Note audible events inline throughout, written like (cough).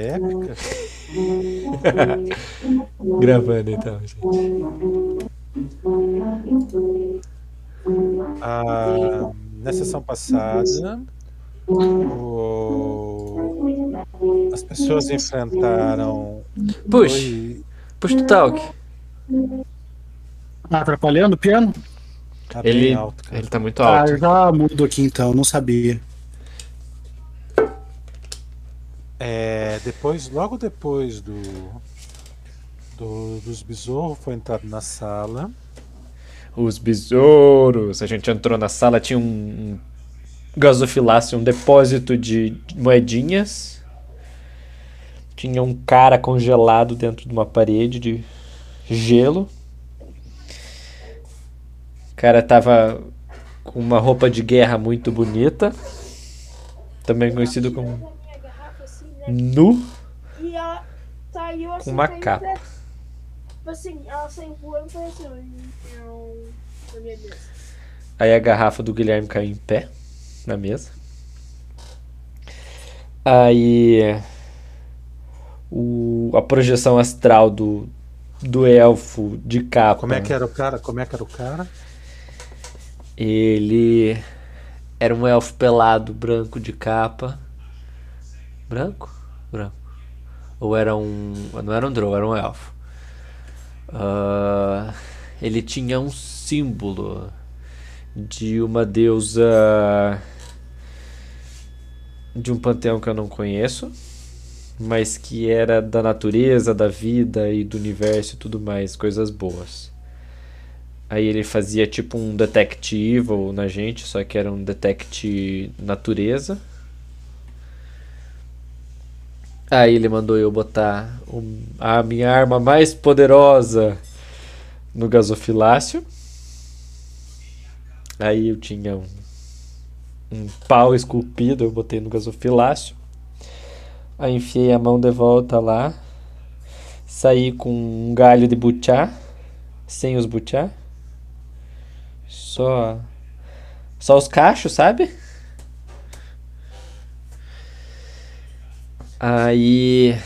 épica. (laughs) Gravando então, gente. Ah, na sessão passada, o- as pessoas enfrentaram. Push, dois- push to talk. Tá atrapalhando o piano? Tá bem Ele, alto, ele tá muito Ah, alto. eu já mudo aqui então, não sabia. É, depois, logo depois do, do- dos besouros, foi entrado na sala. Os besouros. A gente entrou na sala, tinha um, um gasofilácio, um depósito de moedinhas. Tinha um cara congelado dentro de uma parede de gelo. O cara tava com uma roupa de guerra muito bonita. Também conhecido como minha garrafa assim, né? Nu E ela saiu assim. com uma capa. Tipo assim, ela saiu voando e foi assim, ó, eu- na minha mesa. Aí a garrafa do Guilherme caiu em pé na mesa. Aí o, a projeção astral do, do elfo de capa. Como é que era o cara? Como é que era o cara? Ele era um elfo pelado, branco de capa. Branco? Ou era um. Não era um drow, era um elfo. Ah, ele tinha um símbolo de uma deusa. De um panteão que eu não conheço. Mas que era da natureza, da vida e do universo e tudo mais, coisas boas. Aí ele fazia tipo um detect evil na gente, só que era um detect natureza. Aí ele mandou eu botar o- a minha arma mais poderosa no gasofilácio. Aí eu tinha um, um pau esculpido, eu botei no gasofilácio. Aí enfiei a mão de volta lá. Saí com um galho de butiá, sem os butiá. Só. Só os cachos, sabe? Aí.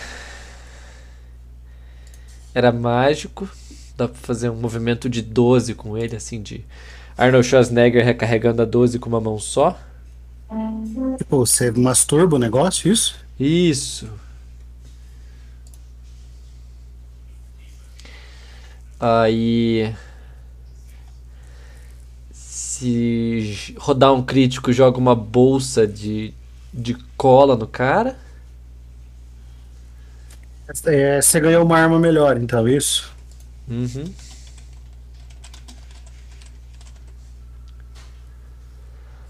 Era mágico. Dá pra fazer um movimento de 12 com ele, assim, de Arnold Schwarzenegger recarregando a 12 com uma mão só. Tipo, você masturba o negócio, isso? Isso. Aí. Se rodar um crítico, joga uma bolsa de, de cola no cara. É, você ganhou uma arma melhor, então, isso? Uhum.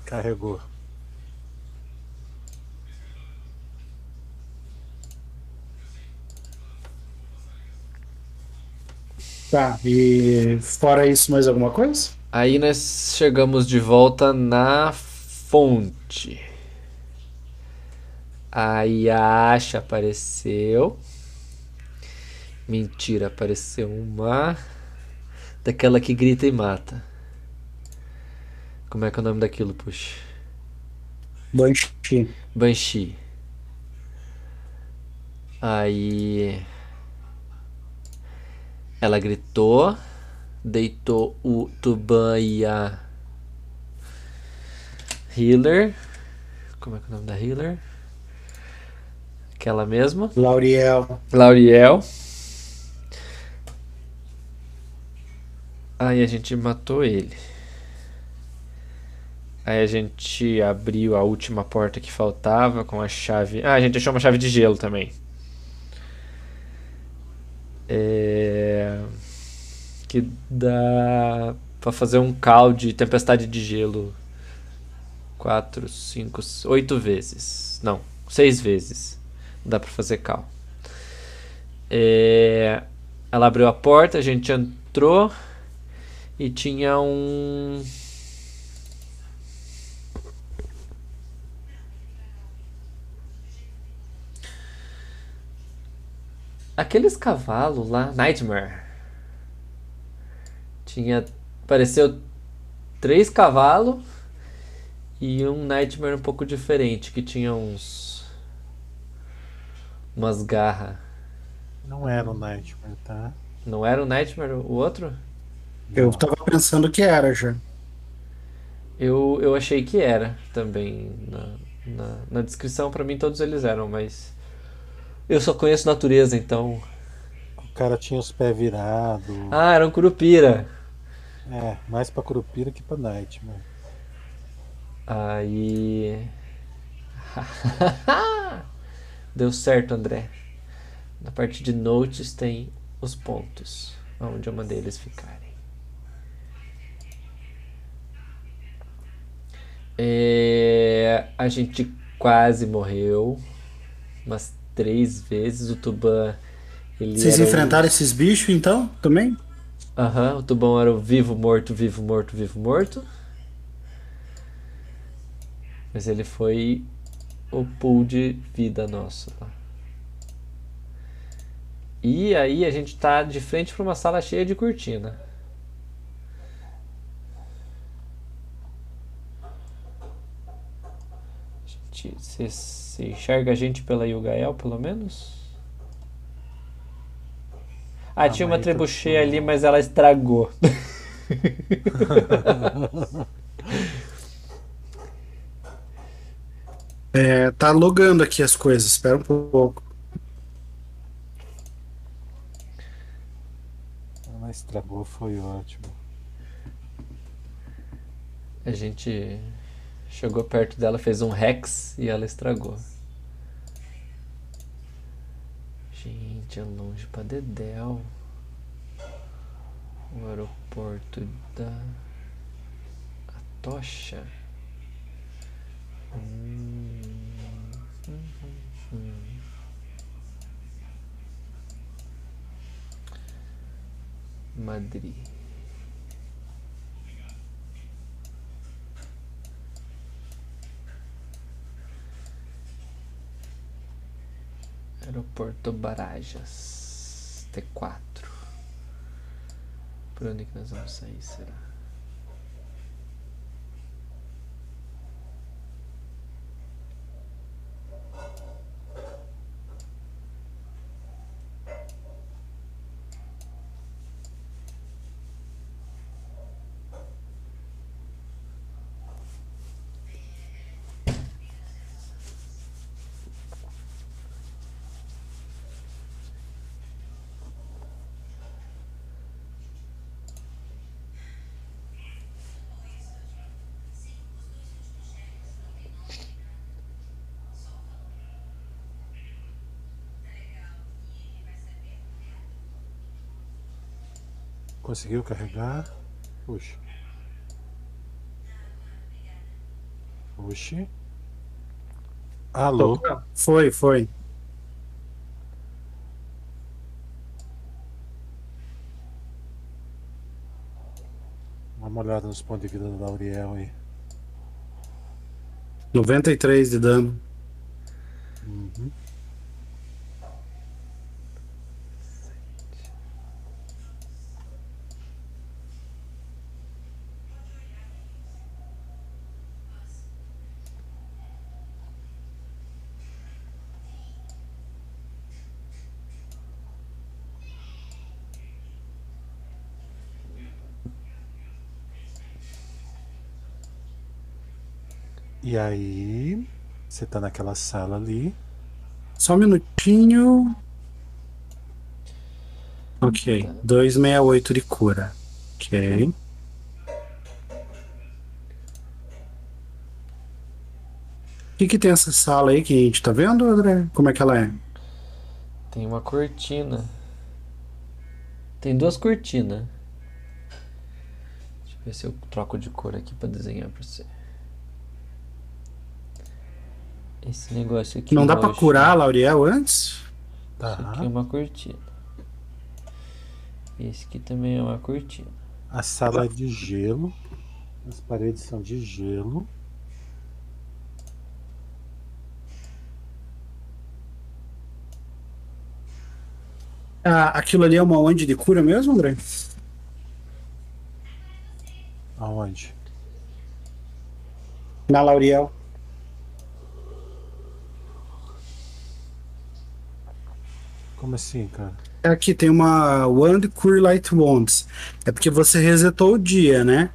Carregou. Tá, e fora isso, mais alguma coisa? Aí nós chegamos de volta na fonte. Aí a Asha apareceu. Mentira, apareceu uma. Daquela que grita e mata. Como é que é o nome daquilo, puxa? Banshee. Banshee. Aí. Ela gritou, deitou o Tuban e a Healer. Como é que é o nome da Healer? Aquela mesma. Lauriel. Lauriel. Aí a gente matou ele. Aí a gente abriu a última porta que faltava com a chave. Ah, a gente achou uma chave de gelo também. É... Que dá pra fazer um call de tempestade de gelo. Quatro, cinco, oito vezes. Não, seis vezes. Dá pra fazer call. É... Ela abriu a porta, a gente entrou e tinha um. Aqueles cavalos lá, Nightmare. Tinha. Pareceu três cavalos e um Nightmare um pouco diferente, que tinha uns. Umas garras. Não era o Nightmare, tá? Não era o Nightmare o outro? Eu tava pensando que era já. Eu, eu achei que era também. Na, na, na descrição, pra mim, todos eles eram, mas. Eu só conheço natureza, então. O cara tinha os pés virados. Ah, era um curupira. É, mais pra Curupira que pra Nightmare. Aí. (laughs) Deu certo, André. Na parte de notes tem os pontos, onde eu mandei eles ficarem. É, a gente quase morreu umas três vezes. O Tuban. Ele Vocês enfrentaram esses bichos então? Também? Aham, o Tubão era o vivo, morto, vivo, morto, vivo, morto. Mas ele foi o pool de vida nosso lá. E aí a gente tá de frente pra uma sala cheia de cortina. Gente, Você você enxerga a gente pela Yugael, pelo menos? Ah, Ah, tinha uma tá trebuchet tudo- ali, mas ela estragou. (laughs) É, tá logando aqui as coisas, espera um pouco. Ela estragou, foi ótimo. A gente chegou perto dela, fez um hex e ela estragou. Gente, é longe pra Dedéu. O aeroporto da Atocha. Hum. Madrid. Aeroporto Barajas T4. Por onde que nós vamos sair, será? Conseguiu carregar? Puxa. Puxe. Alô? Foi, foi. Dá uma olhada nos pontos de vida da Lauriel aí. 93 de dano. Uhum. E aí, você tá naquela sala ali. Só um minutinho. Ok. 268 de cura. Ok. O que, que tem essa sala aí que a gente tá vendo, André? Como é que ela é? Tem uma cortina. Tem duas cortinas. Deixa eu ver se eu troco de cor aqui pra desenhar pra você. Esse negócio aqui. Não dá pra roxo, curar a Lauriel antes? Isso aqui é Tá. uma cortina. Esse aqui também é uma cortina. A sala é de gelo. As paredes são de gelo. Ah, aquilo ali é uma onde de cura mesmo, André? Aonde? Na Lauriel. Como assim, cara? Aqui tem uma Wand Cure Light Wands. É porque você resetou o dia, né?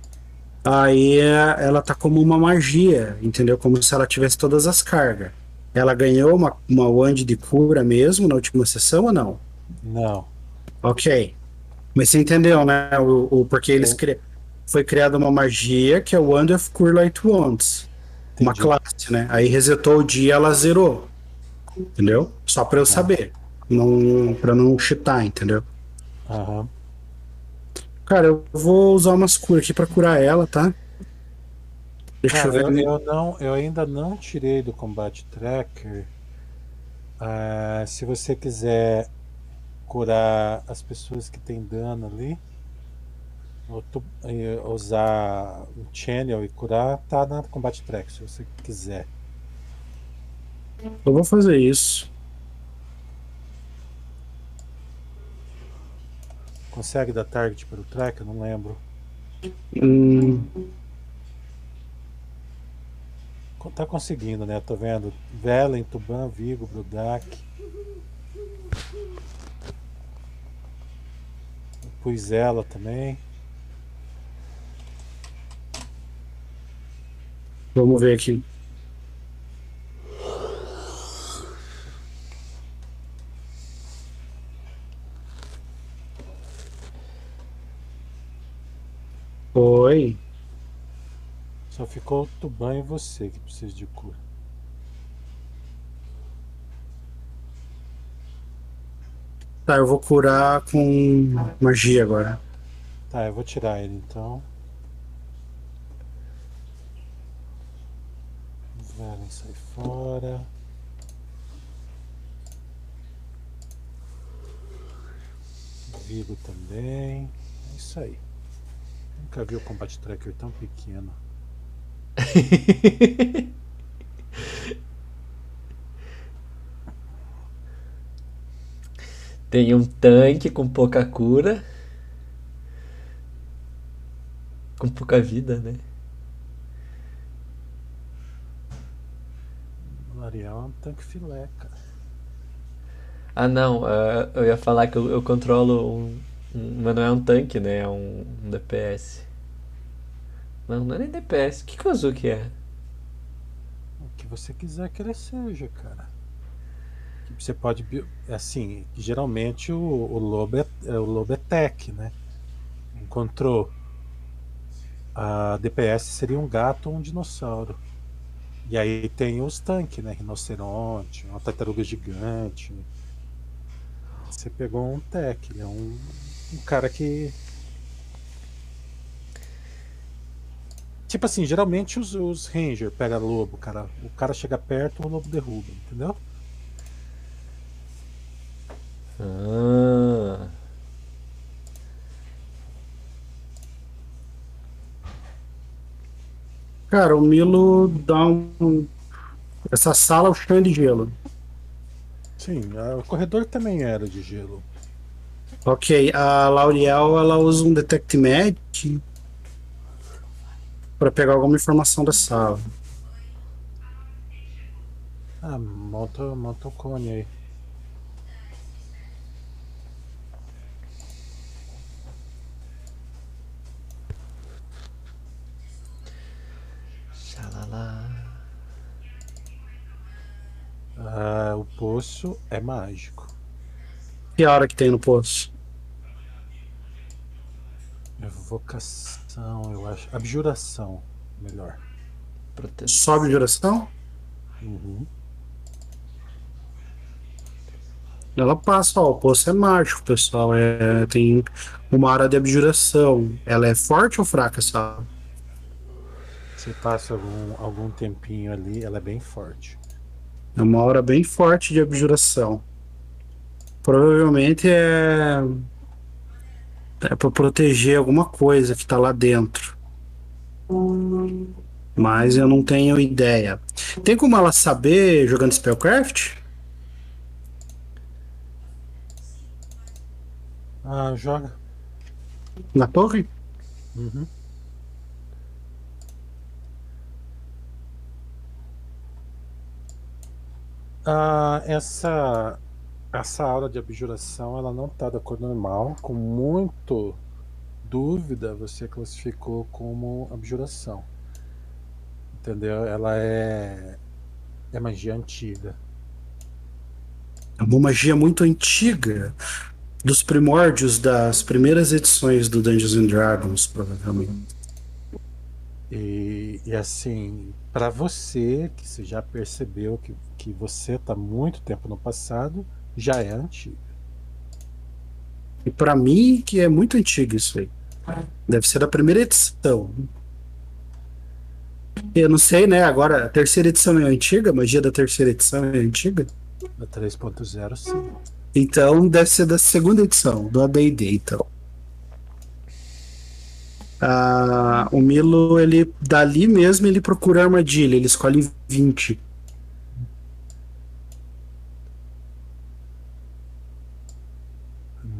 Aí é- ela tá como uma magia, entendeu? Como se ela tivesse todas as cargas. Ela ganhou uma, uma Wand de cura mesmo na última sessão ou não? Não. Ok. Mas você entendeu, né? O, o porque eles cri... foi criada uma magia que é o Wand of Cure Light Wands. Uma Entendi. classe, né? Aí resetou o dia, ela zerou. Entendeu? Só pra eu saber. Não, pra não cheatar, entendeu? Aham. Cara, eu vou usar umas curas aqui pra curar ela, tá? Deixa Cara, eu eu, ver. eu não, eu ainda não tirei do Combat Tracker. Ah, se você quiser curar as pessoas que têm dano ali, tu- usar o Channel e curar, tá na Combat Tracker, se você quiser. Eu vou fazer isso. Consegue dar target pelo tracker? Não lembro. Hum, Tá conseguindo, né? Tô vendo. Velen, Tuban, Vigo, Brudak. Pus ela também. vamos ver aqui. Oi. Só ficou o Tuban e você que precisa de cura. Tá, eu vou curar com magia agora. Tá, eu vou tirar ele então. Velen sai fora. Vigo também. É isso aí. Nunca vi o Combat Tracker tão pequeno. (laughs) Tem um tanque com pouca cura. Com pouca vida, né? O Ariel é um tanque filé, cara. Ah, não. ah, eu ia falar que eu, eu controlo um- Mas não é um tanque, né? É um, um DPS. Não, não é nem DPS. O que, que o Azuki é? O que você quiser que ele seja, cara. Você pode. bi- Assim, geralmente o, o lobo é, é- o lobo é tech, né? Encontrou. A DPS seria um gato ou um dinossauro. E aí tem os tanques, né? Rinoceronte, uma tartaruga gigante. Você pegou um tech, ele é um, um cara que. Tipo assim, geralmente os, os Ranger pega lobo, cara. O cara chega perto, o lobo derruba, entendeu? Ah. Cara, o Milo dá um. Essa sala é o chão de gelo. Sim, o corredor também era de gelo. Ok, a Lauriel ela usa um Detect Magic para pegar alguma informação da sala. Ah, monta, monta o cone aí. Xalala. Ah, o poço é mágico. Que hora que tem no poço? Evocação, eu acho. Abjuração, melhor. Proteção. Sobe de oração? Uhum. Ela passa, ó, o poço é mágico, pessoal. É, tem uma área de abjuração. Ela é forte ou fraca, sabe? Você passa algum, algum tempinho ali, ela é bem forte. É uma hora bem forte de abjuração. Provavelmente é. É pra proteger alguma coisa que tá lá dentro. Mas eu não tenho ideia. Tem como ela saber jogando Spellcraft? Ah, joga. Na torre? Uhum. Ah, essa essa aura de abjuração ela não está da cor normal, com muito dúvida você classificou como abjuração. Entendeu? Ela é é magia antiga. É uma magia muito antiga, dos primórdios das primeiras edições do Dungeons and Dragons, provavelmente. E, e assim, para você que você já percebeu que, que você está muito tempo no passado, já é antiga. E para mim, que é muito antigo isso aí. Deve ser da primeira edição. Eu não sei, né? Agora, a terceira edição é antiga, a magia da terceira edição é antiga. Da 3.0, sim. Então deve ser da segunda edição, do AD&D, então. Ah, o Milo, ele dali mesmo ele procura armadilha, ele escolhe 20.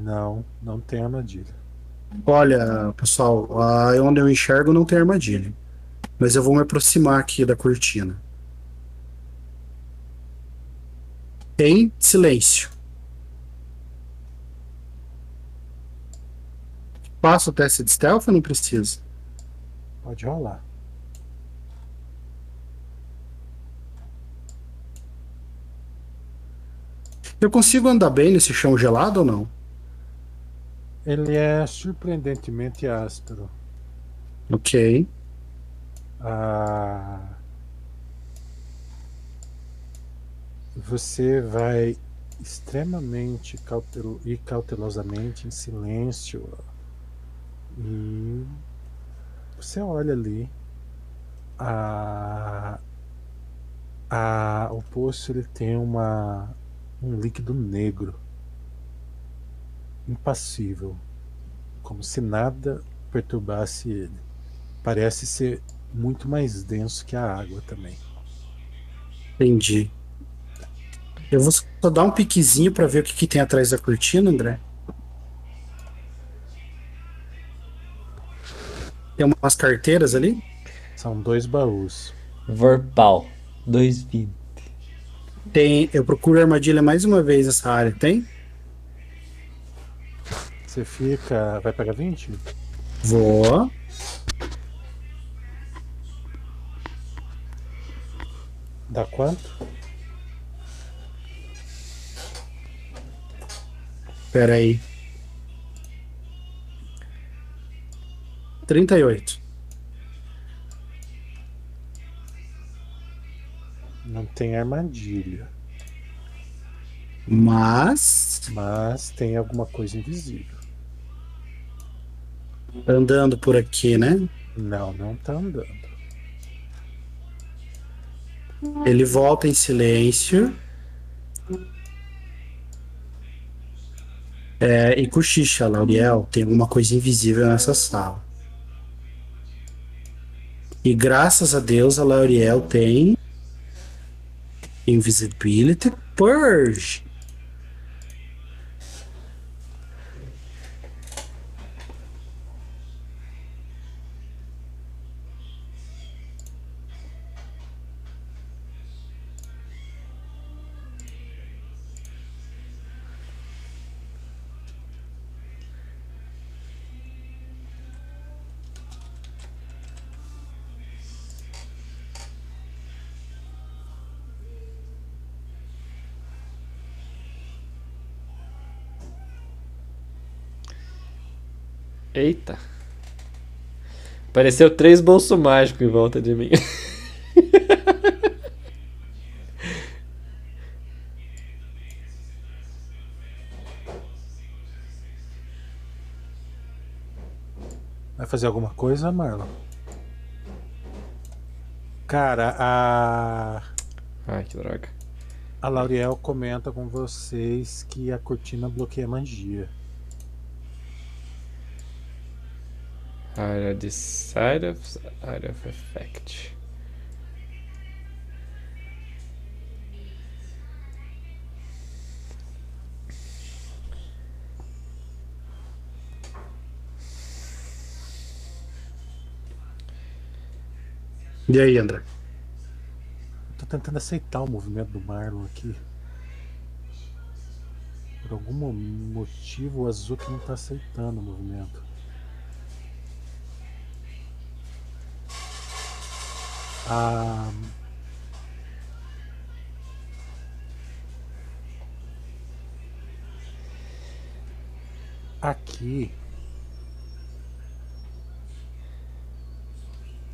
Não, não tem armadilha. Olha, pessoal, onde eu enxergo não tem armadilha. Mas eu vou me aproximar aqui da cortina. Tem silêncio. Passa o teste de stealth ou não precisa? Pode rolar. Eu consigo andar bem nesse chão gelado ou não? Ele é surpreendentemente áspero. Ok. Ah, você vai extremamente cautel e cautelosamente em silêncio e você olha ali a, a, o poço ele tem uma um líquido negro impassível como se nada perturbasse ele parece ser muito mais denso que a água também Entendi. Eu vou só dar um piquezinho pra ver o que, que tem atrás da cortina, André. Tem umas carteiras ali? são dois baús Vorpal. 220. Tem. Eu procuro armadilha mais uma vez nessa área. Tem? Você fica vai pegar 20 Vou. dá quanto Pera aí. 38. Não tem armadilha, Mas. mas tem alguma coisa invisível. Andando por aqui, né? Não, não tá andando. Ele volta em silêncio. É, e cochicha, Lauriel. Tem alguma coisa invisível nessa sala. E graças a Deus a Lauriel tem Invisibility Purge. Eita. Apareceu três bolsos mágicos em volta de mim. (laughs) Vai fazer alguma coisa, Marlon? Cara, a, Ai, que droga. a Lauriel comenta com vocês que a cortina bloqueia magia. Area de side of, area of effect. E aí, André? Tô tentando aceitar o movimento do Marlon aqui. por algum mo- motivo o Azuki não está aceitando o movimento. Ah, aqui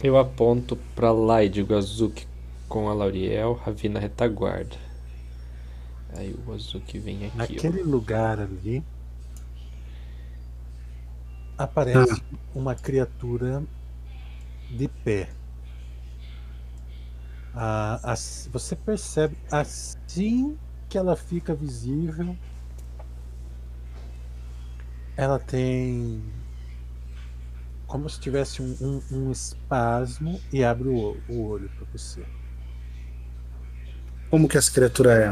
Eu aponto pra lá e digo Azuki com a Lauriel, Ravi na retaguarda. Aí o Azuki vem aqui. ó. Naquele lugar ali aparece uma criatura de pé. Você percebe assim que ela fica visível, ela tem como se tivesse um, um- um espasmo e abre o, o- o olho para você. Como que essa criatura é?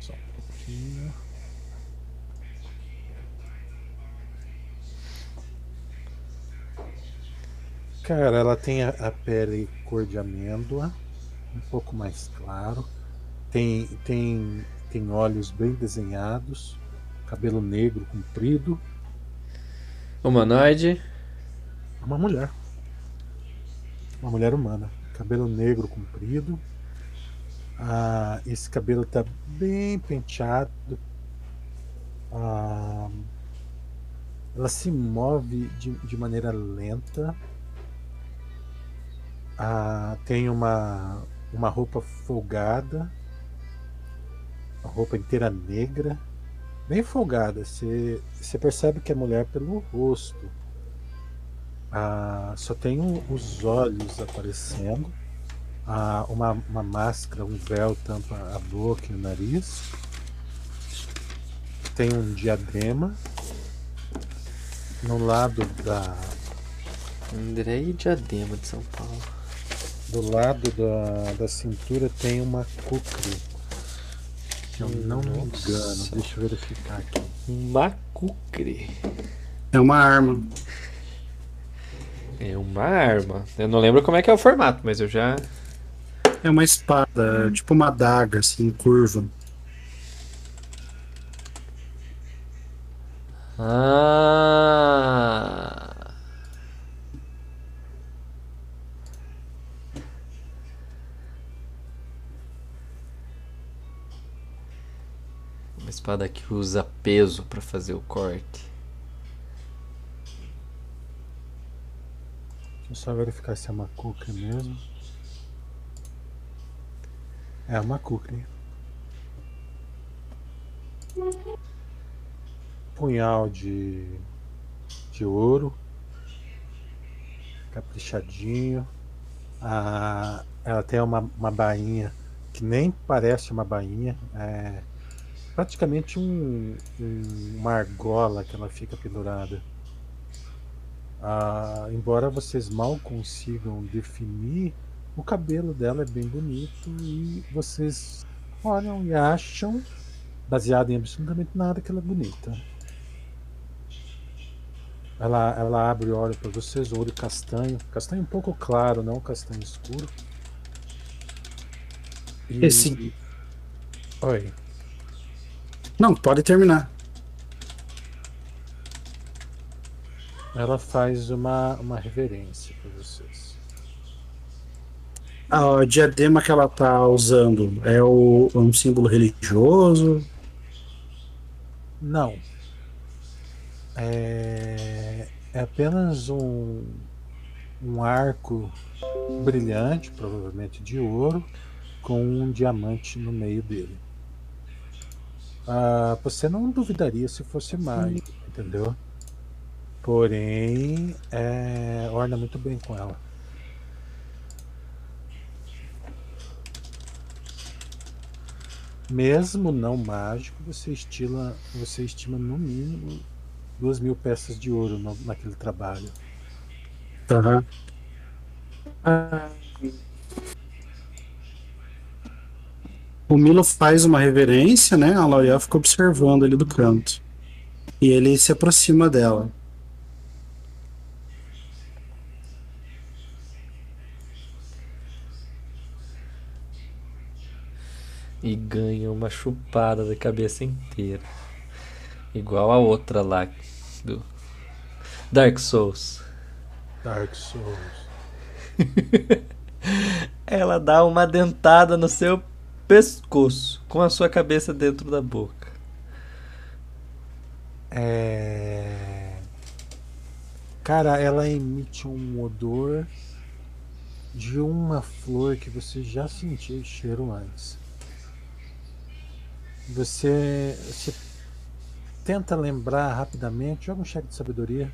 Só um pouquinho. Cara, ela tem a, a pele cor de amêndoa, um pouco mais claro. Tem, tem, tem olhos bem desenhados, cabelo negro comprido. Humanoide. Uma mulher. Uma mulher humana. Cabelo negro comprido. Ah, esse cabelo tá bem penteado. Ah, ela se move de, de maneira lenta. Ah, tem uma, uma roupa folgada. Uma roupa inteira negra. Bem folgada. Você você percebe que é mulher pelo rosto. Ah, só tem os olhos aparecendo. Ah, uma, uma máscara, um véu tampa a boca e o nariz. Tem um diadema. No lado da, André e Diadema de São Paulo. Do lado da, da cintura tem uma kukri. Se eu não me engano, Nossa. deixa eu verificar aqui. Macucre. É uma arma. É uma arma. Eu não lembro como é que é o formato, mas eu já. É uma espada, tipo uma adaga, assim, curva. Ah. Espada que usa peso pra fazer o corte. Deixa eu só verificar se é uma kukri mesmo. É uma kukri. Punhal de, de ouro. Caprichadinho. Ah, ela tem uma, uma bainha que nem parece uma bainha. É praticamente um, um- uma argola que ela fica pendurada. Ah, embora vocês mal consigam definir, o cabelo dela é bem bonito e vocês olham e acham, baseado em absolutamente nada, que ela é bonita. Ela, ela abre o olho para vocês, o olho castanho, castanho um pouco claro, não castanho escuro. E- Esse- Oi. Não, pode terminar. Ela faz uma, uma reverência para vocês. Ah, O diadema que ela tá usando é o, é um símbolo religioso. Não. É, é apenas um, um arco brilhante, provavelmente de ouro, com um diamante no meio dele. Ah, você não duvidaria se fosse mágico, entendeu? Porém, é, orna muito bem com ela. Mesmo não mágico, você estima, você estima no mínimo duas mil peças de ouro no- naquele trabalho. Tá. Ah, O Milo faz uma reverência, né? A L'Oreal fica observando ali do canto. E ele se aproxima dela. e ganha uma chupada da cabeça inteira. Igual a outra lá do Dark Souls. Dark Souls. (laughs) Ela dá uma dentada no seu pescoço com a sua cabeça dentro da boca. É... Cara, ela emite um odor de uma flor que você já sentiu o cheiro antes. Você, você tenta lembrar rapidamente, joga um cheque de sabedoria.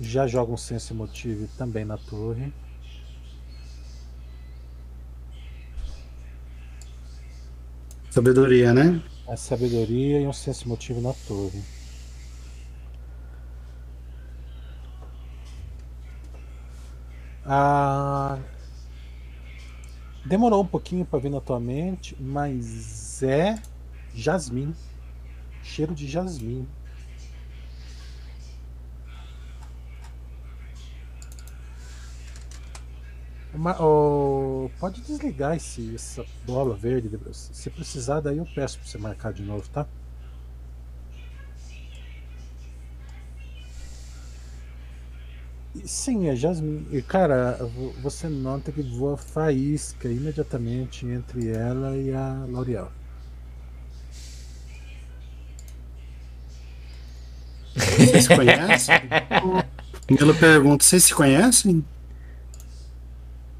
Já joga um sense emotive também na torre. Sabedoria, né? A sabedoria e um senso emotivo na torre. Ah, demorou um pouquinho para vir na tua mente, mas é jasmim. Cheiro de jasmim. Ma- oh, pode desligar esse, essa bola verde. Se precisar, daí eu peço para você marcar de novo, tá? E Sim, é jasmim. E cara, vo- você nota que voa faísca imediatamente entre ela e a L'Oreal. Vocês se conhecem? (laughs) Milo pergunta, vocês se conhecem?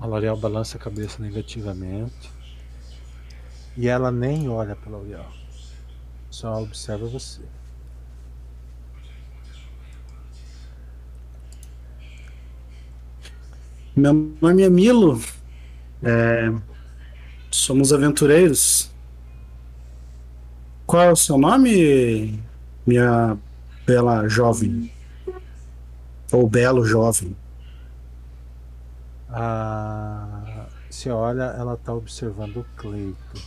A L'Oreal balança a cabeça negativamente. E ela nem olha para L'Oreal. Só observa você. Meu nome é Milo. É, somos aventureiros. Qual é o seu nome, minha bela jovem? Ou belo jovem? A... Olha, ela tá observando o Cleito.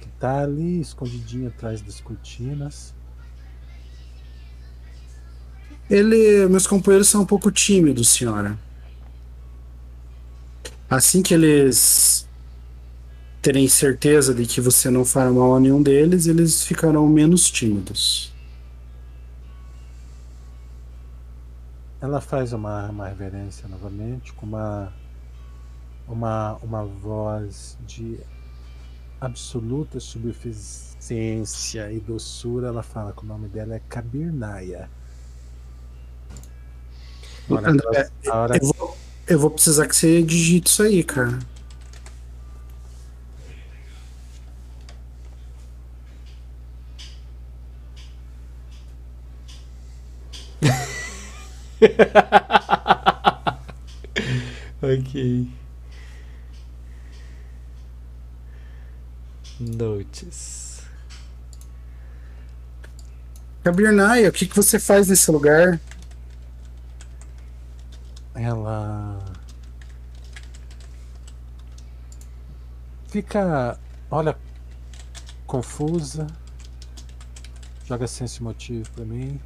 Que tá ali escondidinho atrás das cortinas. Ele, meus companheiros são um pouco tímidos, senhora. Assim que eles terem certeza de que você não fará mal a nenhum deles, eles ficarão menos tímidos. Ela faz uma, uma reverência novamente com uma, uma, uma voz de absoluta suficiência e doçura. Ela fala que o nome dela é Kabirnaya. A hora que ela- a hora Eu vou, eu vou precisar que você digite isso aí, cara. (laughs) ok. Notes. Kabirnaya, o que, que você faz nesse lugar? ela fica, olha, confusa. Joga sense motivo pra mim.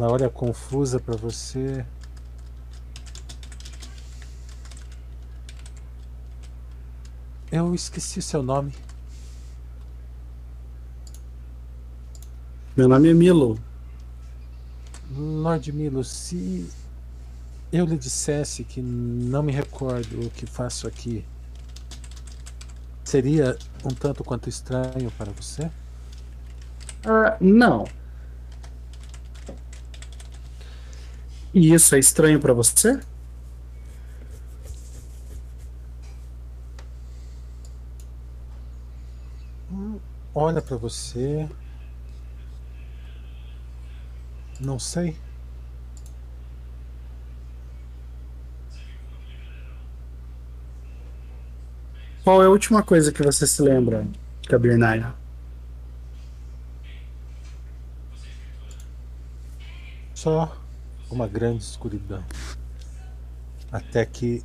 Ela olha confusa pra você. Eu esqueci seu nome. Meu nome é Milo. Lord Milo, se eu lhe dissesse que não me recordo o que faço aqui, seria um tanto quanto estranho para você? Ah, não. E isso é estranho pra você? Hum, Olha para você. Não sei. Qual é a última coisa que você se lembra, Kabirnaya? Só uma grande escuridão. Até que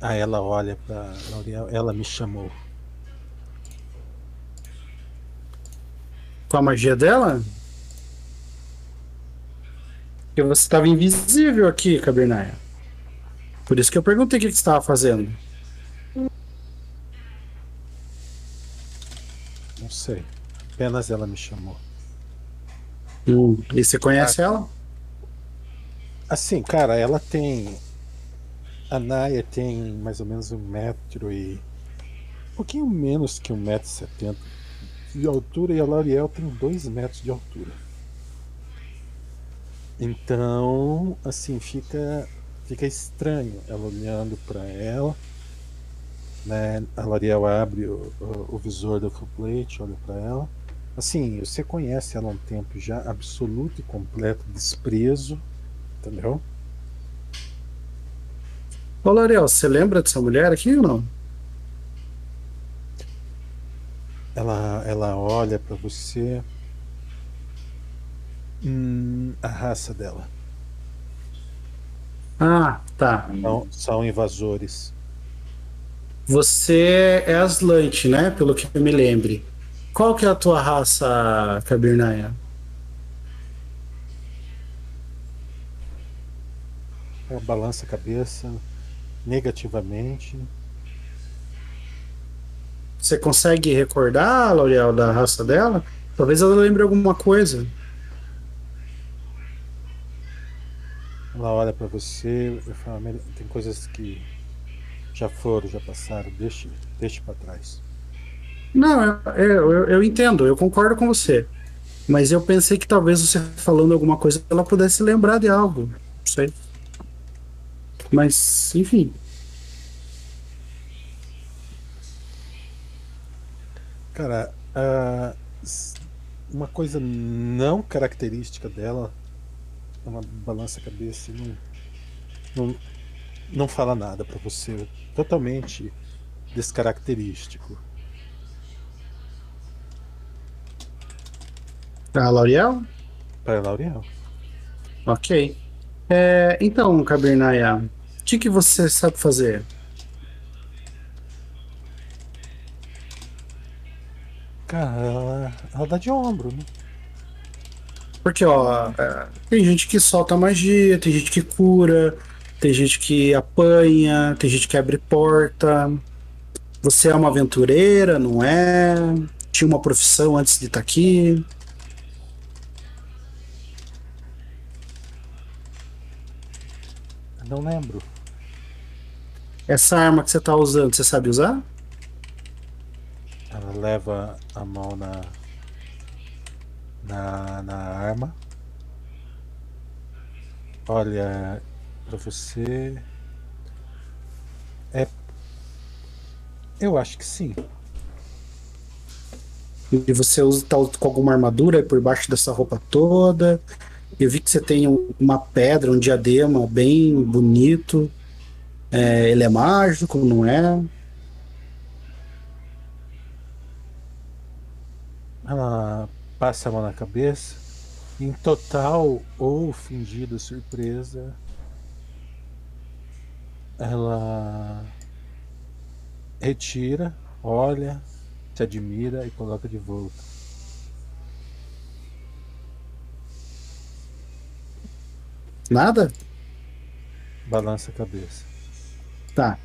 a ela olha para L'Oreal, ela me chamou. Com a magia dela? Porque você estava invisível aqui, Cabernaia. Por isso que eu perguntei o que que você estava fazendo. Não sei. Apenas ela me chamou. Hum, E você conhece ela? Assim, cara, ela tem. A Naya tem mais ou menos um metro e. Um pouquinho menos que um metro e setenta de altura e a L'Oreal tem dois metros de altura. Então, assim, fica fica estranho ela olhando para ela. Né? A L'Oreal abre o, o, o visor do full plate, olha para ela. Assim, você conhece ela há um tempo já, absoluto e completo desprezo, entendeu? Ô, L'Oreal, você lembra dessa mulher aqui ou não? Ela, ela olha para você. Hum, a raça dela. Ah, tá. São, são invasores. Você é Aslante, né? Pelo que eu me lembre. Qual que é a tua raça, Kabirnaya? Ela balança a cabeça negativamente. Você consegue recordar, L'Oreal, da raça dela? Talvez ela lembre alguma coisa. Ela olha para você e fala: "Mel- tem coisas que já foram, já passaram, deixe, deixe para trás. Não, eu, eu, eu- eu entendo, eu concordo com você. Mas eu pensei que talvez você falando alguma coisa ela pudesse lembrar de algo. Não sei. Mas, enfim. Cara, s- uma coisa não característica dela, ela balança a cabeça e não, não, não fala nada para você. Totalmente descaracterístico. A L'Oreal? Para L'Oreal. Ok. É, então, Kabirnaya, o que, que você sabe fazer? Cara, ela, ela dá de ombro, né? Porque, ó, é, tem gente que solta magia, tem gente que cura, tem gente que apanha, tem gente que abre porta. Você é uma aventureira, não é? Tinha uma profissão antes de estar aqui. Não lembro. Essa arma que você tá usando, você sabe usar? Ela leva a mão na, na, na arma. Olha pra você. É. Eu acho que sim. E você usa tá com alguma armadura por baixo dessa roupa toda. Eu vi que você tem um- uma pedra, um diadema bem bonito. É, ele é mágico, não é? Ela passa a mão na cabeça. Em total ou fingida surpresa, ela retira, olha, se admira e coloca de volta. Nada? Balança a cabeça. Tá.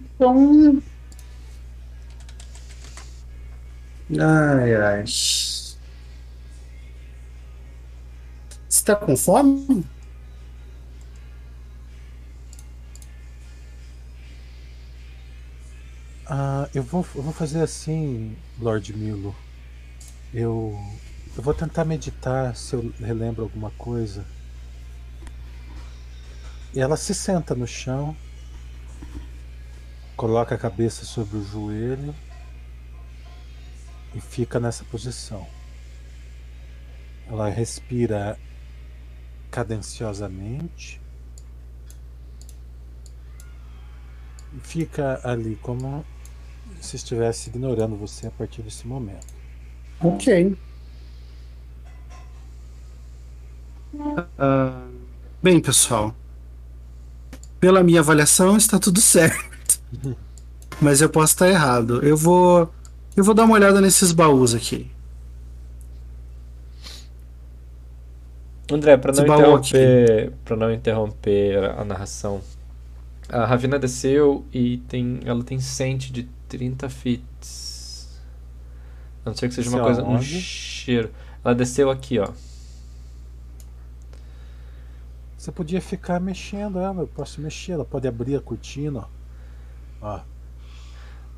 Então. Ai, ai. Você tá com fome? Ah, eu vou, eu vou fazer assim, Lord Milo. Eu, eu vou tentar meditar se eu relembro alguma coisa. E ela se senta no chão, coloca a cabeça sobre o joelho e fica nessa posição. Ela respira cadenciosamente e fica ali como se estivesse ignorando você a partir desse momento. Ok. Ah, bem, pessoal. Pela minha avaliação, está tudo certo. (laughs) Mas eu posso estar errado. Eu vou Eu vou dar uma olhada nesses baús aqui. André, para não interromper, para não interromper a narração, a Ravina desceu e tem, ela tem sente de 30 fits. A não ser que seja uma Desceu coisa, um cheiro. Ela desceu aqui, ó. Você podia ficar mexendo ela, eu posso mexer, ela pode abrir a cortina, ó.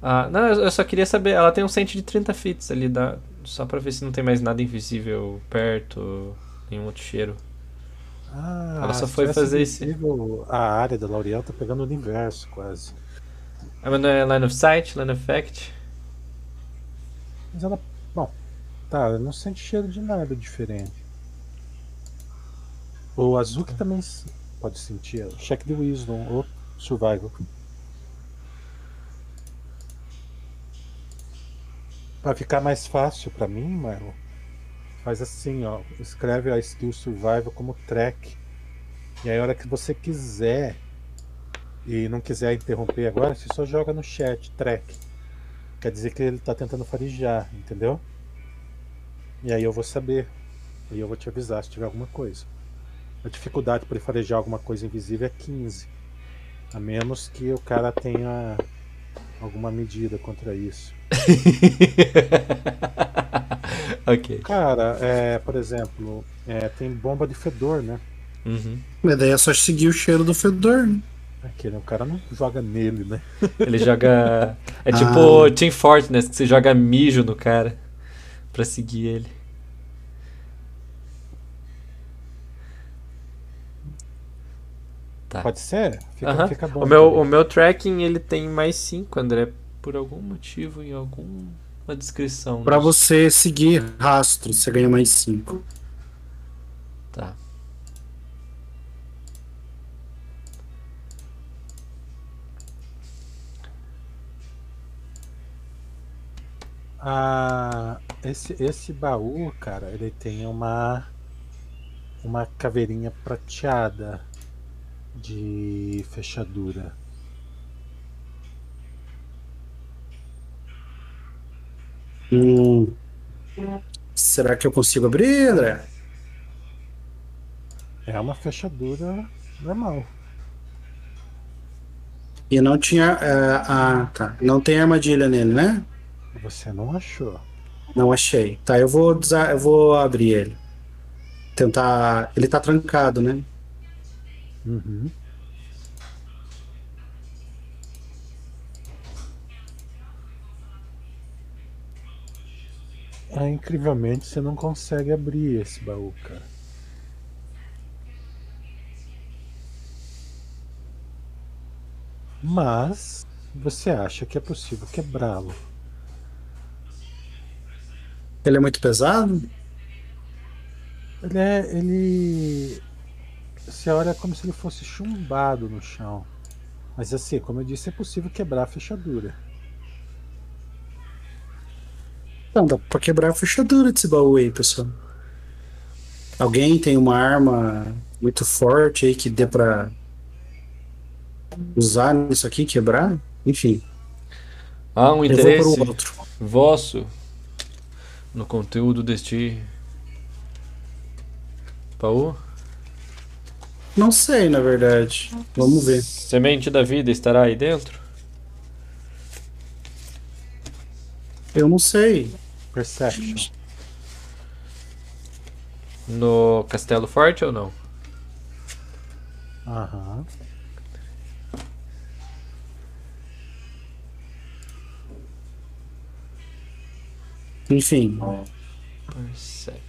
Ah, não, eu só queria saber, ela tem um sente de 30 fits ali, dá, só pra ver se não tem mais nada invisível perto, nenhum outro cheiro. Ah, Ela só foi fazer esse- A área da L'Oreal tá pegando o universo quase. Ah, mas não é line of sight, line of fact? Mas ela. Bom, tá, ela não sente cheiro de nada diferente. O Azuki também pode sentir. Check the Wisdom ou Survival. Pra ficar mais fácil pra mim, Marlon, faz assim, ó. Escreve a skill Survival como track. E aí, a hora que você quiser e não quiser interromper agora, você só joga no chat track. Quer dizer que ele tá tentando farejar, entendeu? E aí eu vou saber. E eu vou te avisar se tiver alguma coisa. A dificuldade para ele farejar alguma coisa invisível é 15. A menos que o cara tenha alguma medida contra isso. (laughs) ok. Cara, é, por exemplo, é, tem bomba de fedor, né? Uhum. Mas daí é só seguir o cheiro do fedor, né? Aquele, o cara não joga nele, né? (laughs) Ele joga. É tipo Ah. Team Fortress, que você joga mijo no cara pra seguir ele. Tá. Pode ser? Fica, Aham. fica bom. O meu, também. o meu tracking ele tem mais 5, André. Por algum motivo, em alguma descrição. Pra dos- você seguir rastro, você ganha mais 5. Tá. Ah, esse, esse baú, cara, ele tem uma uma caveirinha prateada de fechadura. Hum. Será que eu consigo abrir, André? É uma fechadura normal. E não tinha. ah, tá. Não tem armadilha nele, né? Você não achou? Não achei. Tá, eu vou, desa- eu vou abrir ele. Tentar. Ele tá trancado, né? Uhum. Ah, incrivelmente você não consegue abrir esse baú, cara. Mas você acha que é possível quebrá-lo? Ele é muito pesado? Ele é. Ele. Você olha como se ele fosse chumbado no chão. Mas assim, como eu disse, é possível quebrar a fechadura. Não, dá pra quebrar a fechadura desse baú aí, pessoal. Alguém tem uma arma muito forte aí que dê pra usar nisso aqui, quebrar? Enfim, Há um interesse vosso no conteúdo deste baú? Não sei, na verdade. Vamos ver. Semente da vida estará aí dentro? Eu não sei. Perception. No Castelo Forte ou não? Aham. Enfim, Perception.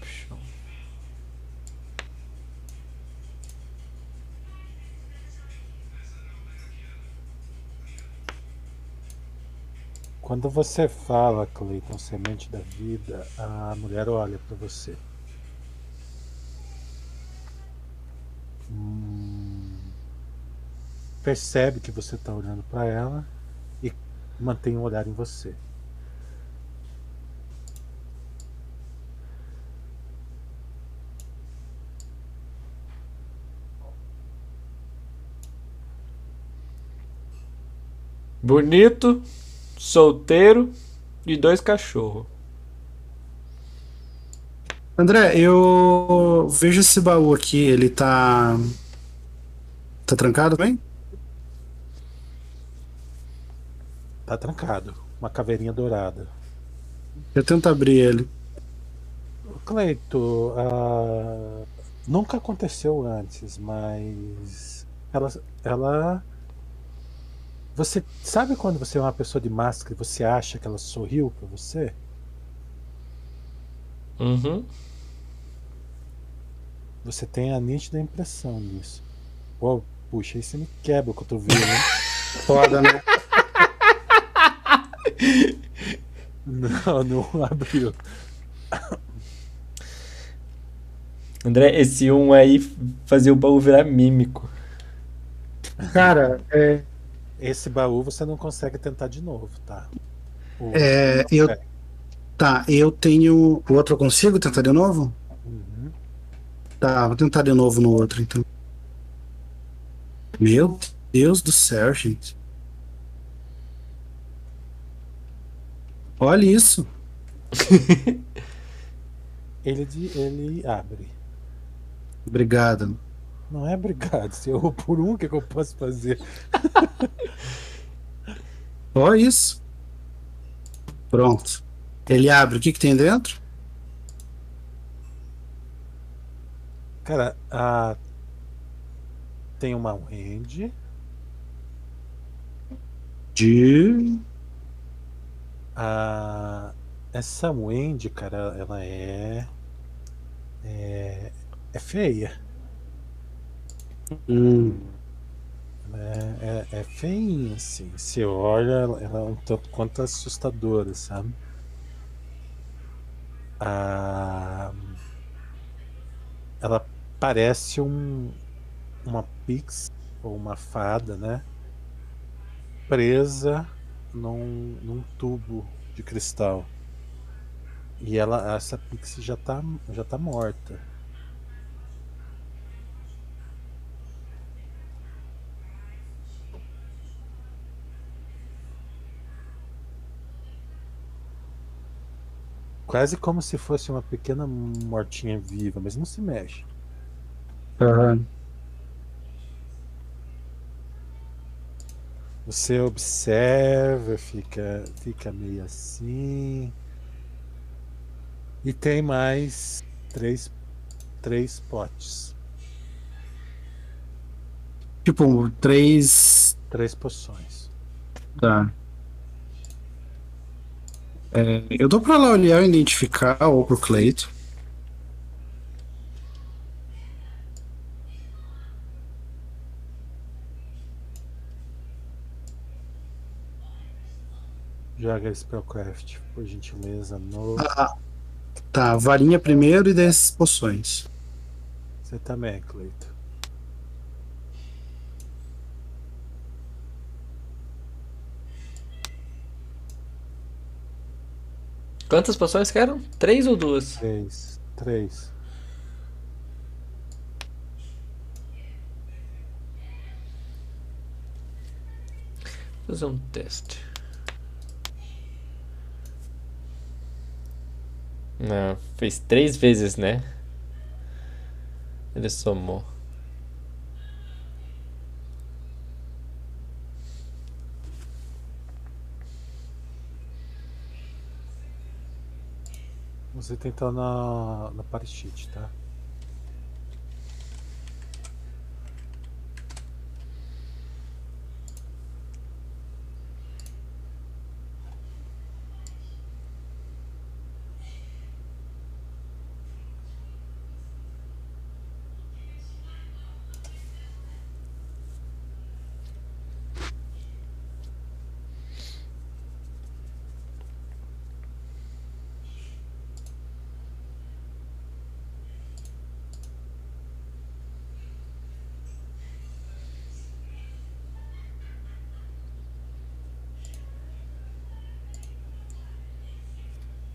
Quando você fala, Cleiton, semente da vida, a mulher olha pra você. Hum, percebe que você tá olhando pra ela e mantém o olhar em você. Bonito, solteiro e dois cachorros. André, eu vejo esse baú aqui, ele tá. Tá trancado bem? Tá trancado. Uma caveirinha dourada. Eu tento abrir ele. Cleito, ah, nunca aconteceu antes, mas ela, ela. Você sabe quando você é uma pessoa de máscara e você acha que ela sorriu pra você? Uhum. Você tem a nítida impressão disso. Pô, puxa, aí você me quebra o cotovelo, né? (laughs) Foda, né? Não, não abriu. André, esse um aí fazia o baú virar mímico. Cara, é, Esse baú você não consegue tentar de novo, tá? O- É, eu- tá, eu tenho. O outro eu consigo tentar de novo? Uhum. Tá, vou tentar de novo no outro então. Meu Deus do céu, gente. Olha isso. (laughs) Ele, ele abre. Obrigado. Não é obrigado. Se eu errou por um, o que, que eu posso fazer? (laughs) Olha isso. Pronto. Ele abre. O que, que tem dentro? Cara, a... tem uma Wendy. De. A... Essa Wendy, cara, ela é. É, é feia. Hum, é, é, é assim. Você olha, ela é um tanto quanto assustadora, sabe? A... Ela parece um, uma pix ou uma fada, né? Presa num, num tubo de cristal. E ela, essa pixie já tá, já tá morta. Quase como se fosse uma pequena mortinha viva, mas não se mexe. aham. Você observa, fica, fica meio assim. E tem mais três, três potes, Tipo, três. três poções. Tá. É, eu dou pra lá olhar e identificar, ou pro Cleito. Joga Spellcraft, por gentileza, no. Ah, tá, varinha primeiro e dez poções. Você também, Cleito. Quantas poções que eram? Três ou duas? Três. Três. Vou fazer um teste. Não, fez três vezes, né? Ele somou. Você tentar na, na party sheet, tá?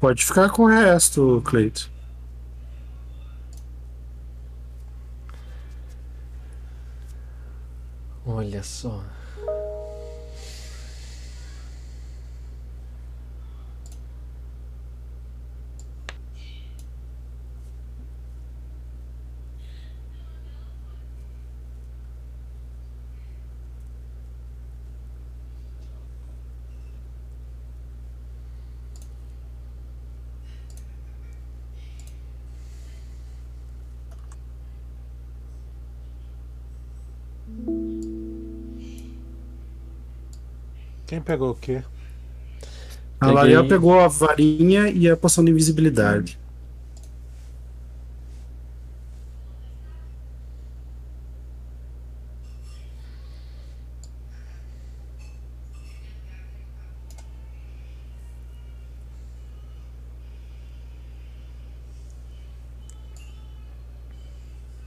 Pode ficar com o resto, Cleito. Olha só. Quem pegou o quê? A Peguei- Lariel pegou a varinha e a poção de invisibilidade.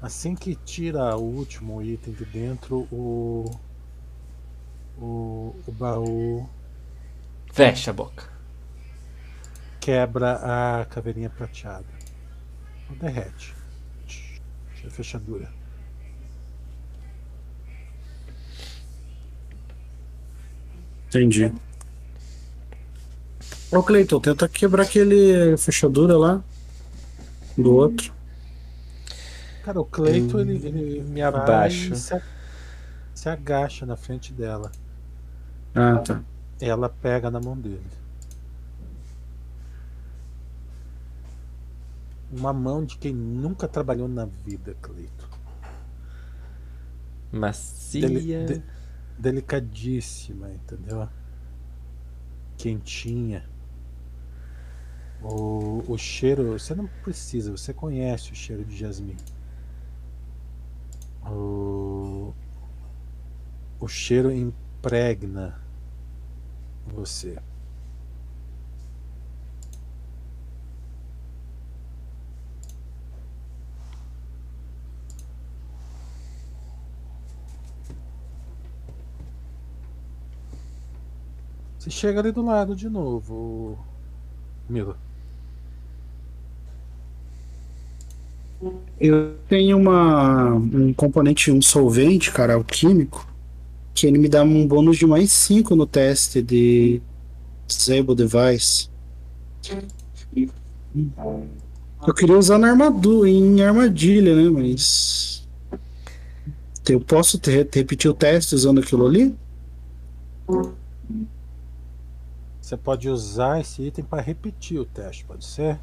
Assim que tira o último item de dentro, o. O, o baú Fecha a boca. quebra a caveirinha prateada. Ou derrete. A fechadura. Entendi. Ô Cleiton, tenta quebrar aquele fechadura lá do outro. Cara, o Cleito ele, ele me e Se, se agacha na frente dela. Ah, tá. Ela pega na mão dele. Uma mão de quem nunca trabalhou na vida, Cleito. Macia. Deli- de- delicadíssima, entendeu? Quentinha. O, o cheiro, você não precisa, você conhece o cheiro de jasmim. O, o cheiro impregna você. Você chega ali do lado de novo, Milo. Eu tenho uma, um componente, um solvente, cara, alquímico, que ele me dá um bônus de mais 5 no teste de Disable Device. Eu queria usar na armadura, em armadilha, né? Mas. Eu posso te- repetir o teste usando aquilo ali? Você pode usar esse item para repetir o teste, pode ser?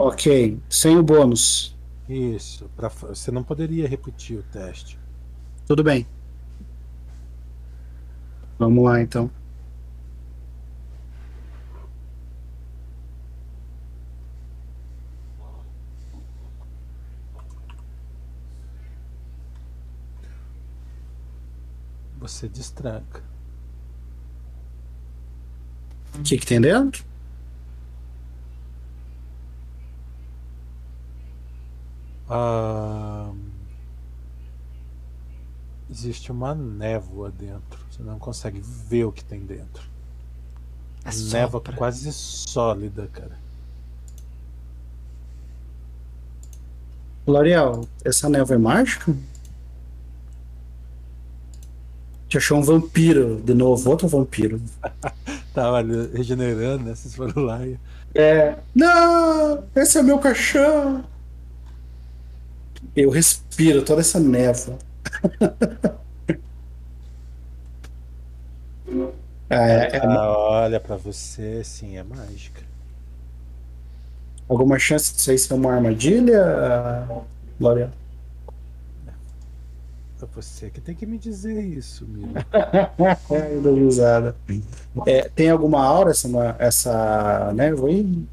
Ok, sem o bônus. Isso. Pra, você não poderia repetir o teste. Tudo bem. Vamos lá então. Você destranca. O que, que tem dentro? Ah, existe uma névoa dentro. Você não consegue ver o que tem dentro. Névoa Assopra. quase sólida, cara. L'Oreal, essa névoa é mágica? Te achou um vampiro de novo, outro vampiro. (laughs) Tava ali regenerando, né? Vocês foram lá e. É. Não! Esse é meu caixão! Eu respiro toda essa névoa. (laughs) é, é Ah, olha pra você, sim, é mágica. alguma chance disso aí ser uma armadilha, L'Oreal? É você que tem que me dizer isso, Milo. (laughs) É, risada. É, tem alguma aura essa, essa névoa aí?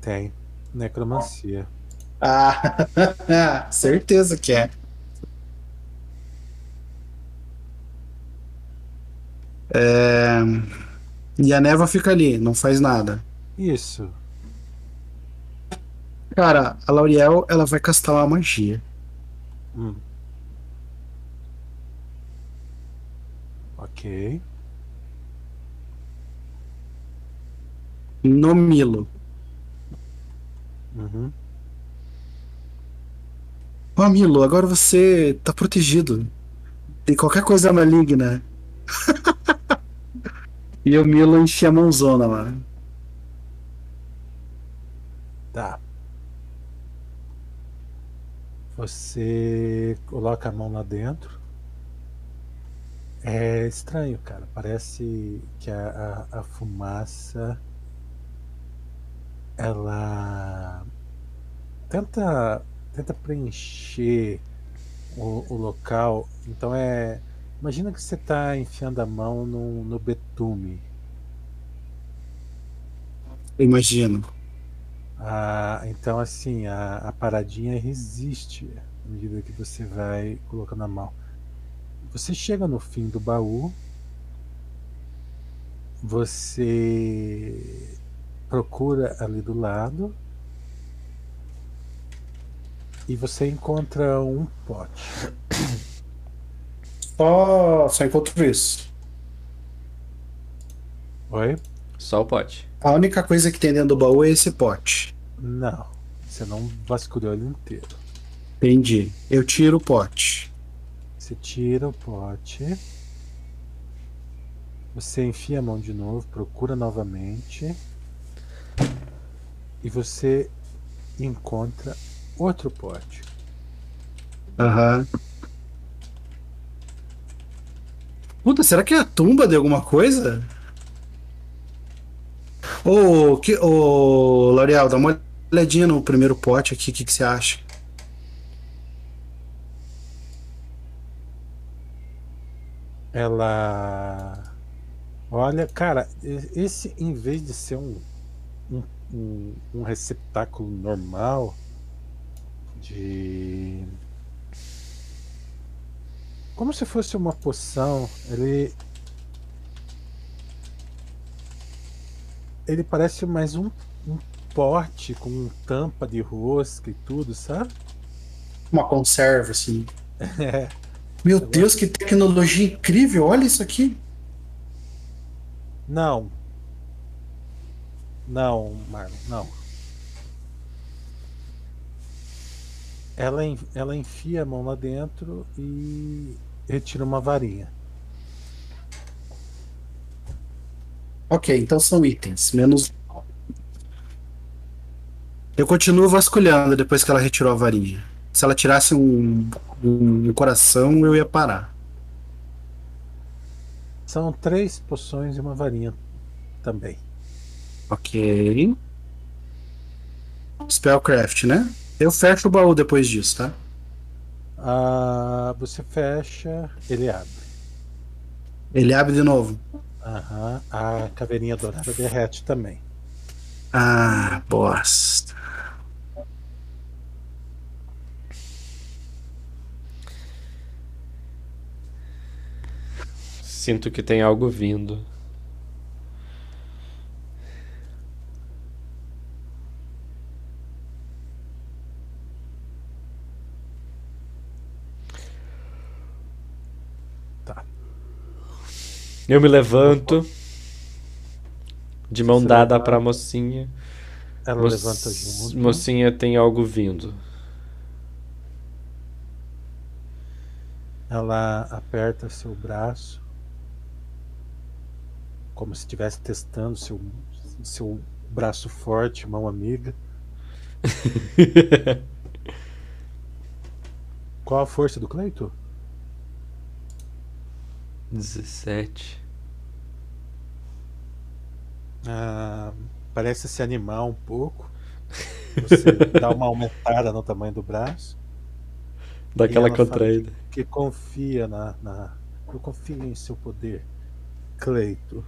Tem. Necromancia. Ah, (laughs) certeza que é. É, E a névoa fica ali, não faz nada. Isso. Cara, a Lauriel, ela vai castar uma magia. Hum. Ok. No Milo. Uhum. Ó, Milo, agora você tá protegido de qualquer coisa maligna. (laughs) e o Milo enchia a mãozona, mano. Tá. Você coloca a mão lá dentro. É estranho, cara. Parece que a, a, a fumaça ela tenta tenta preencher o, o local. Então é Imagina que você está enfiando a mão no, no betume. Imagino. Ah, então, assim, a, a paradinha resiste à medida que você vai colocando a mão. Você chega no fim do baú, você procura ali do lado e você encontra um pote. Só, só encontro isso. Oi? Só o pote. A única coisa que tem dentro do baú é esse pote. Não, você não vasculhou ele inteiro. Entendi. Eu tiro o pote. Você tira o pote. Você enfia a mão de novo, procura novamente. E você encontra outro pote. Aham. Puta, será que é a tumba de alguma coisa? Ô, que, ô L'Oreal, dá uma olhadinha no primeiro pote aqui, o que, que você acha? Ela. Olha, cara, esse em vez de ser um, um, um, um receptáculo normal de. Como se fosse uma poção, ele. Ele parece mais um, um pote com tampa de rosca e tudo, sabe? Uma conserva, assim. (laughs) É. Meu Deus, que tecnologia incrível! Olha isso aqui. Não. Não, Marlon, não. Ela, ela enfia a mão lá dentro e retira uma varinha. Ok, então são itens, menos. Eu continuo vasculhando depois que ela retirou a varinha. Se ela tirasse um, um coração, eu ia parar. São três poções e uma varinha também. Ok. Spellcraft, né? Eu fecho o baú depois disso, tá? Ah, você fecha, ele abre. Ele abre de novo. Aham, A caveirinha dourada derrete também. Ah, bosta. Sinto que tem algo vindo. Eu me levanto, de mão Você dada levanta. pra mocinha. Ela Moc- levanta junto. Mocinha tem algo vindo. Ela aperta seu braço, como se estivesse testando seu, seu braço forte, mão amiga. (laughs) Qual a força do Cleito? 17. Ah, parece se animar um pouco. Você (laughs) dá uma aumentada no tamanho do braço. Daquela contraída. Que confia na, na. Eu confio em seu poder, Cleito.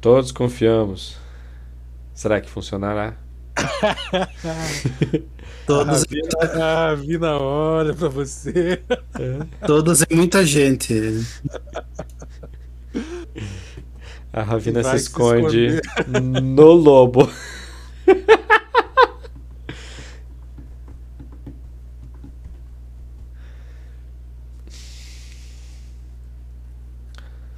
Todos confiamos. Será que funcionará? (laughs) Todos, Ah, vi, ah, vi na hora pra você. todos é muita gente. A Ravina se Vai se esconde no lobo.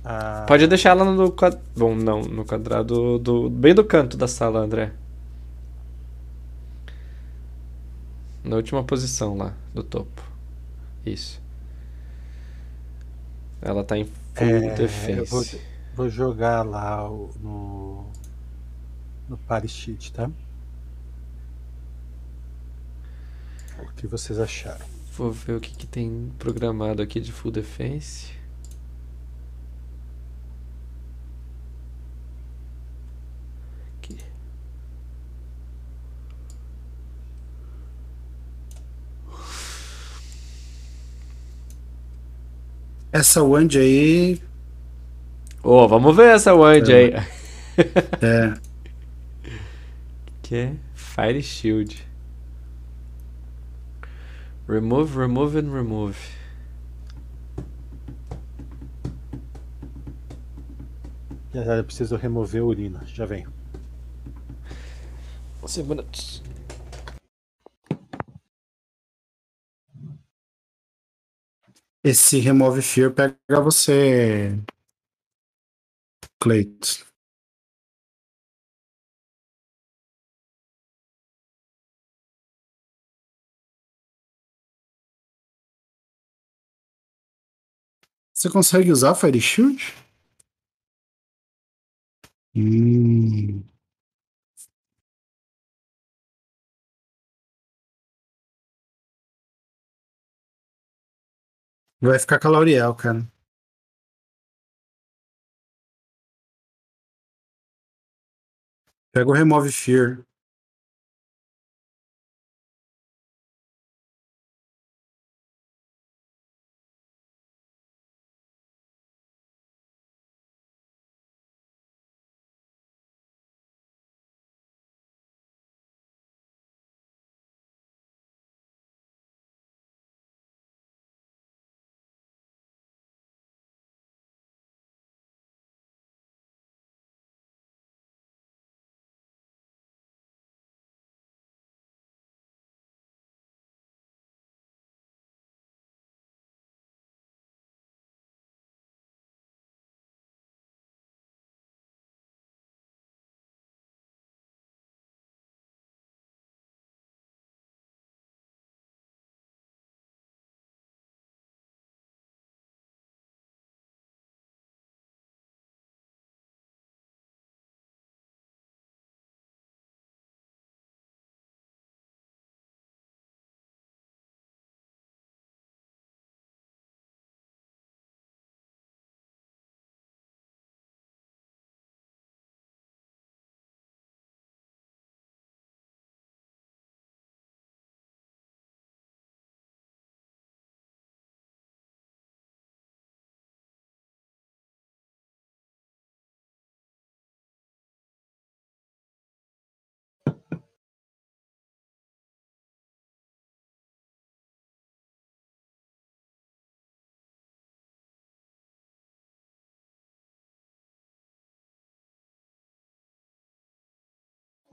Ah, Pode deixar ela no quadrado. Bom, não, no quadrado do. bem do canto da sala, André. Na última posição lá, do topo. Isso. Ela tá em full É, defense. vou, vou jogar lá no. No party sheet, tá? O que vocês acharam? Vou ver o que, que tem programado aqui de full defense. Essa wand aí. Ô, vamos ver essa wand aí. É. (laughs) que é Fire Shield. Remove, remove and remove. Já, preciso remover a urina. Já venho. Cinco minutos. Esse Remove Fear pega você. Cleiton. Você consegue usar Fire Shield? Hum. Vai ficar com a Lauriel, cara. Pega o Remove Fear.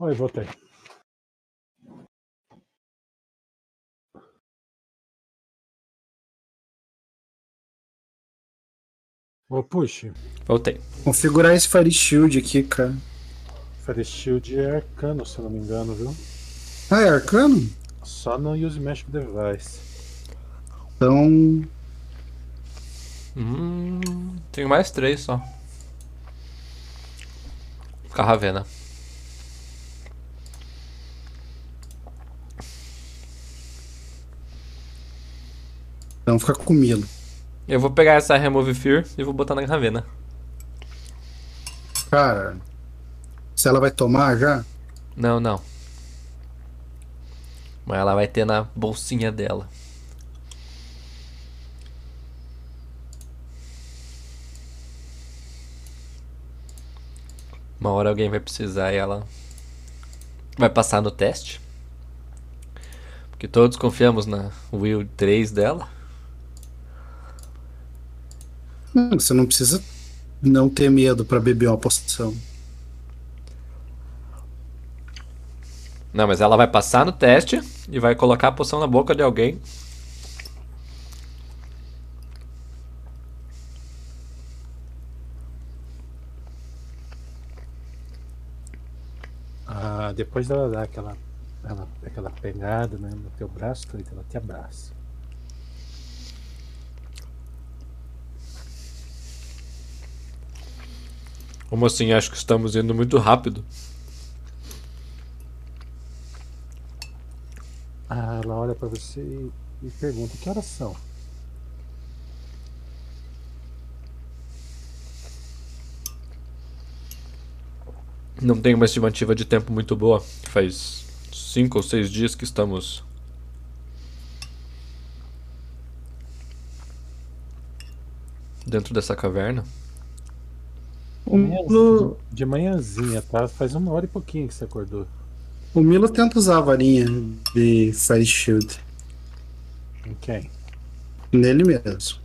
Oi, voltei. Ô, puxe. Voltei. Configurar esse Fire Shield aqui, cara. Fire Shield é arcano, se eu não me engano, viu? Ah, é arcano? Só no Use Magic Device. Então. Hum, tenho mais três só. Carravena. Então fica comigo. Eu vou pegar essa Remove Fear e vou botar na Carravena. Cara. Se ela vai tomar já? Não, não. Mas ela vai ter na bolsinha dela. Uma hora alguém vai precisar e ela vai passar no teste. Porque todos confiamos na Will 3 dela. Hum, Você não precisa não ter medo pra beber uma poção. Não, mas ela vai passar no teste e vai colocar a poção na boca de alguém. Ah, depois dela dar aquela, aquela, aquela pegada né, no teu braço, ela te abraça. Como assim? Acho que estamos indo muito rápido. Ah, ela olha pra você e, e pergunta: que horas são? Não tenho uma estimativa de tempo muito boa. Faz cinco ou seis dias que estamos. dentro dessa caverna? O Milo, De manhãzinha, tá? Faz uma hora e pouquinho que você acordou. o Milo tenta usar a varinha de Fire Shield Em quem? nele mesmo.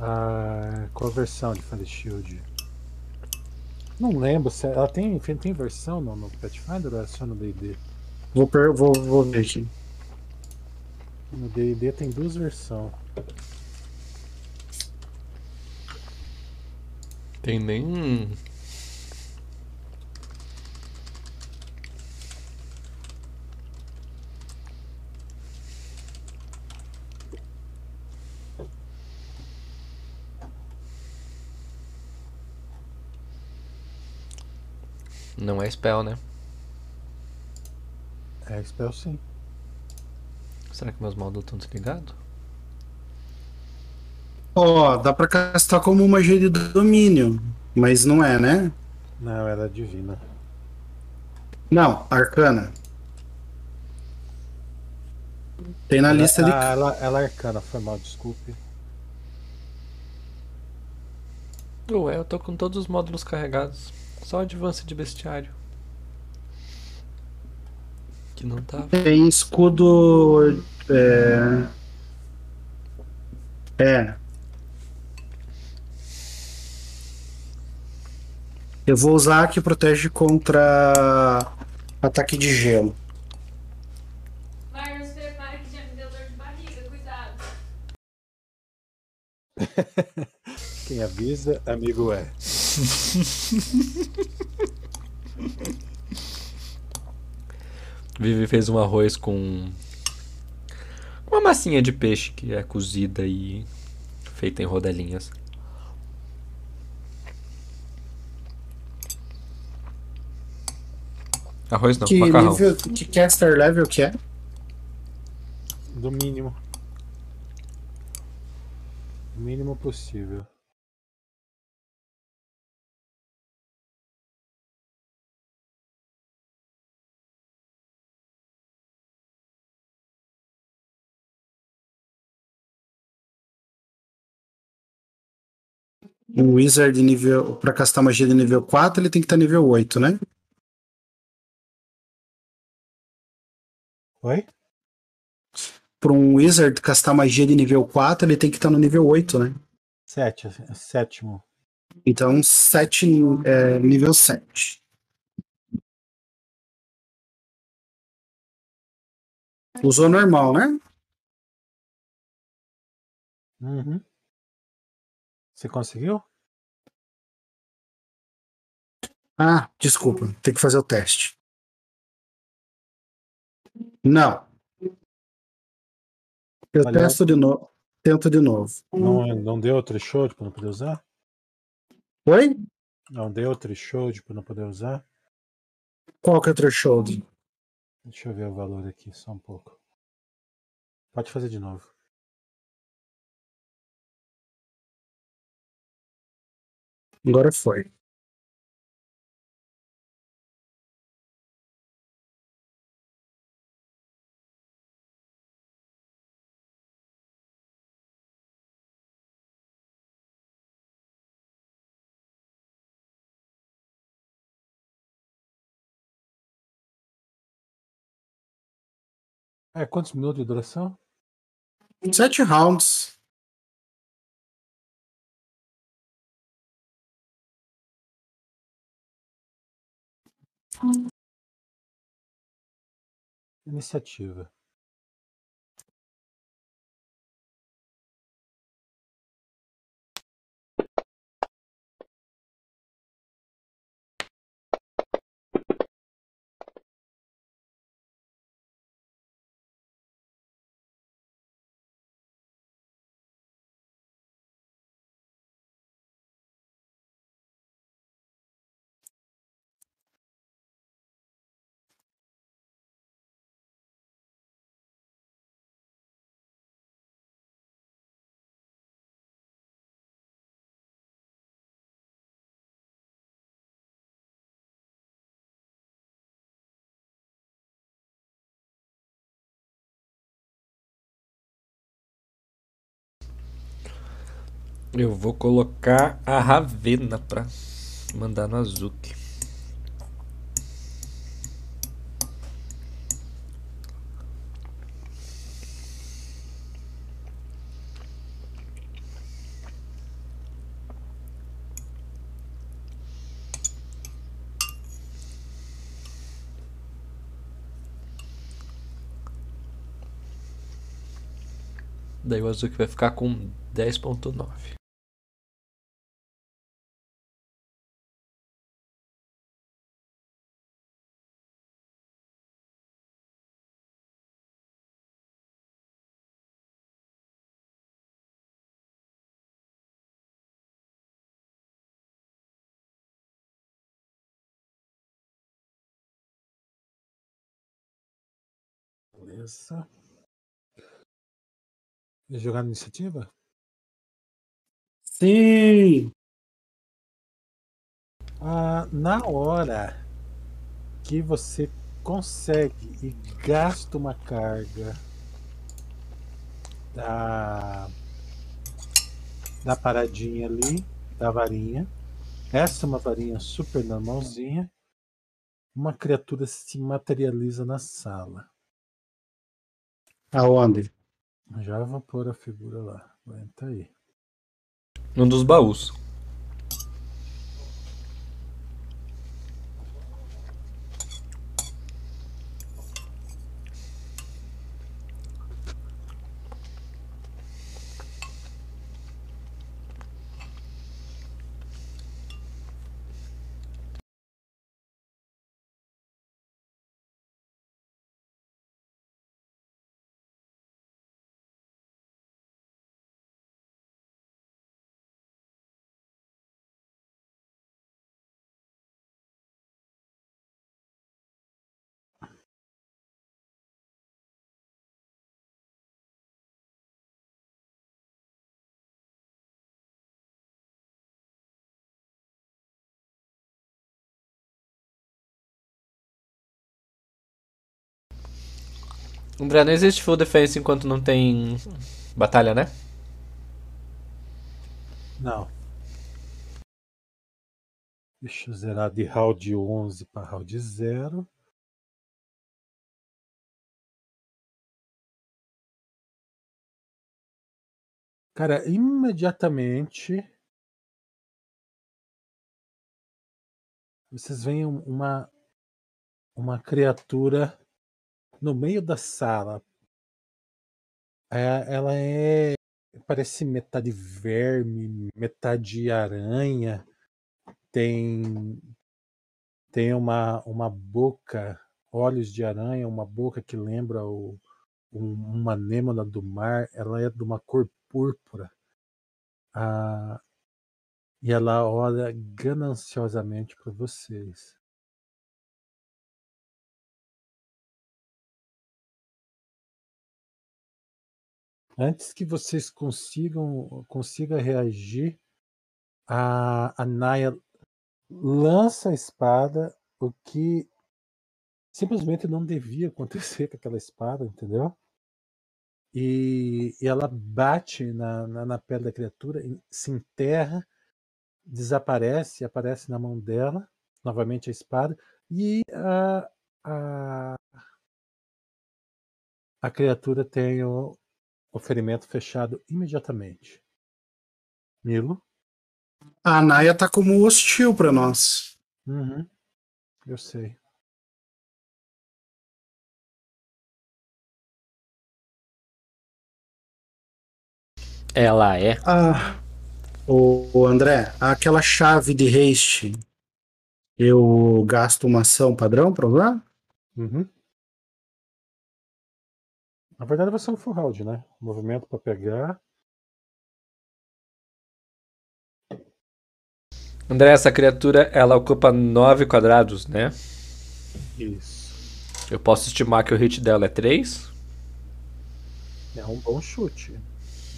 Ah, qual a versão de Fire Shield? Não lembro se ela tem, tem versão no, no Pathfinder ou é só no D&D? Vou, per- vou, vou ver aqui. No D&D tem duas versões. Tem nem. Não é spell, né? É, spell sim. Será que meus modos estão desligados? Ó, dá pra castar como magia de domínio, mas não é, né? Não, ela é divina. Não, arcana. Tem na lista de. Ah, ela, ela é arcana, foi mal, desculpe. Ué, eu tô com todos os módulos carregados. Só advance de bestiário. Que não tá. Tem escudo. É. É. Eu vou usar que protege contra ataque de gelo. Marcos, prepara que já me deu dor de barriga, cuidado. (laughs) Quem avisa, amigo é. (laughs) Vivi fez um arroz com uma massinha de peixe que é cozida e feita em rodelinhas. Arroz não, Que macarrão. nível, que caster level que é? Do mínimo. O mínimo possível. Um wizard nível. Pra castar magia de nível 4, ele tem que estar nível 8, né? Oi? Pra um wizard castar magia de nível 4, ele tem que estar no nível 8, né? Sete, é sétimo. Então, 7, é, nível 7. Usou normal, né? Uhum. Você conseguiu? Ah, desculpa, tem que fazer o teste. Não. Eu testo de novo. Tento de novo. Não, não deu threshold pra não poder usar? Oi? Não deu threshold pra não poder usar? Qual que é o threshold? Deixa eu ver o valor aqui, só um pouco. Pode fazer de novo. Agora foi. É, quantos minutos de duração? Sete rounds. Iniciativa. Eu vou colocar a Ravena pra mandar no Azuki. Daí o Azuki vai ficar com 10.9. Beleza. Vai jogar na iniciativa? Sim! Ah, na hora que você consegue e gasta uma carga da, da paradinha ali, da varinha. Essa é uma varinha super normalzinha. Uma criatura se materializa na sala. Aonde? Já vou pôr a figura lá. Aguenta aí. Um dos baús. André, não existe full defense enquanto não tem batalha, né? Não. Deixa eu zerar de round 11 para round 0. Cara, imediatamente vocês veem um- uma uma criatura no meio da sala. É, ela é parece metade verme, metade aranha. Tem tem uma uma boca, olhos de aranha, uma boca que lembra o, um- uma anêmona do mar. Ela é de uma cor púrpura. Ah, e ela olha gananciosamente para vocês. Antes que vocês consigam consiga reagir, a, a Naya lança a espada, o que simplesmente não devia acontecer com aquela espada, entendeu? E, e ela bate na, na, na pele da criatura, se enterra, desaparece, aparece na mão dela, novamente a espada, e a, a, a criatura tem o, o ferimento fechado imediatamente. Milo? A Naya tá como hostil pra nós. Uhum. Eu sei. Ela é. Ah, o, o André, aquela chave de haste, eu gasto uma ação padrão pra usar? Uhum. Na verdade vai ser um full round, né? Movimento para pegar. André, essa criatura ela ocupa 9 quadrados, né? Isso. Eu posso estimar que o hit dela é 3. É um bom chute.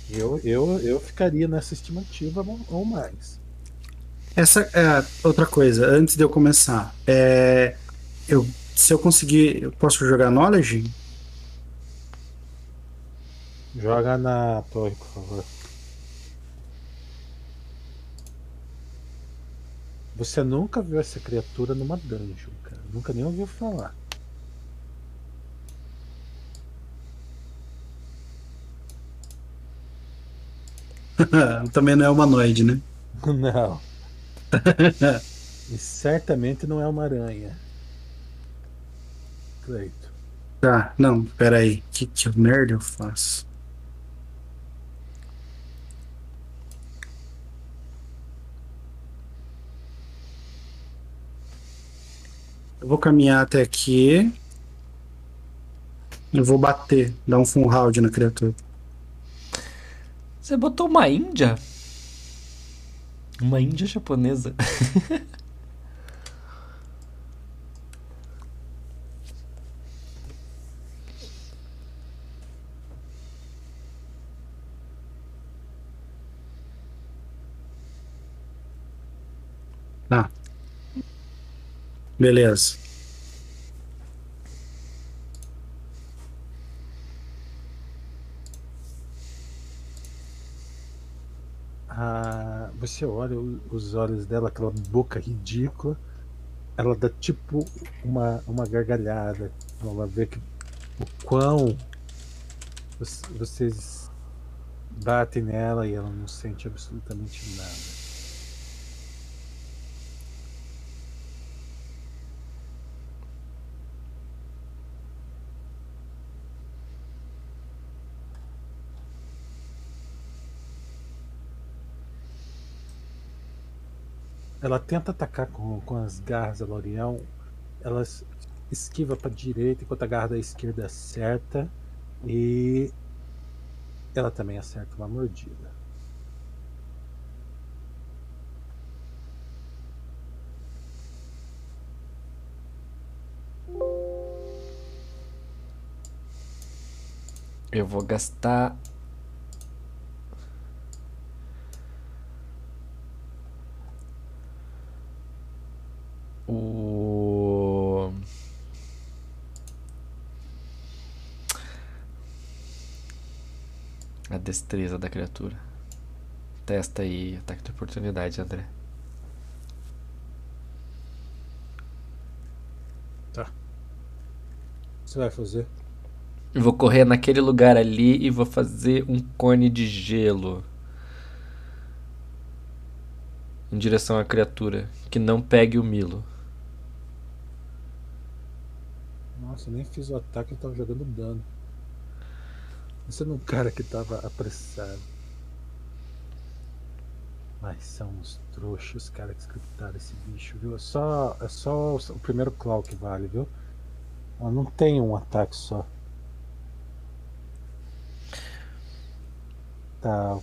Eu, eu, eu ficaria nessa estimativa ou- mais. Essa é outra coisa, antes de eu começar. É, eu, se eu conseguir, eu posso jogar Knowledge? Joga na torre, por favor. Você nunca viu essa criatura numa dungeon, cara. Nunca nem ouviu falar. (laughs) Também não é humanoide, né? (laughs) Não. e certamente não é uma aranha. Cleito. Tá, não, peraí. Que, que merda eu faço? Eu vou caminhar até aqui. Eu vou bater, dar um full round na criatura. Você botou uma índia? Uma índia japonesa. (laughs) Tá. Beleza. Ah, você olha os olhos dela, aquela boca ridícula. Ela dá tipo uma, uma gargalhada. Ela vê que o quão voc- vocês batem nela e ela não sente absolutamente nada. Ela tenta atacar com, com as garras da L'Oreal. Ela es- esquiva para direita enquanto a garra da esquerda acerta. E ela também acerta uma mordida. Eu vou gastar. O. A destreza da criatura. Testa aí, ataque de oportunidade, André. O que você vai fazer? Eu vou correr naquele lugar ali e vou fazer um cone de gelo. Em direção à criatura. Que não pegue o Milo. Nossa, eu nem fiz o ataque, eu tava jogando dano. Você é um cara que tava apressado. Mas são uns trouxas, os caras que scriptaram esse bicho, viu? É só, é só o primeiro claw que vale, viu? Ela não tem um ataque só. Tá, o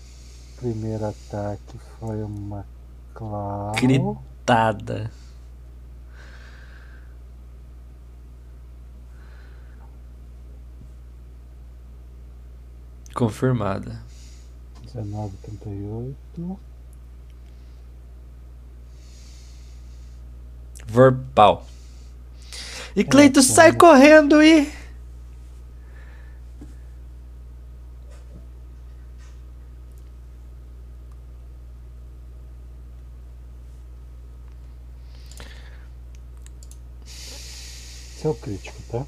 primeiro ataque foi uma claw. Gritada. Confirmada. 19,38. Verbal. E Cleito É, sai correndo e. Esse é crítico, tá?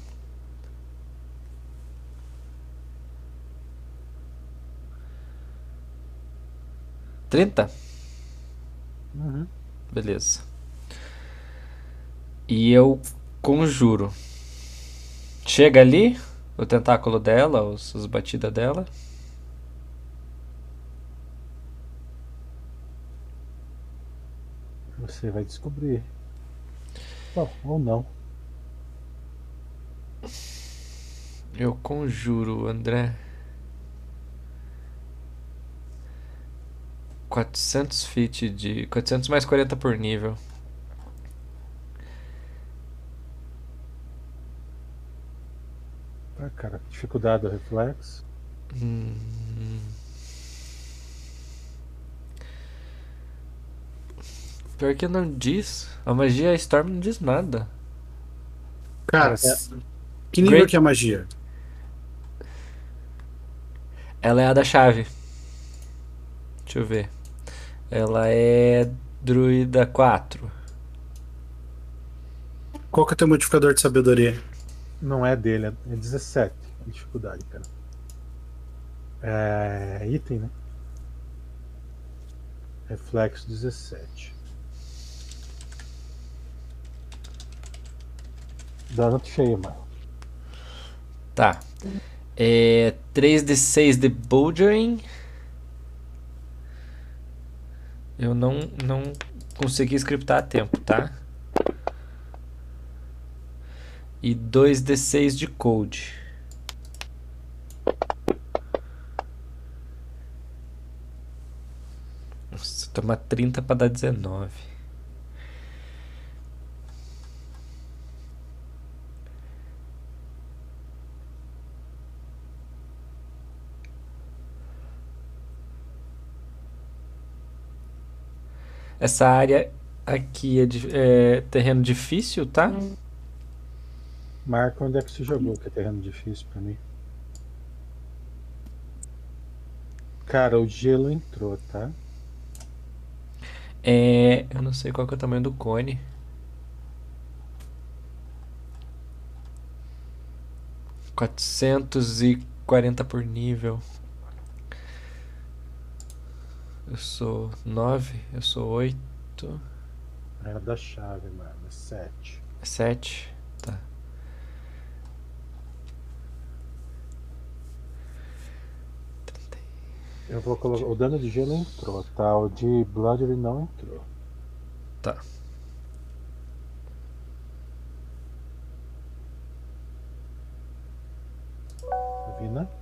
Trinta? Uhum. Beleza. E eu conjuro. Chega ali, o tentáculo dela, os, as batidas dela. Você vai descobrir. Bom, ou não. Eu conjuro, André. 400 feet de. 400 mais 40 por nível. Tá, cara. Dificuldade do reflexo. Hum. Pior que não diz. A magia Storm não diz nada. Cara, É. que nível Great- que é a magia? Ela é a da chave. Deixa eu ver. Ela é druida 4. Qual que é o teu modificador de sabedoria? Não é dele, é 17 a dificuldade, cara. É item, né? Reflexo 17. Dano cheio, mano. Tá. É 3d6 de bouldering. Eu não, não consegui scriptar a tempo, tá? E 2d6 de code. Nossa, toma 30 pra dar 19. Essa área aqui é, de- é terreno difícil, tá? Marca onde é que você jogou, que é terreno difícil pra mim. Cara, o gelo entrou, tá? É, eu não sei qual que é o tamanho do cone. Quatrocentos e quarenta por nível. Eu sou nove, eu sou oito, Era da chave, mano. É 7. sete. Tá. Eu vou colocar. O dano de gelo entrou, tá? O de Blood ele não entrou. Tá. Vina?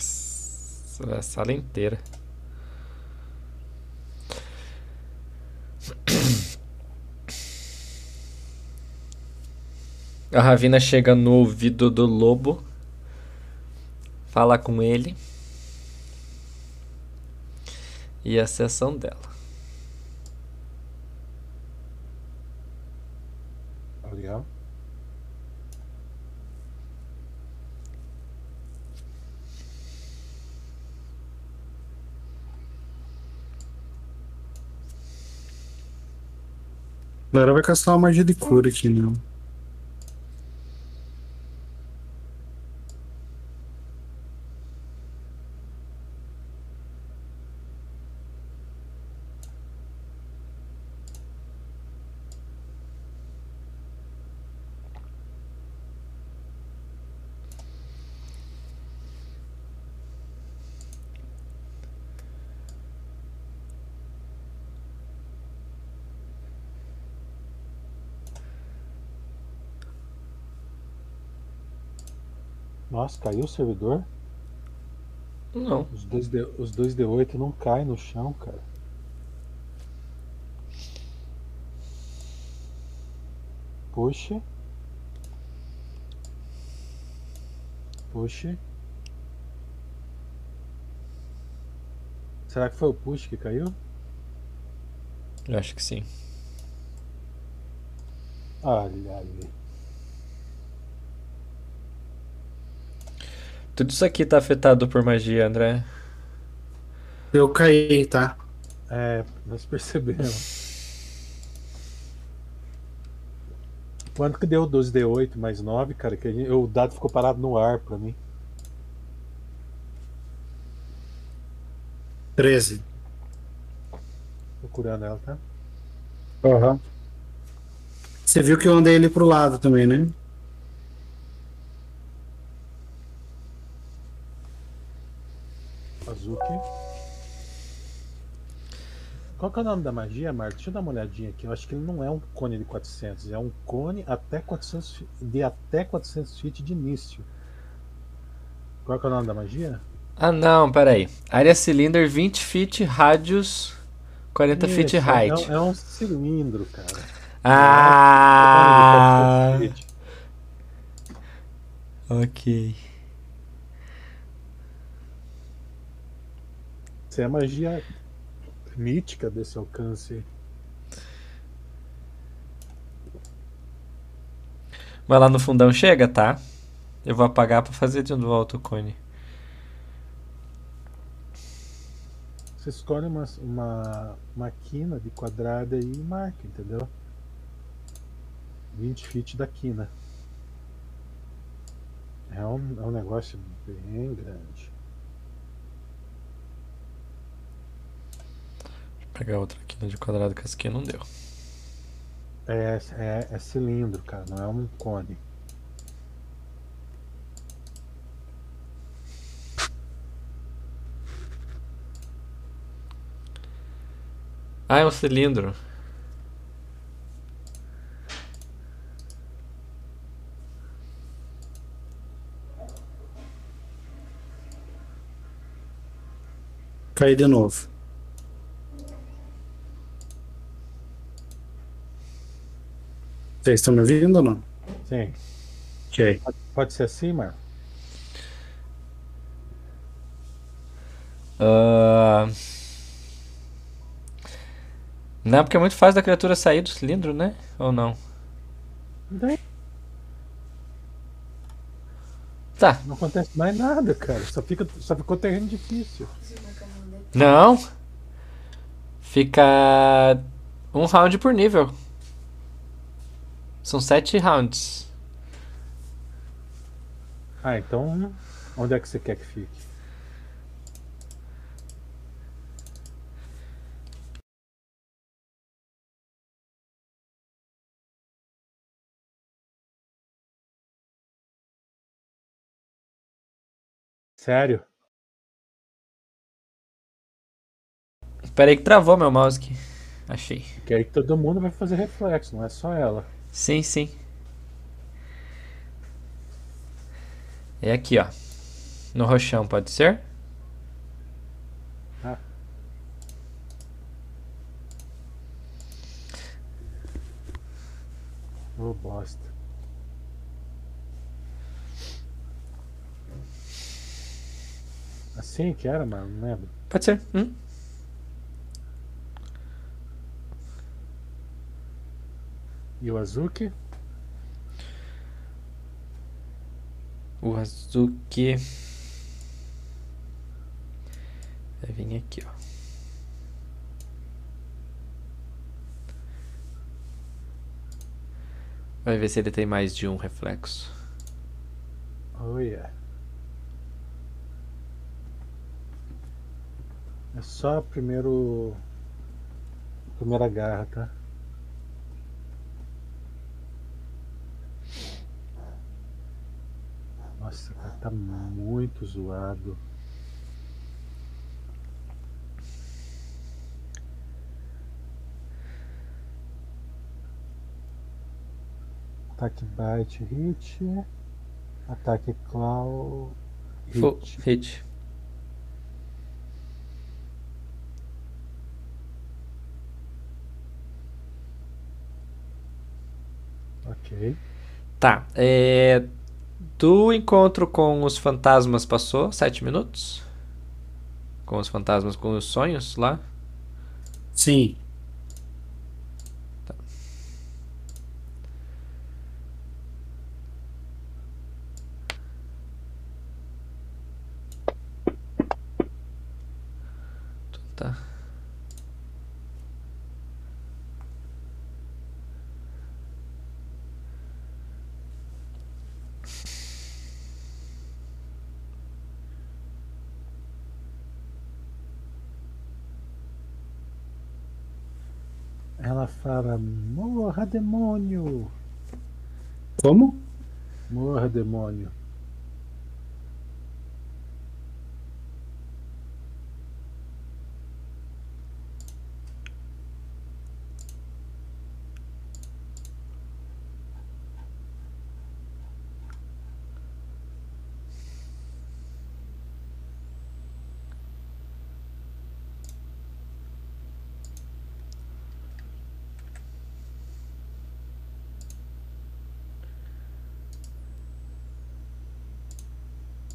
A sala inteira. A Ravina chega no ouvido do lobo, fala com ele e a sessão dela. Tá legal? A galera vai castar uma magia de cura aqui, não. Nossa, caiu o servidor? Não. Os dois, D, os dois D8 não caem no chão, cara. Puxe. Puxe. Será que foi o push que caiu? Eu acho que sim. Olha ali. Tudo isso aqui tá afetado por magia, André. Eu caí, tá? É, nós percebemos. Quanto que deu 12D8 mais 9, cara? Que gente- o dado ficou parado no ar pra mim. 13. Procurando ela, tá? Aham. Você viu que eu andei ele pro lado também, né? Qual que é o nome da magia, Marco? Deixa eu dar uma olhadinha aqui. Eu acho que ele não é um cone de 400. É um cone até 400, fi- de até 400 feet de início. Qual que é o nome da magia? Ah, não, peraí. Área cylinder 20 feet, rádios 40 feet Isso, height. É, um- é um cilindro, cara. Ah, Cone de 400 feet. ok. Isso é magia mítica desse alcance. Mas lá no fundão chega, tá? Eu vou apagar pra fazer de volta o cone. Você escolhe uma, uma, uma quina de quadrada e marca, entendeu? 20 feet da quina. É um, é um negócio bem grande. Pegar outra aqui de quadrado que essa aqui não deu. É, é, é cilindro, cara, não é um cone. Ah, é um cilindro. Caí de novo. Vocês estão me ouvindo ou não? Sim. Ok. Pode, ser assim, Marco? Ah, Não, porque é muito fácil da criatura sair do cilindro, né? Ou não? Daí Tá. não acontece mais nada, cara. Só, fica, só ficou terreno difícil. Não. Fica um round por nível. São sete rounds. Ah, então onde é que você quer que fique? Sério? Espera aí que travou meu mouse aqui. Achei. Porque aí todo mundo vai fazer reflexo, não é só ela. Sim, sim. É aqui, ó. No roxão, pode ser? Ô bosta. Assim que era, mano, não lembro. Pode ser. Hum? E o Azuki? O Azuki. Vai vir aqui, ó. Vai ver se ele tem mais de um reflexo. Oh yeah. É só primeiro. Primeira garra, tá? Nossa, cara, tá muito zoado. Ataque bite hit. Ataque claw Full hit. hit. Ok. Tá. É... Do encontro com os fantasmas passou sete minutos? Com os fantasmas, com os sonhos lá? Sim. Tá. Ela fala: Morra, demônio! Como? Morra, demônio!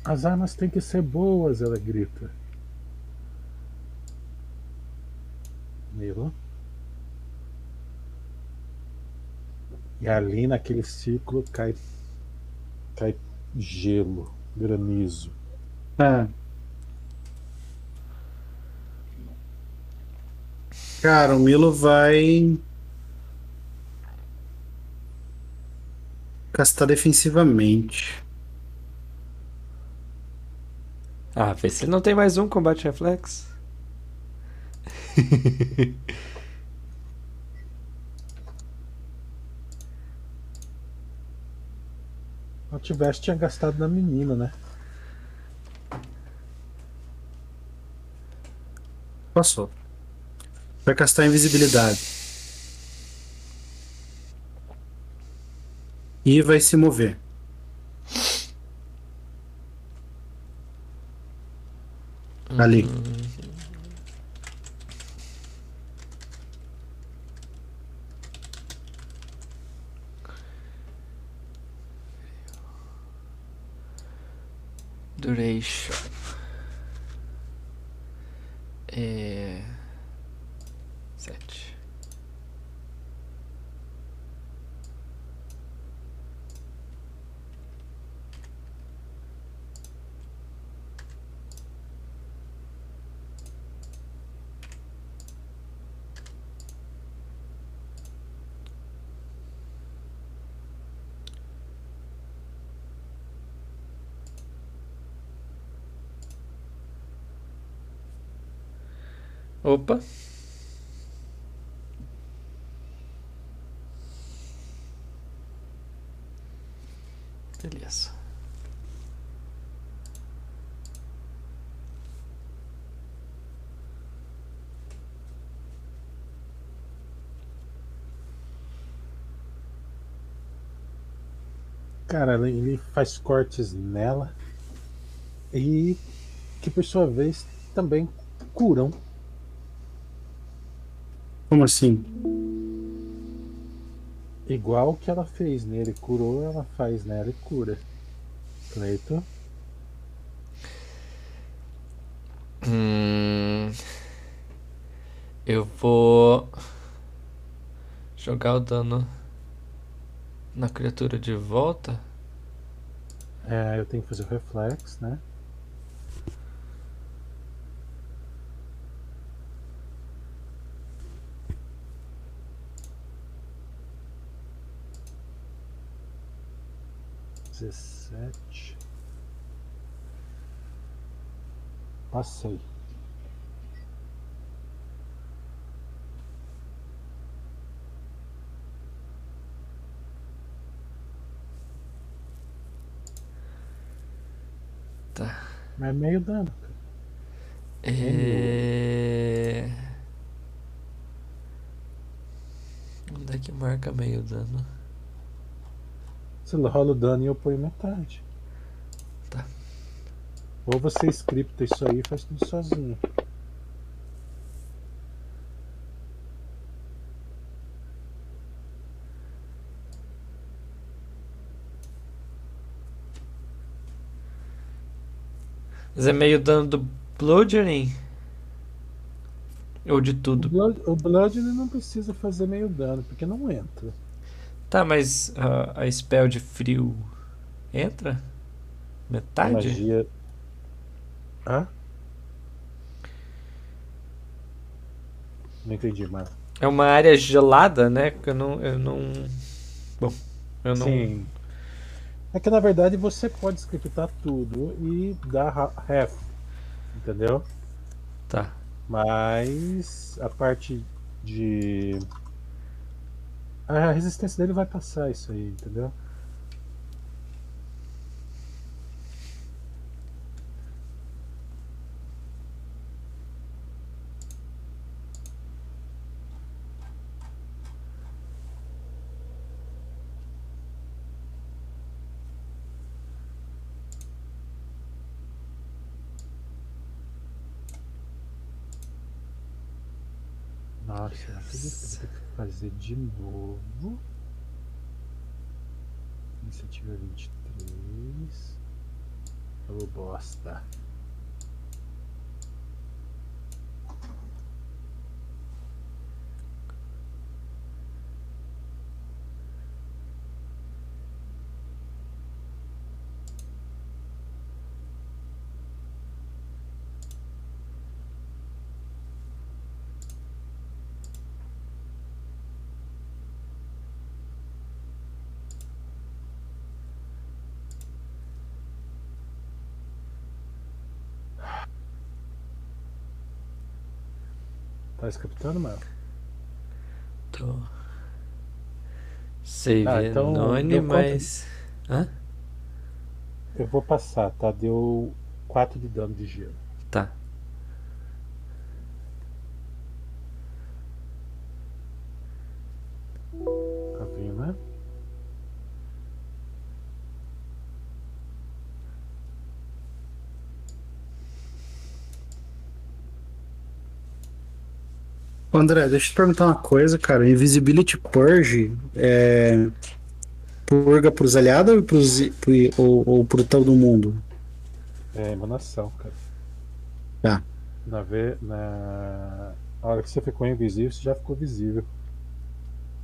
As armas têm que ser boas, ela grita. Milo. E ali naquele ciclo cai, cai gelo, granizo. É. Cara, o Milo vai. Castar defensivamente. Ah, vê se ele não tem mais um combate reflexo. Se (laughs) não tivesse, tinha gastado na menina, né? Passou. Vai castar invisibilidade. E vai se mover. Ali. Duration. Opa. Beleza. Cara, ele- ele faz cortes nela e que por sua vez também curam. Como assim? Igual que ela fez nele, curou, ela faz nela e cura. Cleito, Hum, eu vou jogar o dano na criatura de volta. é, eu tenho que fazer o reflexo, né? Passei. Tá. Mas é meio dano, cara. É... Onde é que marca meio dano? Você rola o dano e eu ponho metade. Ou você scripta isso aí e faz tudo sozinho. Mas é meio dano do Bludgeoning? Ou de O tudo? Blood, o Blood não precisa fazer meio dano, porque não entra. Tá, mas a, a spell de frio entra? A Metade? magia. Hã? Não entendi, mano. É uma área gelada, né? Que eu não. Eu não. Bom, eu não. Sim. É que na verdade você pode scriptar tudo e dar half. Entendeu? Tá. Mas a parte de. A resistência dele vai passar isso aí, entendeu? Nossa, eu acredito que eu vou ter que fazer de novo. Iniciativa 23. Ô bosta. Tá scriptando, mano? Tô. Save Ah, então conta mas. Hã? Eu vou passar, tá? Deu 4 de dano de gelo. Tá André, deixa eu te perguntar uma coisa, cara. Invisibility Purge é purga pros aliados ou, pros, pro, ou, ou pro todo mundo? É emanação, cara. Tá. Na, ve... na... na hora que você ficou invisível, você já ficou visível.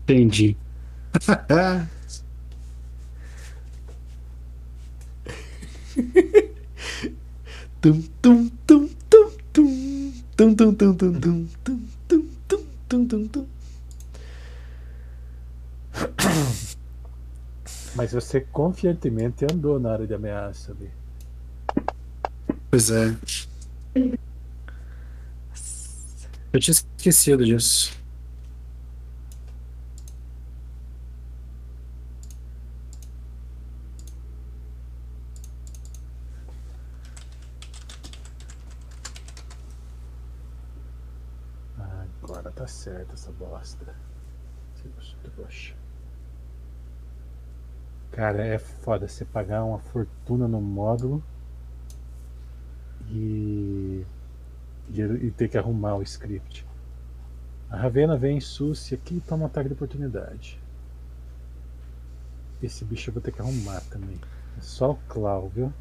Entendi. (laughs) Tum, tum, tum, tum, tum. Tum, tum, tum, tum, tum, tum, tum, tum, tum. Mas você confiantemente andou na área de ameaça ali. pois é. Eu tinha esquecido disso. Agora tá certo essa bosta. Trouxa. Cara, é foda você pagar uma fortuna no módulo e, e, e ter que arrumar o script. A Ravena vem em Susi aqui e toma um ataque de oportunidade. Esse bicho eu vou ter que arrumar também. É só o Clau, viu?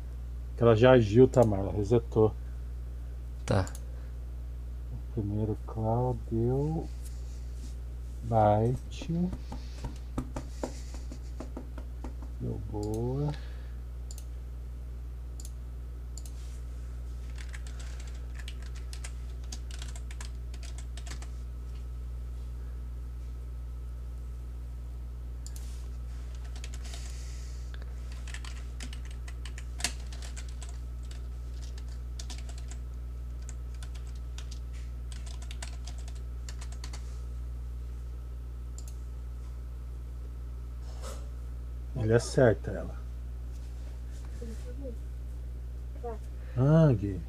Que ela já agiu, tá, Marla? Resetou. Tá. O primeiro Clau deu. Bite. Deu boa. Ele acerta ela. Ah, Gui.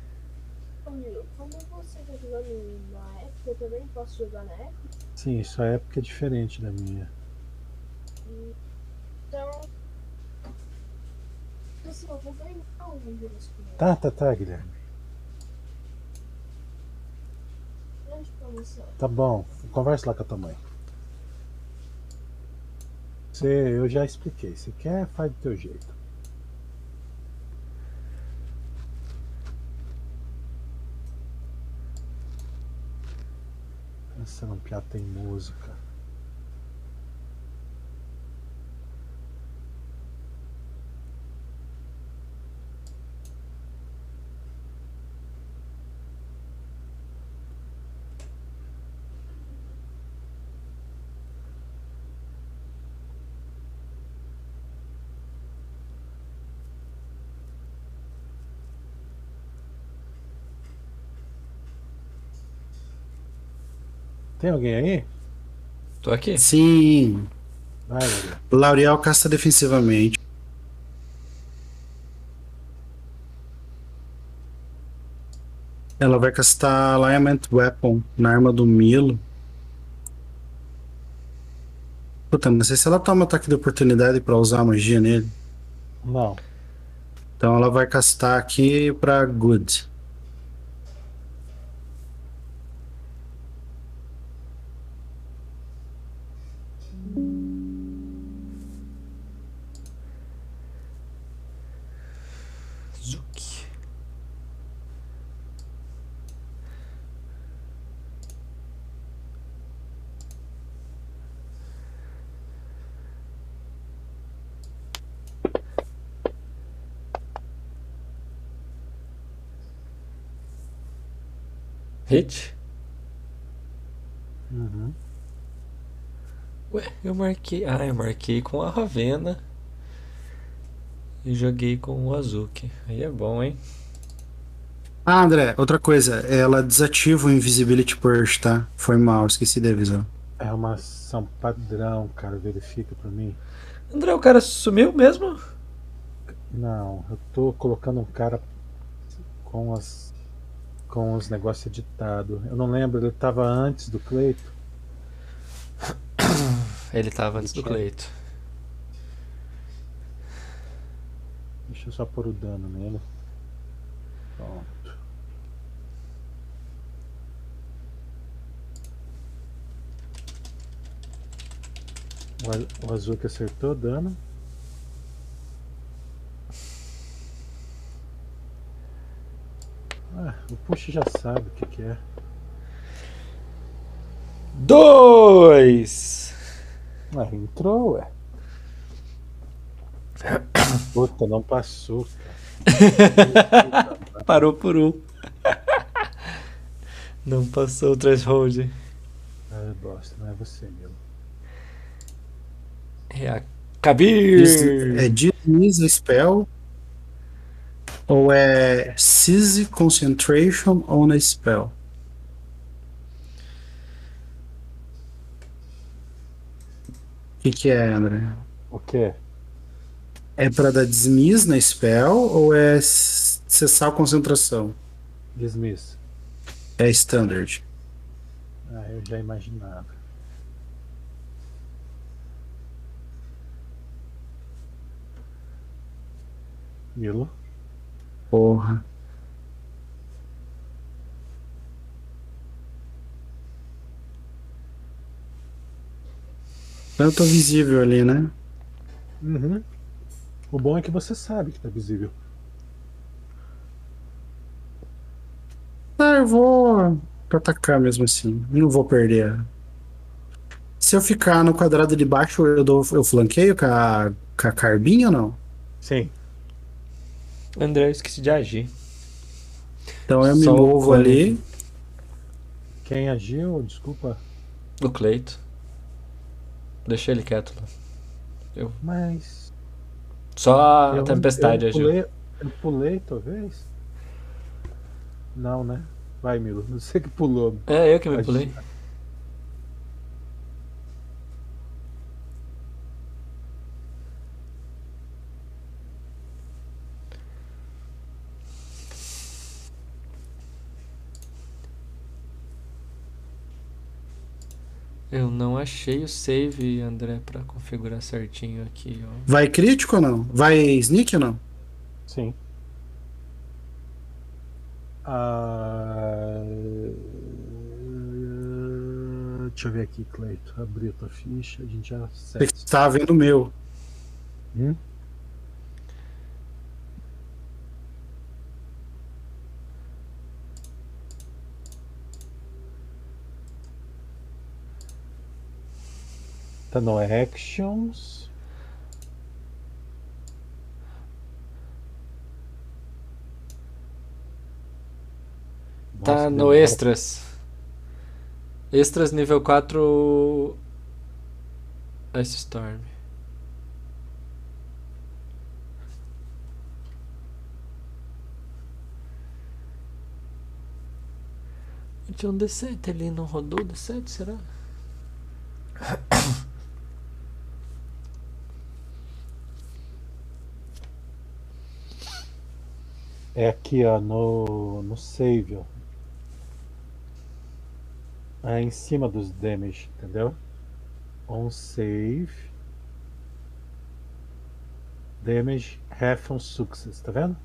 Amigo, como você tá jogando na época, eu também posso jogar na época? Sim, sua época é diferente da minha. Então. Assim, eu vou ganhar um vírus com Tá, tá, tá, Guilherme. grande promoção. Tá bom. Conversa lá com a tua mãe. Você, eu já expliquei. Se quer, faz do teu jeito. Pensa num piada tem música. Tem alguém aí? Tô aqui. Sim. Vai. Lauriel casta defensivamente. Ela vai castar Alignment Weapon na arma do Milo. Puta, não sei se ela toma ataque de oportunidade pra usar a magia nele. Não. Então ela vai castar aqui pra Good. Hit? Uhum. Ué, eu marquei. Ah, eu marquei com a Ravena. E joguei com o Azuki. Aí é bom, hein? Ah, André, outra coisa. Ela desativa o Invisibility Purge, tá? Foi mal, esqueci de avisar. É uma ação padrão, cara. Verifica pra mim. André, o cara sumiu mesmo? Não, eu tô colocando um cara com as com os negócios editados. Eu não lembro, ele tava antes do Cleito. Ele tava antes do Cleito. Deixa eu só pôr o dano nele. Pronto. O azul que acertou dano. Ah, o push já sabe o que, que é. Dois! Ah, entrou, ué. Puta, não passou. (laughs) Parou por um. Não passou o threshold. Ah, bosta, não é você, meu. É a Kabir! É Dismiss a Spell? Ou é Seize Concentration on a Spell? O que, que é, André? O quê? É pra dar dismiss na spell ou é cessar a concentração? Dismiss. É standard. Ah, eu já imaginava. Milo? Porra. Tanto visível ali, né? Uhum. O bom é que você sabe que tá visível. Ah, eu vou pra atacar mesmo assim. Não vou perder. Se eu ficar no quadrado de baixo, eu, dou, eu flanqueio com a, com a carbinha ou não? Sim. André, eu esqueci de agir. Então eu me Só o movo ali. Quem agiu, desculpa, O Cleito. Deixa ele quieto lá. mas. Só a eu- tempestade eu agiu. pulei, eu pulei, talvez? Não, né? Vai, Milo. (laughs) Você que pulou. É, eu que me Agi- pulei. Eu não achei o save, André, pra configurar certinho aqui, ó. Vai crítico ou não? Vai sneak ou não? Sim. Ah, Deixa eu ver aqui, Cleito. Abriu tua ficha, a gente já Você segue. que tá vendo o meu. Hum? Tá no Actions. Tá Nossa, no demora. extras. Extras nível 4 Ice Storm. Tinha um D7 ali, não rodou o D7, será? (coughs) É aqui, ó, no, no save, ó. É em cima dos damage, entendeu? On save. Damage, half on success, tá vendo?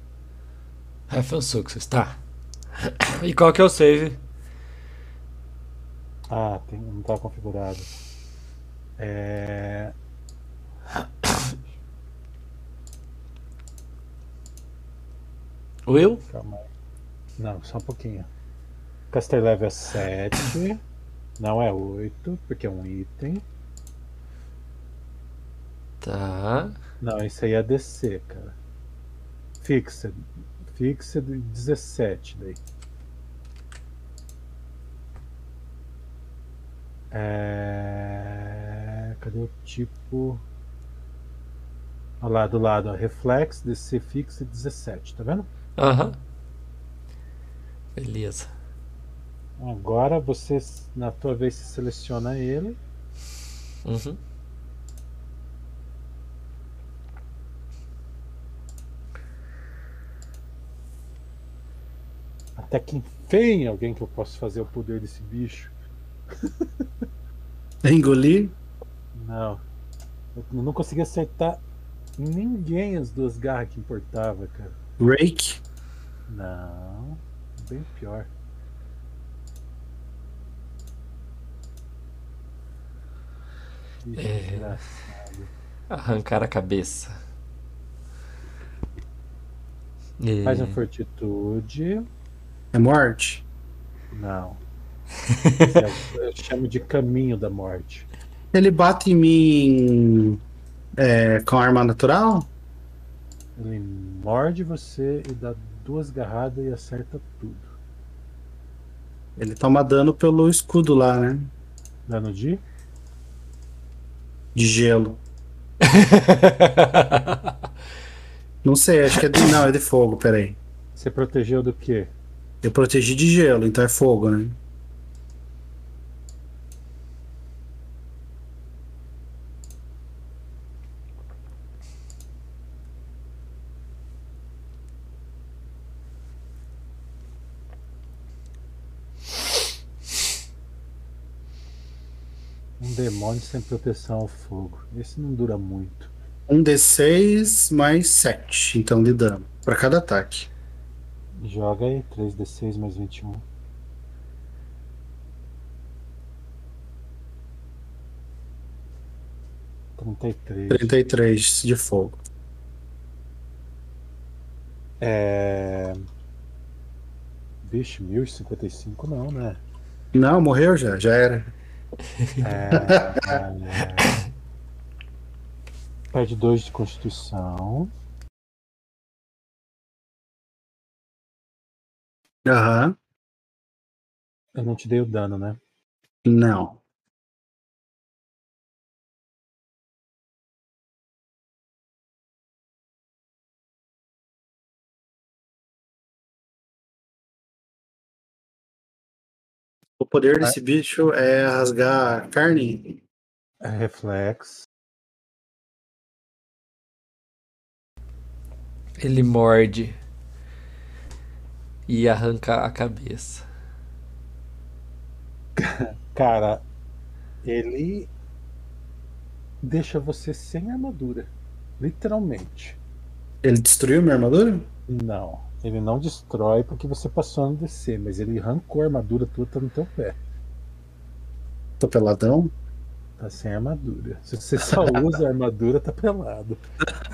Have a success, tá. E qual que é o save? Ah, tem, não tá configurado. É. Will? Calma. Não, só um pouquinho. Caster level é 7. Não é 8, porque é um item. Tá. Não, isso aí é DC, cara. Fixed. Fixed 17 daí. É... Cadê o tipo? Olha lá do lado, ó. Reflex, DC Fixed 17, tá vendo? Aham. Beleza. Agora você, na tua vez, você seleciona ele. Uhum. Até que enfim alguém que eu possa fazer o poder desse bicho. (laughs) Engolir. Não. Eu não consegui acertar ninguém as duas garras que importava, cara. Rake. Não. Bem pior. Bicho É. Arrancar a cabeça. E- Faz um fortitude. É morte. Não. (laughs) É Eu chamo de caminho da morte. Ele bate em mim é, com arma natural? Ele morde você e dá duas garradas e acerta tudo. Ele toma dano pelo escudo lá, né? Dano de? De gelo. (laughs) Não sei, acho que é de. Não, é de fogo, peraí. Você protegeu do quê? Eu protegi de gelo, então é fogo, né? Um demônio sem proteção ao fogo. Esse não dura muito. Um D6 mais 7, então, de dano. Pra cada ataque. Joga aí, 3d6 mais 21. Trinta e três. 33 de fogo. É. Vixe, 1055 não, né? Não, morreu já, já era. É. Perde 2 de constituição. Aham. Eu não te dei o dano, né? Não. O poder desse bicho é rasgar carne? É reflexo. Ele morde e arranca a cabeça. (laughs) Cara, ele deixa você sem armadura. Literalmente. Ele destruiu minha armadura? Não. Ele não destrói porque você passou no DC, mas ele arrancou a armadura tua, tá no teu pé. Tô peladão? Tá sem armadura. Se você só usa a armadura, tá pelado.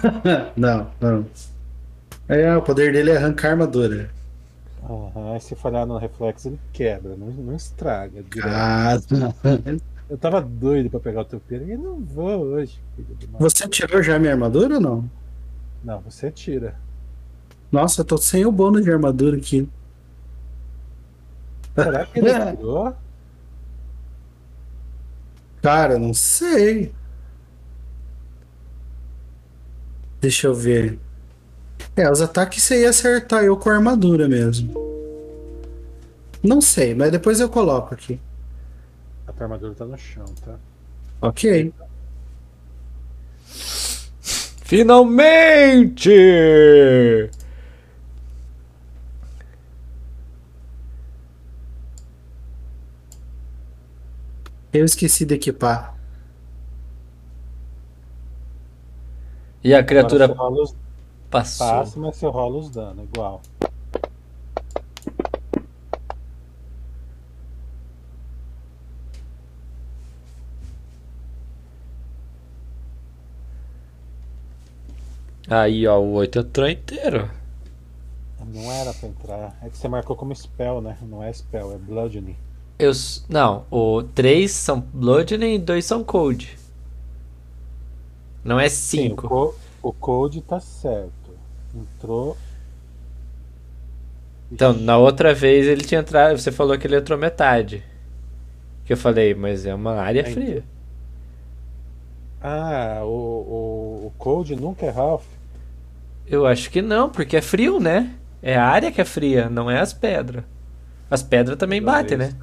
(laughs) não, não. É, o poder dele é arrancar a armadura. Aham, se falhar no reflexo, ele quebra, não, não estraga. Ah, (laughs) Eu tava doido pra pegar o teu pelo e não vou hoje, você tirou já minha armadura ou não? Não, você tira. Nossa, eu tô sem o bônus de armadura aqui. Será que ele tirou? Cara, não sei. Deixa eu ver. É, os ataques você ia acertar eu com a armadura mesmo. Não sei, mas depois eu coloco aqui. A tua armadura tá no chão, tá? Ok. Finalmente! Eu esqueci de equipar. E a criatura os, passou. passa, mas você rola os danos, igual. Aí, ó, o 8 entrou inteiro. Não era pra entrar. É que você marcou como spell, né? Não é spell, é bludgeoning. Eu, não, o 3 são Bludgeoning e 2 são Cold. Não é Sim, o, 5. co o code tá certo. Entrou. Então, na outra vez ele tinha entrado. Você falou que ele entrou metade. Que eu falei, mas é uma área Aí, fria. Ah, o, o, o code nunca é Ralph. Eu acho que não, porque é frio, né? É a área que é fria, não é as pedras. As pedras também batem, né?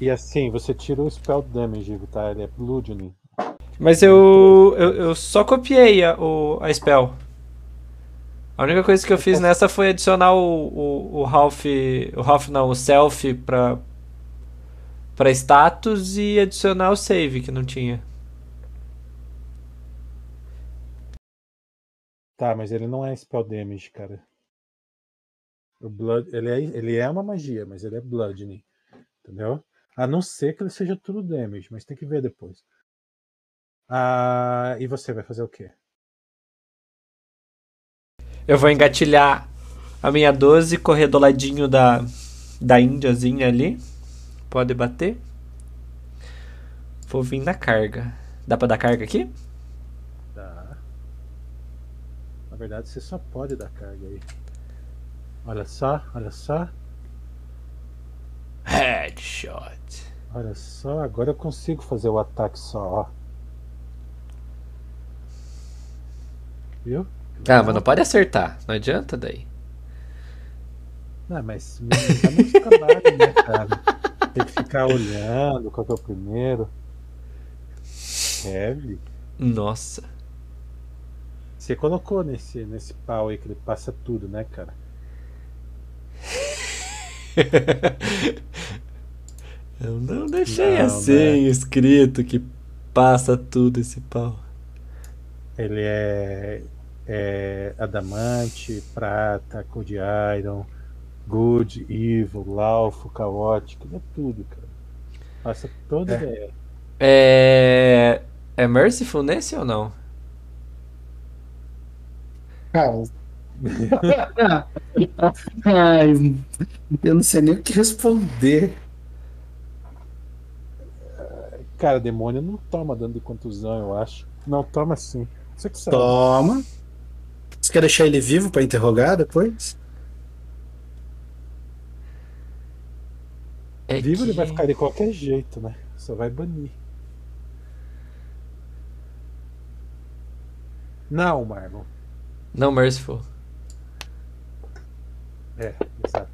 E assim, você tira o spell damage, tá? Ele é bludgeoning. Mas eu, eu, eu só copiei a, o, a spell. A única coisa que eu fiz nessa foi adicionar o, o, o Ralph. O Ralph não, o self pra, pra status e adicionar o save que não tinha. Tá, mas ele não é spell damage, cara. O blood, ele é, ele é uma magia, mas ele é bludgeoning. Entendeu? A não ser que ele seja tudo damage, mas tem que ver depois. Ah, e você vai fazer o quê? Eu vou engatilhar a minha 12, correr do ladinho da, da índiazinha ali. Pode bater. Vou vir na carga. Dá pra dar carga aqui? Tá. Na verdade, você só pode dar carga aí. Olha só, olha só. Headshot. Olha só, agora eu consigo fazer o ataque só, ó. Viu? Ah, mas não pode acertar. Não adianta daí. Não, mas me dá muito trabalho, né, cara? Tem que ficar olhando qual que é o primeiro. Heavy. Nossa. Você colocou nesse, nesse pau aí que ele passa tudo, né, cara? (laughs) Eu não deixei Não, assim né? escrito que passa tudo esse pau. Ele é, é adamante, prata, cold iron, good, evil, laufo, caótico, é tudo, cara. Passa toda É. ideia. É. É Merciful nesse ou não? Cara. Ai, eu não sei nem o que responder. Cara, demônio não toma dano de contusão, eu acho. Não, toma sim. Você que sabe. Toma. Você quer deixar ele vivo pra interrogar depois? É Vivo ele que- vai ficar de qualquer jeito, né? Só vai banir. Não, Marlon. Não, Merciful. É, exato.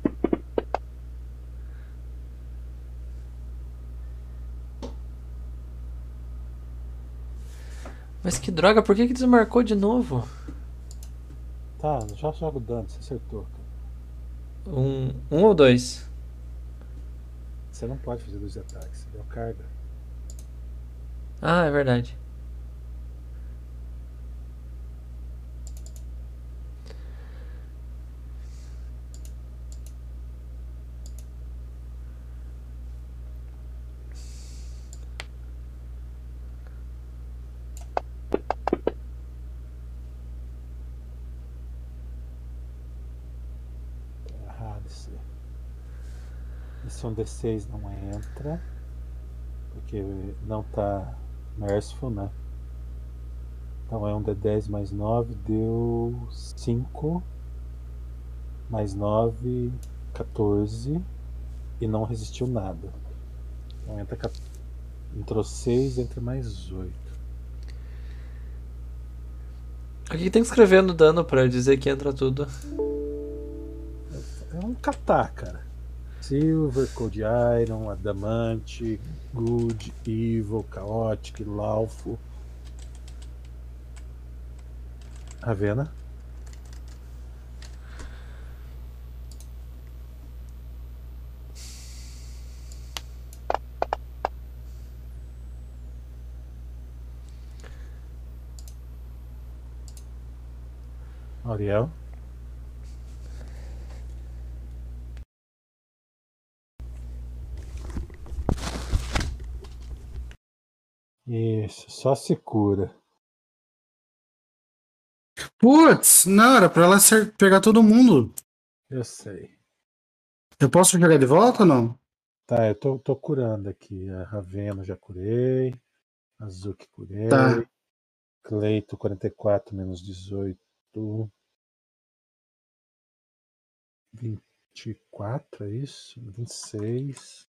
Mas que droga, por que, que desmarcou de novo? Tá, já joga o dano, você acertou. cara. Um, um ou dois? Você não pode fazer dois ataques, você deu carga. Ah, é verdade. Tá errado isso. aí. Esse um D6 não entra. Porque não tá Merciful, né? Então é um D10 mais 9, deu 5. Mais 9, 14. E não resistiu nada. Então entra. Entrou 6, entra mais 8. O que, que tem que escrever no dano pra dizer que entra tudo? É um catar, cara. Silver, Cold Iron, Adamante, Good, Evil, Chaotic, Laufo. Ravena? Ariel? Isso, só se cura. Putz, não, era pra ela acer- pegar todo mundo. Eu sei. Eu posso jogar de volta ou não? Tá, eu tô, tô curando aqui. A Ravena já curei. Azuki curei. Tá. Cleito 44 menos 18. 24, é isso? 26.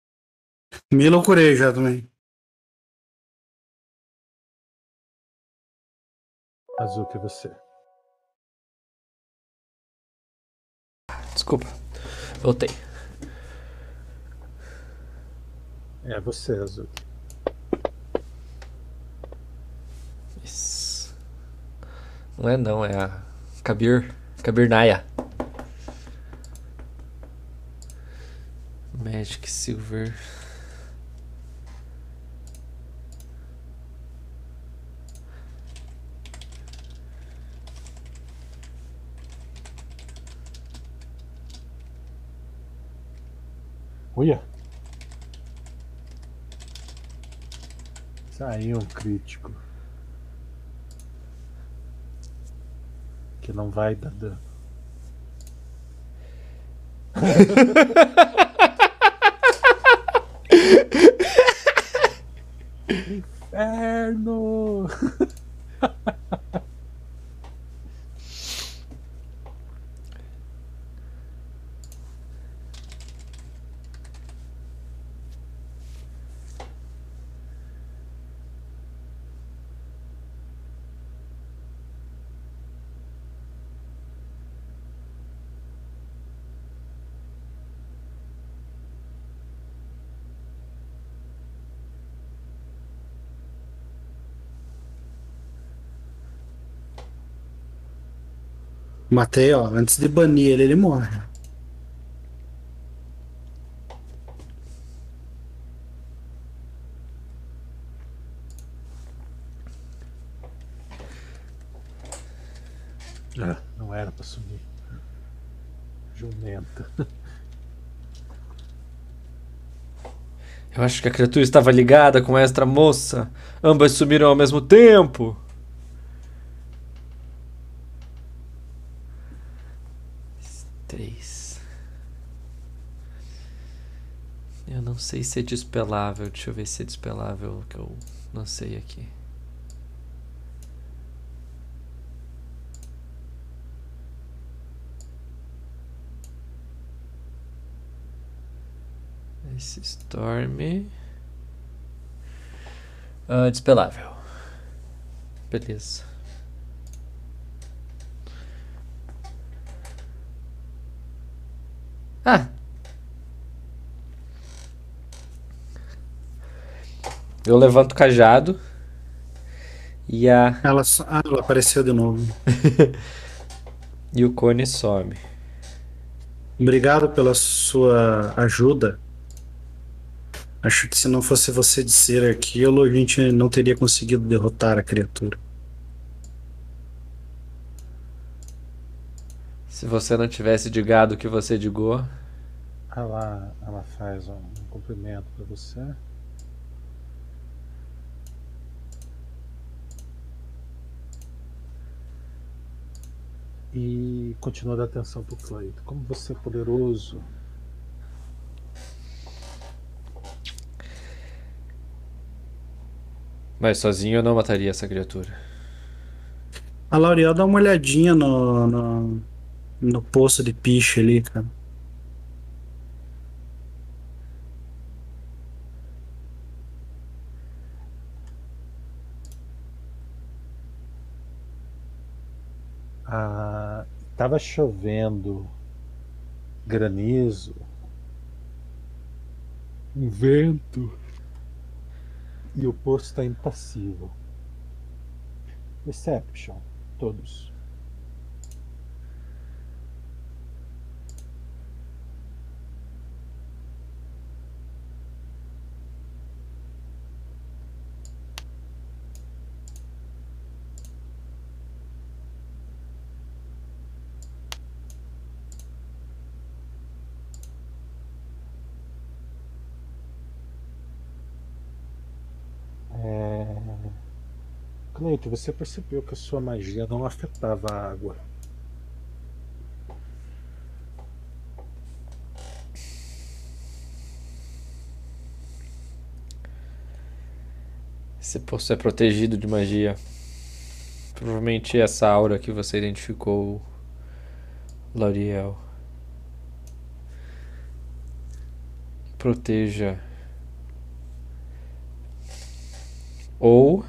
Mila eu curei já também. azul que você. Desculpa, voltei. É você, azul. Isso. Não é não, é a Kabir, Kabir Naya. Magic Silver. Olha! Saiu um crítico. Que não vai dar dano. (laughs) Inferno! Matei, ó. Antes de banir ele, ele morre. Ah, não era pra sumir. Jumenta. Eu acho que a criatura estava ligada com esta moça. Ambas sumiram ao mesmo tempo. Três. Eu não sei se é despelável. Deixa eu ver se é despelável que eu não sei aqui. Esse Storm. Ah, despelável. Beleza. Ah! Eu levanto o cajado. E a. Ela, ah, ela apareceu de novo. (laughs) E o cone some. Obrigado pela sua ajuda. Acho que se não fosse você dizer aquilo, a gente não teria conseguido derrotar a criatura. Se você não tivesse digado o que você digou. Ela, ela faz um, um cumprimento pra você. E continua dando atenção pro Cleito. Como você é poderoso. Mas sozinho eu não mataria essa criatura. A Lauriel dá uma olhadinha no, no, no poço de piche ali, cara. Tava chovendo granizo, um vento e o poço está impassível. Deception, todos. Cleito, você percebeu que a sua magia não afetava a água. Esse poço é protegido de magia. Provavelmente essa aura que você identificou, Lauriel. Proteja. Ou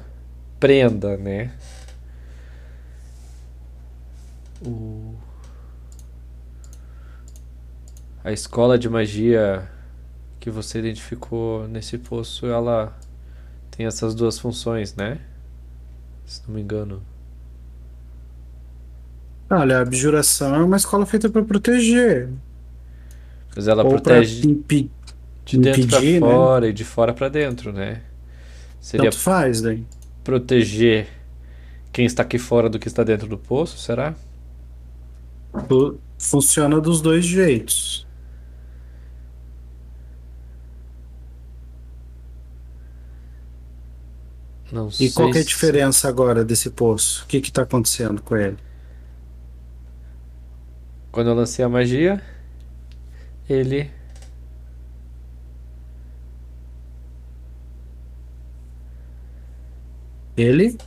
prenda, né? O... A escola de magia que você identificou nesse poço, ela tem essas duas funções, né? Se não me engano. Olha, a abjuração é uma escola feita para proteger. Mas ela ou para protege de dentro pra impedir, né? fora e de fora pra dentro, né? Seria tanto faz daí. Proteger quem está aqui fora do que está dentro do poço, será? Fu- Funciona dos dois jeitos. Não E qual é a se- diferença agora desse poço? O que que tá acontecendo com ele? Quando eu lancei a magia, ele Ele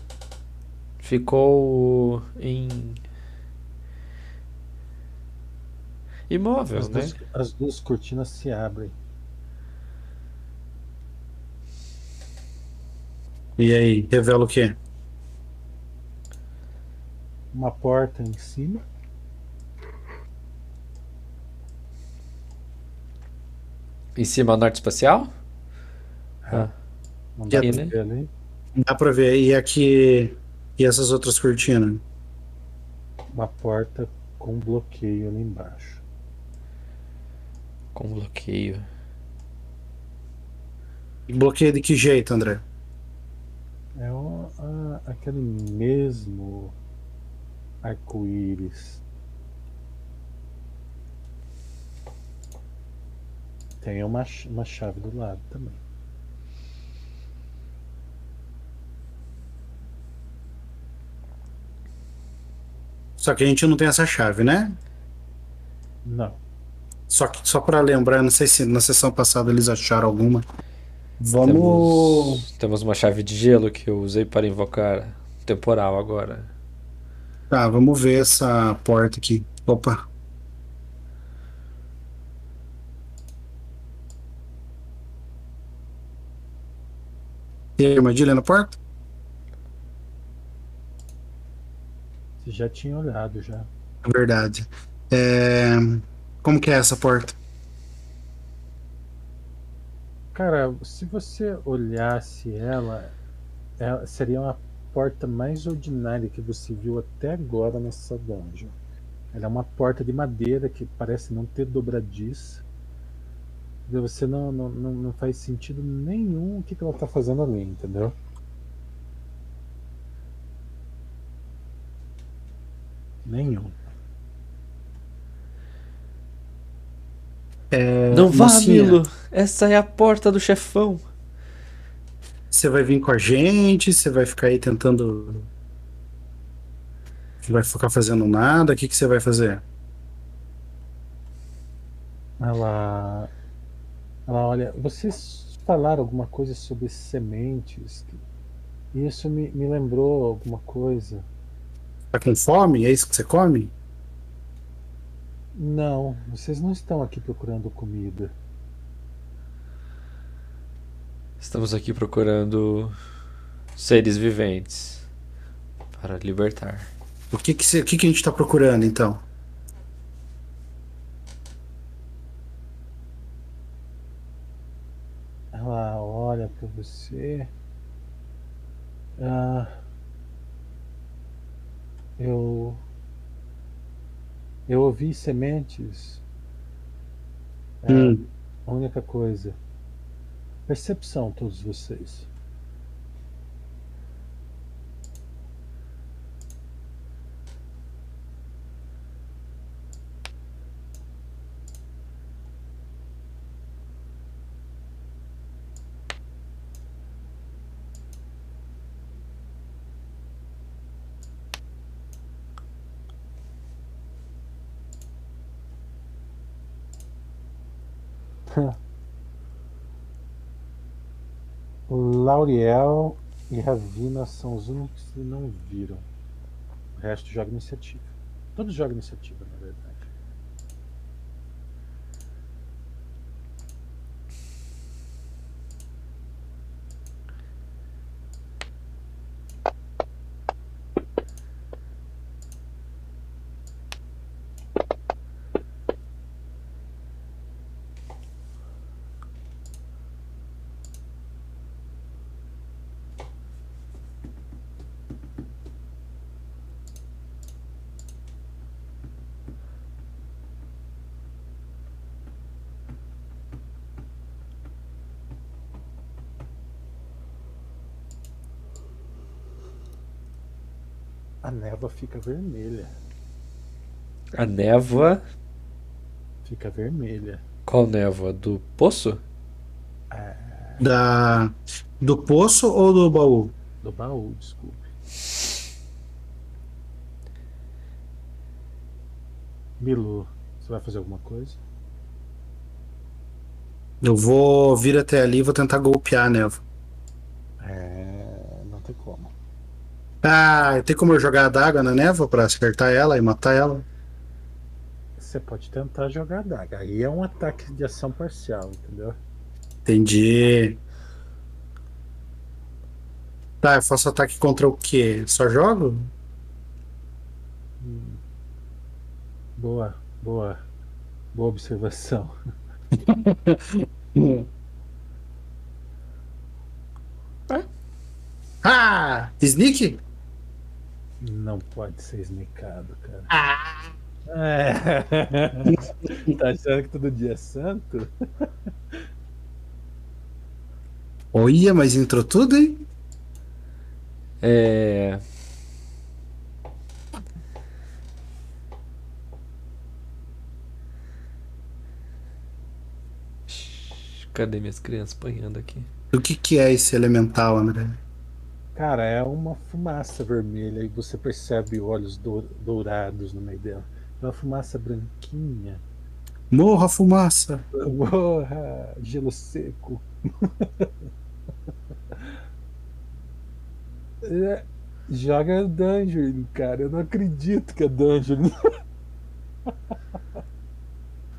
ficou em imóvel, As né? duas, as duas cortinas se abrem. E aí, revela o quê? Uma porta em cima. Em cima norte espacial? Ah. Não dá pra né? ver ali. Dá pra ver. E aqui. E essas outras cortinas? Uma porta com bloqueio ali embaixo. Com bloqueio. Bloqueio de que jeito, André? É o, a- aquele mesmo arco-íris. Tem uma, uma chave do lado também. Só que a gente não tem essa chave, né? Não. Só que só para lembrar, não sei se na sessão passada eles acharam alguma. Vamos. Temos, temos uma chave de gelo que eu usei para invocar temporal agora. Tá, vamos ver essa porta aqui. Opa. E aí, armadilha na porta? Já tinha olhado já. É verdade. É, Como que é essa porta? Cara, se você olhasse ela, ela seria uma porta mais ordinária que você viu até agora nessa dungeon. Ela é uma porta de madeira que parece não ter dobradiça. Você não, não, não, faz sentido nenhum o que, que ela tá fazendo ali, entendeu? Nenhum. É, Não vá, mocinha, Milo! Essa é a porta do chefão. Você vai vir com a gente? Você vai ficar aí tentando. Não vai ficar fazendo nada? O que, que você vai fazer? Ela, ela olha. Vocês falaram alguma coisa sobre sementes? Isso me, me lembrou alguma coisa. Tá com fome? É isso que você come? Não, vocês não estão aqui procurando comida. Estamos aqui procurando seres viventes para libertar. O que, que, o que, que a gente tá procurando então? Ela olha para você. Ah, eu. Eu ouvi sementes. É, Hum, A única coisa. Percepção, todos vocês. Lauriel e Ravina são os únicos que não viram. O resto joga iniciativa. Todos jogam iniciativa, na verdade. A névoa fica vermelha. A névoa. Fica vermelha. Qual névoa? Do poço? Da, do poço ou do baú? Do baú, desculpe. Milu, você vai fazer alguma coisa? Eu vou vir até ali e vou tentar golpear a névoa. É. Não tem como. Ah, tem como eu jogar a daga na névoa pra acertar ela e matar ela? Você pode tentar jogar a daga. Aí é um ataque de ação parcial, entendeu? Entendi. Tá, eu faço ataque contra o quê? Só jogo? Boa, boa. Boa observação. (laughs) Ah! Sneak? Não pode ser sneakado, cara. Ah! É. (laughs) tá achando que todo dia é santo? Olha, mas entrou tudo, hein? É. Cadê minhas crianças apanhando aqui? O que que é esse elemental, André? Cara, é uma fumaça vermelha e você percebe olhos dou- dourados no meio dela. É uma fumaça branquinha. Morra, fumaça! Porra, gelo seco. É, joga Dungeon, cara. Eu não acredito que é Dungeon.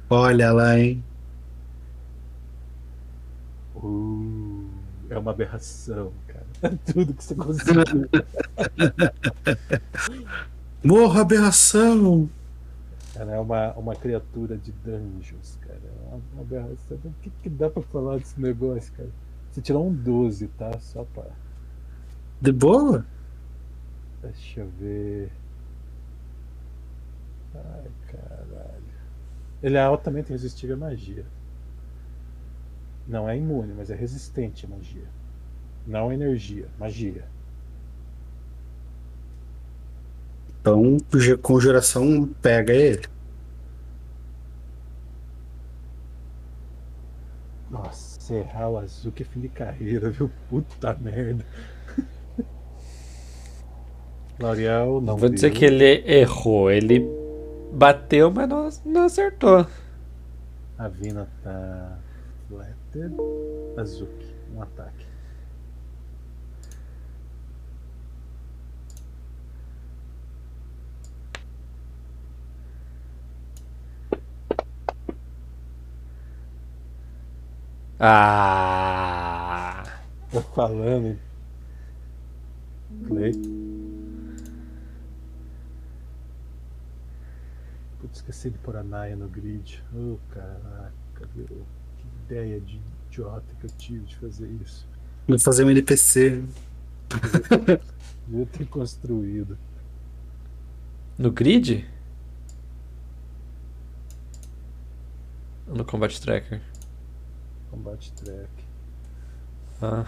Olha lá, hein? Uh, é uma aberração, cara. (laughs) Tudo que você conseguiu. Morra, aberração! Ela é uma, uma criatura de dungeons, cara. É uma, uma aberração. O que, que dá pra falar desse negócio, cara? Você tirou um 12, tá? Só pra. De boa? Deixa eu ver. Ai, caralho. Ele é altamente resistível à magia. Não é imune, mas é resistente à magia. Não energia, magia. Então, conjuração pega ele. Nossa, errar o azul que é fim de carreira, viu? Puta merda. (laughs) L'Oreal não Vou dizer que ele errou. Ele bateu, mas não, não acertou. A Vina tá flatted. Azuki, um ataque. Ah! Tô falando, hein? Clay. Putz, esqueci de pôr a Naya no grid. Oh, caraca, meu. Que ideia de idiota que eu tive de fazer isso. Vou fazer um NPC. (laughs) Devia ter construído. No grid? Ou no Combat Tracker? Combate track. Ah.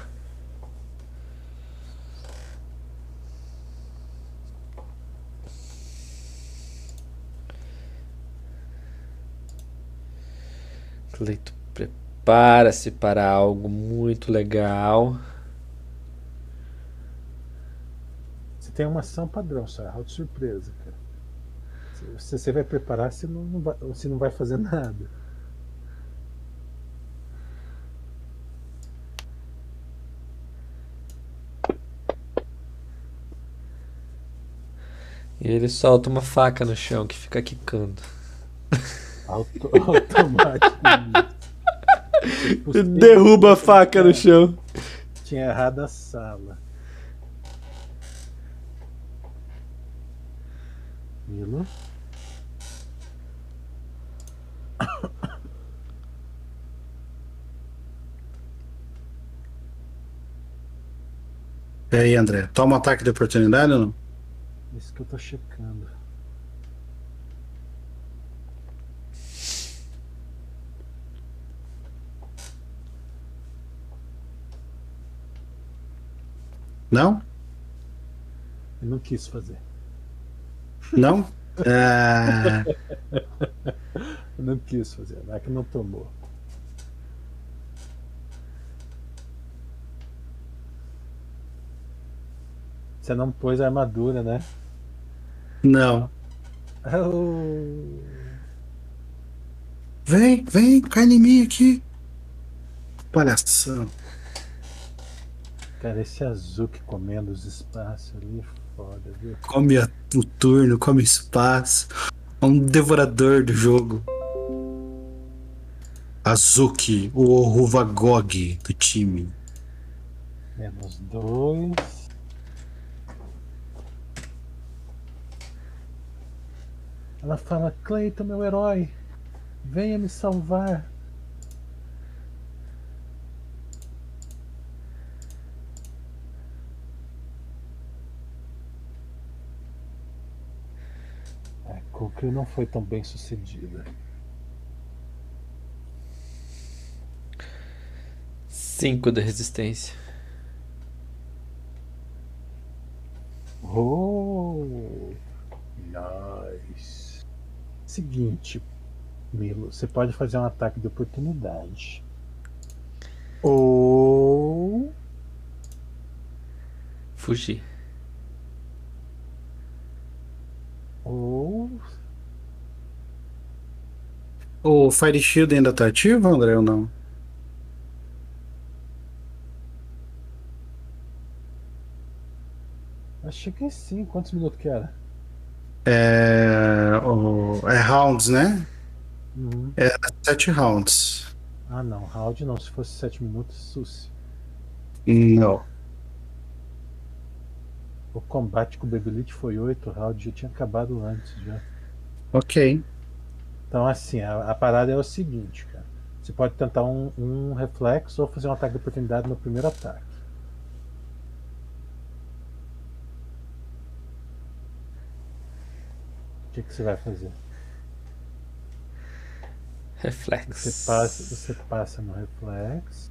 Cleito, prepara-se para algo muito legal. Você tem uma ação padrão, só é de surpresa, cara. Se você vai preparar, você não, não vai, você não vai fazer nada. E ele solta uma faca no chão que fica quicando. Auto, (laughs) automático. (laughs) Derruba a faca no chão. Tinha errado a sala. Milo. E aí, André? Toma um ataque de oportunidade ou não? Isso que eu tô checando. Não? Eu não quis fazer. Não? Ah, (laughs) Eu não quis fazer, é que não tomou. Você não pôs a armadura, né? Não. Oh, Vem, vem, cai em mim aqui. Palhação. cara, esse azul que comendo os espaços ali, foda, viu? Come a- o turno, come espaço. É um devorador do jogo. Azuki, o Ruvagog do time. Menos dois. Ela fala, Cleiton, meu herói, venha me salvar. A Kukri não foi tão bem sucedida. Cinco de resistência. Oh, nice. Seguinte, Milo, você pode fazer um ataque de oportunidade. Ou Fugir. ou O Fire Shield ainda tá ativo, André, ou não? achei que sim. Quantos minutos que era? É, o, é rounds, né? Uhum. Sete rounds. Ah não, round não. Se fosse 7 minutos, susse. Não. O combate com o Bebelite foi 8 rounds, já tinha acabado antes já. Ok. Então assim, a, a parada é o seguinte, cara. Você pode tentar um, um reflexo ou fazer um ataque de oportunidade no primeiro ataque. Que, que você vai fazer? Reflexo. Você passa, você passa no reflexo.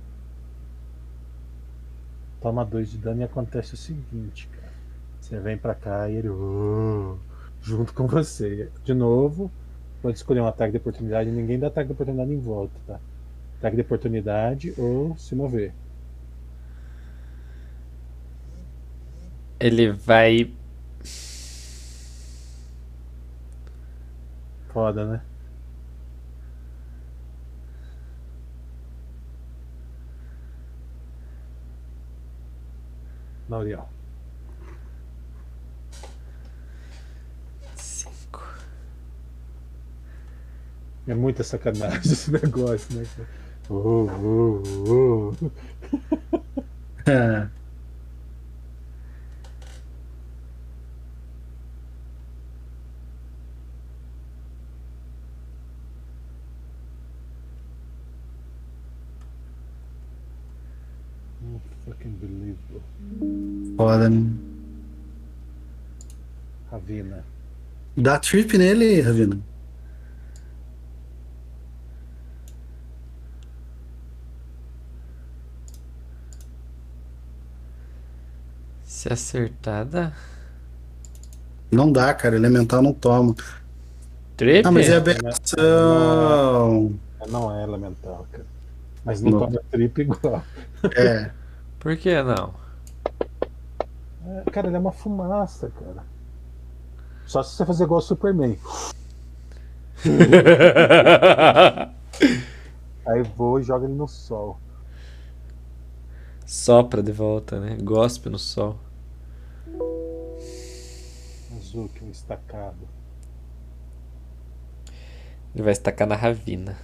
Toma 2 de dano e acontece o seguinte, cara. Você vem pra cá e ele. "Oh", junto com você. De novo, pode escolher um ataque de oportunidade. Ninguém dá ataque de oportunidade em volta, tá? Ataque de oportunidade ou se mover. Ele vai. Foda, né? Lauriel. Cinco. É muita sacanagem (laughs) esse negócio, né? Oh, oh, oh. Dá trip nele, Ravina. Se acertar, dá. Não dá, cara. Elemental não toma. Trip? Ah, mas é aberração. Não é elemental, cara. Mas não, Não. toma trip igual. É. Por que não? É, cara, ele é uma fumaça, cara. Só se você fazer igual o Superman. (laughs) Aí voa e joga ele no sol. Sopra de volta, né? Gospe no sol. Azul, que um estacado. Ele vai estacar na ravina.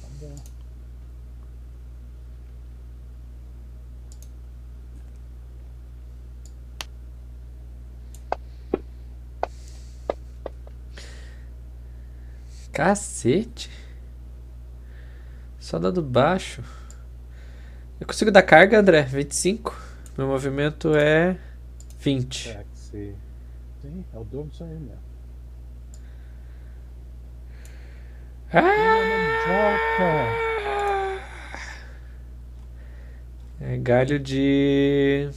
Tá bom. Cacete. Só dado baixo. Eu consigo dar carga, André? 25. Meu movimento é 20. Será que você. Sim, é o dobro disso aí mesmo. Ah! Joca! É galho de.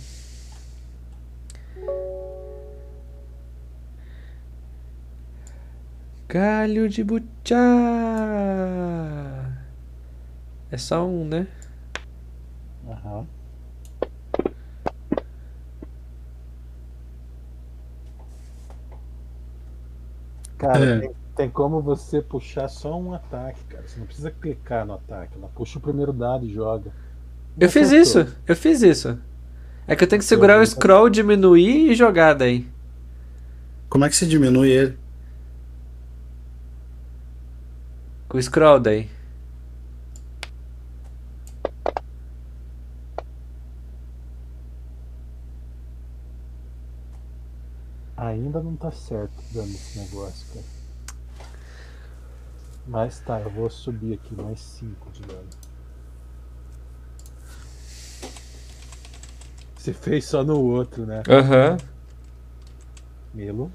Galho de butiá. É só um, né? Aham. Cara, É. tem, tem como você puxar só um ataque, cara. Você não precisa clicar no ataque. Ela puxa o primeiro dado e joga. Eu fiz Acertou. isso, eu fiz isso. É que eu tenho que segurar o scroll, diminuir e jogar daí. Como é que se diminui ele? Com o scroll daí. Ainda não tá certo dando esse negócio, cara. Mas tá, eu vou subir aqui mais 5 de dano. Você fez só no outro, né? Aham. Melo.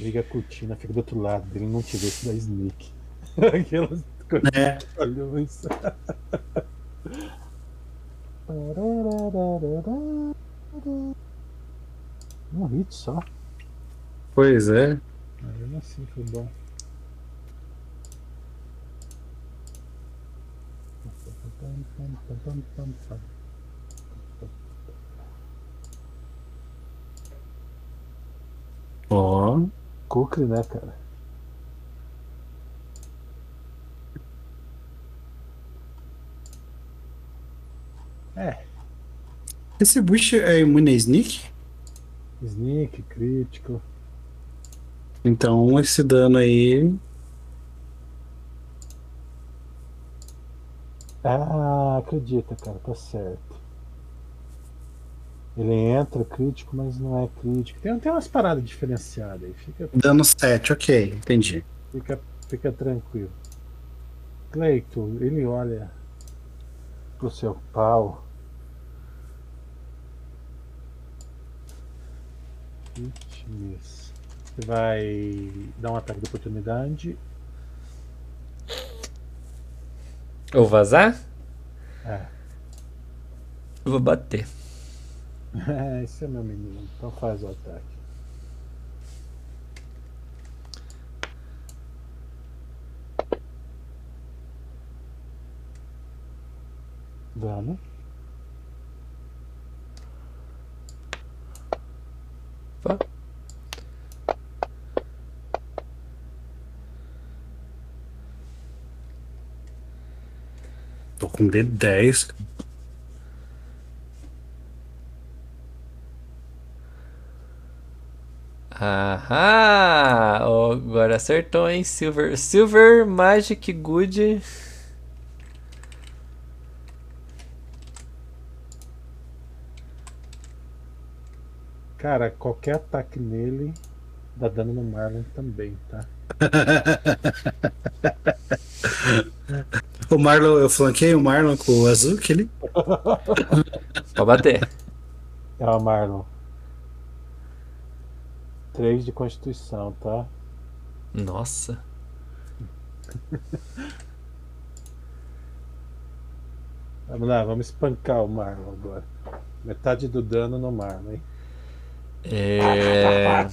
Liga a cortina, fica do outro lado dele, não te vê se dá sneak. (laughs) Aquelas É. olhões. Um hit só. Pois é. Mas mesmo assim foi bom. Ó. Kukri, né, cara? É, Esse Bush é imune a sneak? sneak, crítico. Então esse dano aí. Ah, acredita, cara, tá certo. Ele entra crítico, mas não é crítico. Tem, tem umas paradas diferenciadas aí. Fica, Dano 7, ok, entendi. fica, fica tranquilo. Cleito, ele olha pro seu pau. Você vai dar um ataque de oportunidade. Ou vazar? É. Eu vou bater. (laughs) É, esse é meu menino. Então faz o ataque. Dano. Tô com D10. Ahá! Ó, agora acertou, hein? Silver, Silver Magic Good. Cara, qualquer ataque nele dá dano no Marlon também, tá? (laughs) O Marlon, eu flanquei o Marlon com o azul, que ele. Pode bater. É o Marlon. 3 de constituição, tá? Nossa. (laughs) Vamos lá, vamos espancar o Marlon agora. Metade do dano no Marlon, hein? É.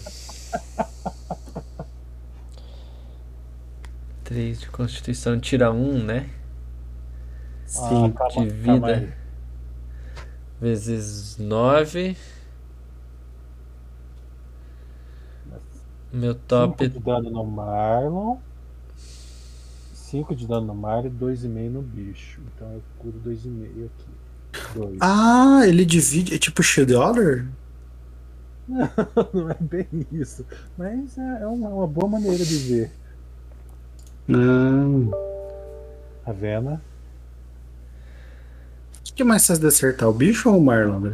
3 de constituição, tira 1, né? Ah, calma, de calma vida. Vezes 9. Meu 5 top. de dano no Marlon. 5 de dano no Marlon e 2,5 no bicho. Então eu curo 2,5 aqui. 2. Ah, ele divide. É tipo Shield Order? (laughs) Não é bem isso. Mas é, é uma, uma boa maneira de ver. Não. A Vena. O que mais faz de acertar? O bicho ou o Marlon?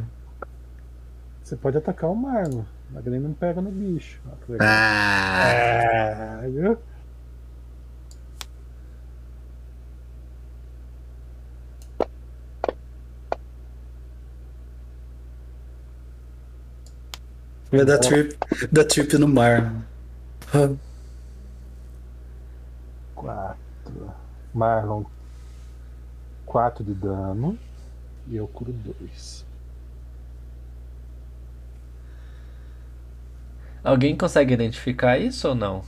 Você pode atacar o Marlon. Mas ele não pega no bicho. Ah! É, viu? Vai dar trip, dar trip no Marlon. Ah, 4. Marlon. 4 de dano. E eu curo 2. Alguém consegue identificar isso ou não?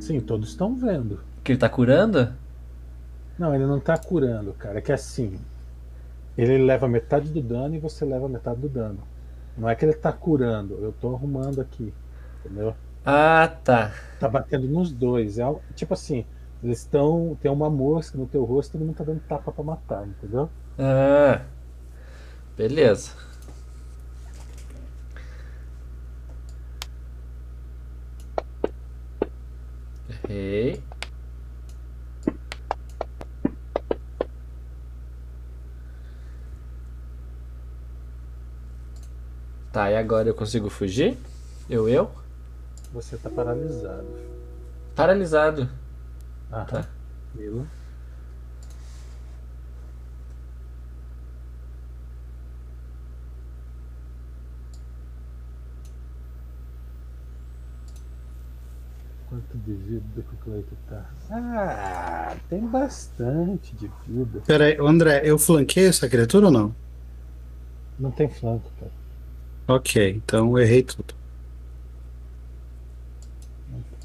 Sim, todos estão vendo. Que ele tá curando? Não, ele não tá curando, cara. É que assim. Ele leva metade do dano e você leva metade do dano. Não é que ele tá curando, eu tô arrumando aqui. Entendeu? Ah, tá. Tá batendo nos dois. É algo- tipo assim, eles estão. Tem uma mosca no teu rosto e todo mundo tá dando tapa pra matar, entendeu? Ah. Beleza. Tá, e agora eu consigo fugir? Eu, eu? Você tá paralisado. Paralisado. Aham. Tá. Mila. De vida que o Cleito tá? Ah, tem bastante de vida. Pera aí, André, eu flanqueei essa criatura ou não? Não tem flanco, cara. Ok, então eu errei tudo.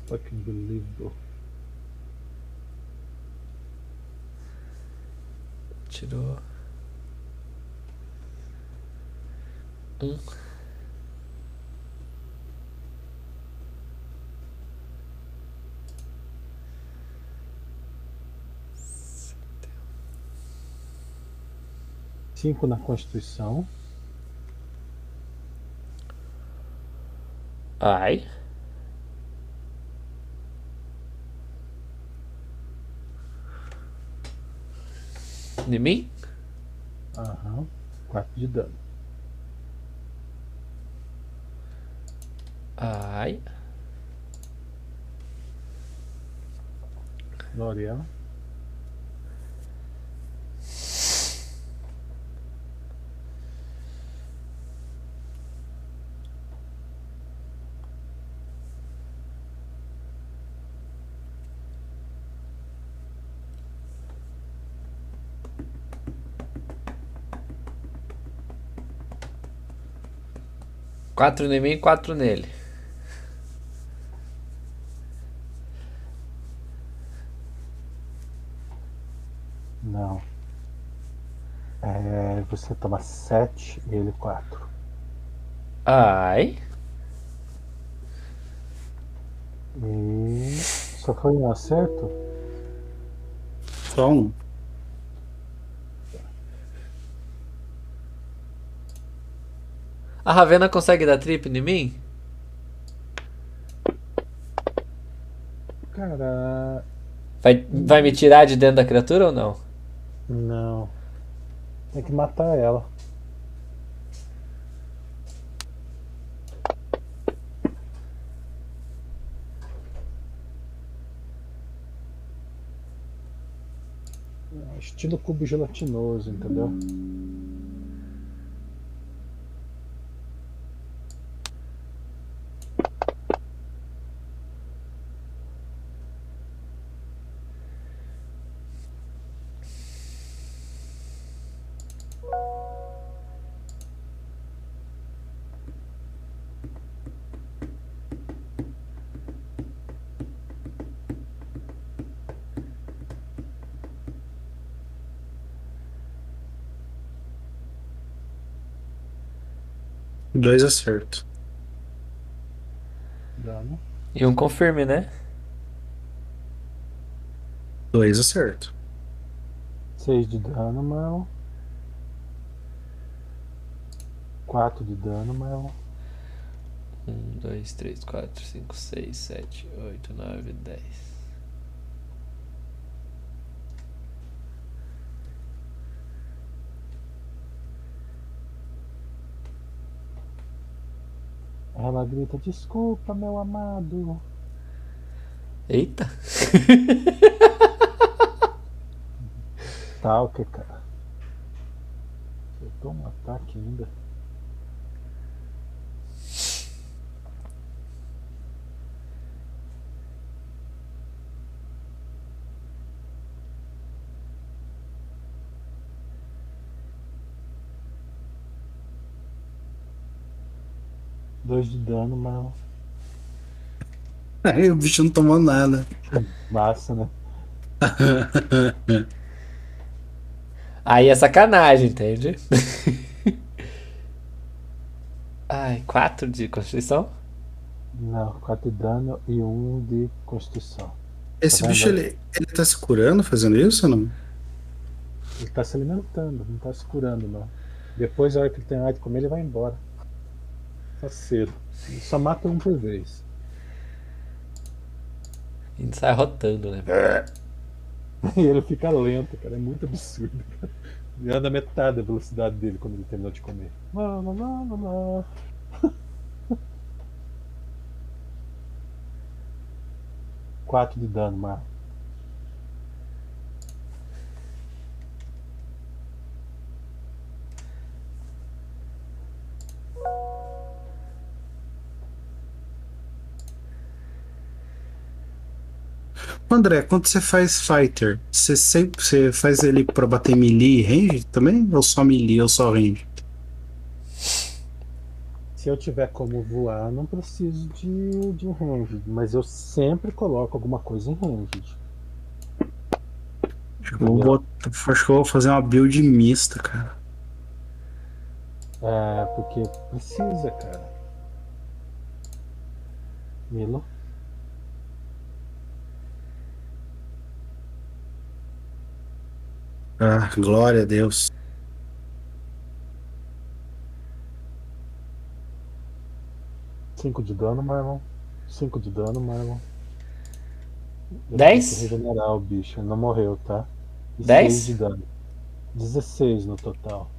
Fucking believable. Tirou. Um. Cinco na Constituição. Ai. De mim? Aham. Quatro de dano. Ai. L'Oreal. Quatro em mim, quatro nele. Não. É, você toma sete e ele quatro. Ai. E só foi um acerto? Só um. A Ravena consegue dar trip em mim? Cara, Vai, vai me tirar de dentro da criatura ou não? não. Tem que matar ela. Estilo cubo gelatinoso, entendeu? Dois acertos. Dano. E um confirme, né? Dois acertos. Seis de dano, Marlon. Quatro de dano, Marlon. Um, dois, três, quatro, cinco, seis, sete, oito, nove, dez. Ela grita, desculpa, meu amado. Eita! Tá, o que, cara? Acertou um ataque ainda. 2 de dano, mas Aí o bicho não tomou nada. massa, né? (laughs) Aí é sacanagem, entende? Ai, 4 de constituição? Não, 4 de dano e 1 um de constituição. Esse Tá bicho, ele, ele tá se curando fazendo isso ou não? Ele tá se alimentando, não tá se curando, não. Depois, a hora que ele terminar de comer, ele vai embora. Faceiro. Ele só mata um por vez. A gente sai rotando, né? (laughs) E ele fica lento, cara. É muito absurdo. Cara. Ele anda metade da velocidade dele quando ele terminou de comer. Lá, lá, lá. Quatro de dano, Mar. André, quando você faz fighter, você sempre você faz ele pra bater melee e range também? Ou só melee ou só range? Se eu tiver como voar, não preciso de, de range. Mas eu sempre coloco alguma coisa em range. Acho que botar- acho que eu vou fazer uma build mista, cara. É, porque precisa, cara. Milo? Ah, glória a Deus. Cinco de dano, Marlon. Cinco de dano, Marlon. Eu Dez? regenerar o bicho, ele não morreu, tá? E Dez? seis de dano. 16 no total.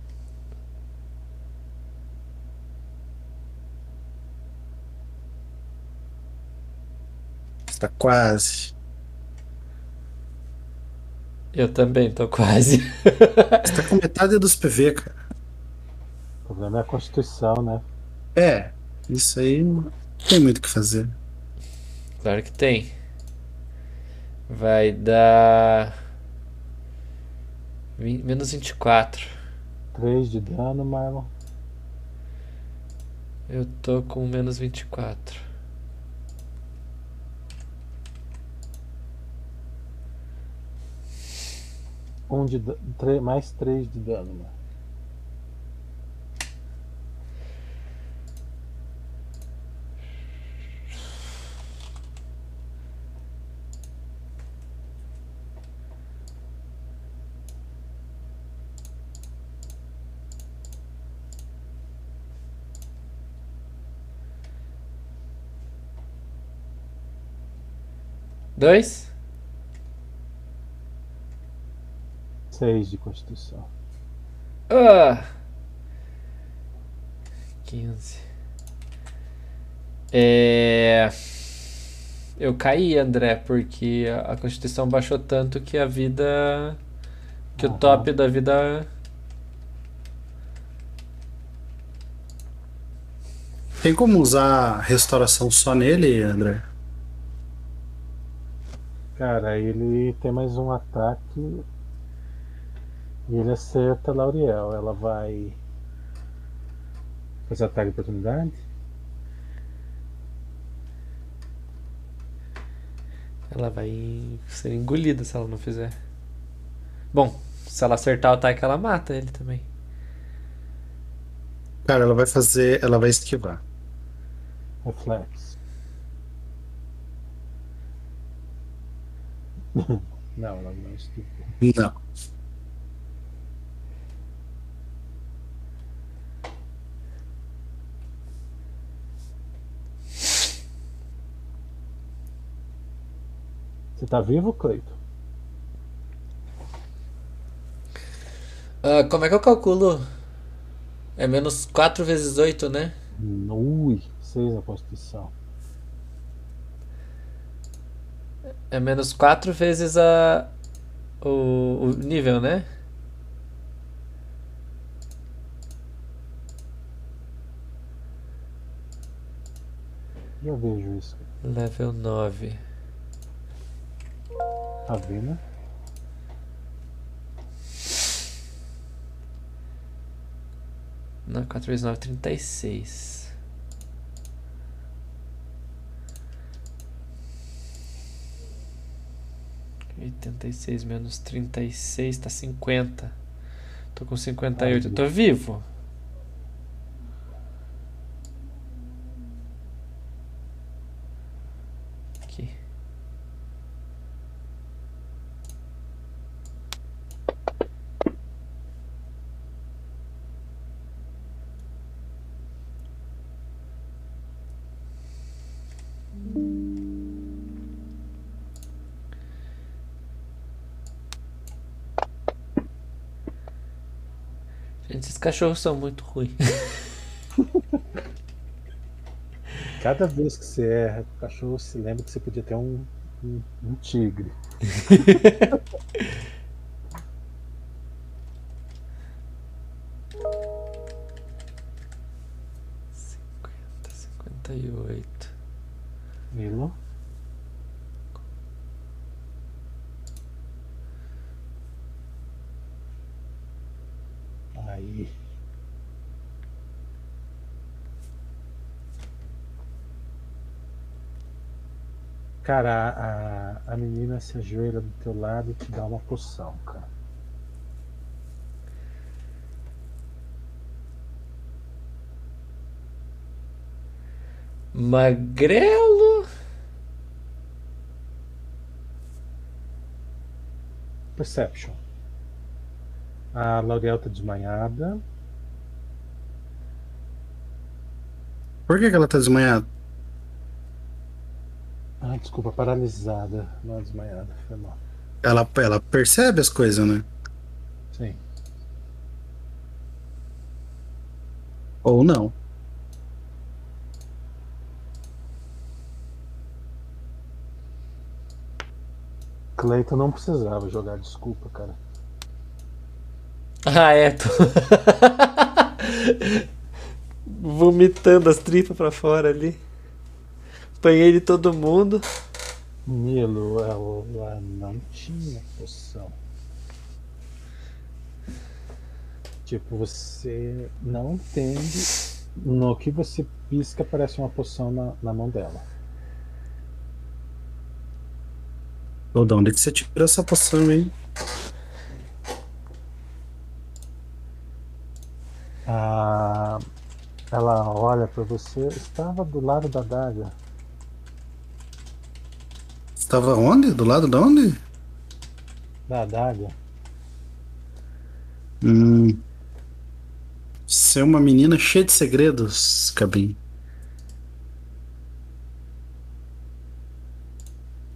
Está quase. Eu também tô quase. Você tá com metade dos PV, cara. O problema é a constituição, né? É, isso aí não tem muito o que fazer. Claro que tem. Vai dar. Menos 24. 3 de dano, Marlon. Eu tô com menos 24. Um de mais 3 de dano. Dois? 6 de constituição. Ah! 15. É. Eu caí, André, porque a Constituição baixou tanto que a vida. Que o Aham. top da vida. Tem como usar restauração só nele, André? Cara, ele tem mais um ataque. E ele acerta a Lauriel. Ela vai. Fazer ataque de oportunidade? Ela vai ser engolida se ela não fizer. Bom, se ela acertar o ataque, ela mata ele também. Cara, ela vai fazer. Ela vai esquivar. Reflexo. (laughs) não, ela não esquivou. Não. Você tá vivo, Cleito? Ah, como é que eu calculo? É menos 4 vezes 8, né? Ui, 6 na constituição. É menos 4 vezes a. O, o nível, né? Já vejo isso. Level 9. Tá vendo? Não, 4 vezes 9, 36. Oitenta e seis menos trinta e seis tá cinquenta. Tô com cinquenta e oito. Tô vivo. Cachorros são muito ruins. (laughs) Cada vez que você erra, o cachorro se lembra que você podia ter um, um, um tigre. (laughs) 50, 58. Milo. Aí. Cara, a, a menina se ajoelha do teu lado e te dá uma poção, cara. Magrelo. Perception. A L'Oreal tá desmanhada. Por que, que ela tá desmanhada? Desculpa, paralisada. Não é desmanhada, foi mal. Ela, ela percebe as coisas, né? Sim. Ou não. Cleiton não precisava jogar, desculpa, cara. Ah, é. Tô... (laughs) Vomitando as tripas pra fora ali. Apanhei de todo mundo. Nilo, ela não tinha poção. Tipo, você não entende. No que você pisca, aparece uma poção na, na mão dela. Ou de onde que você tirou essa poção aí? Ah, ela olha pra você, estava do lado da daga. Estava onde? Do lado de onde? Da adaga. Hum. Você é uma menina cheia de segredos, Cabim.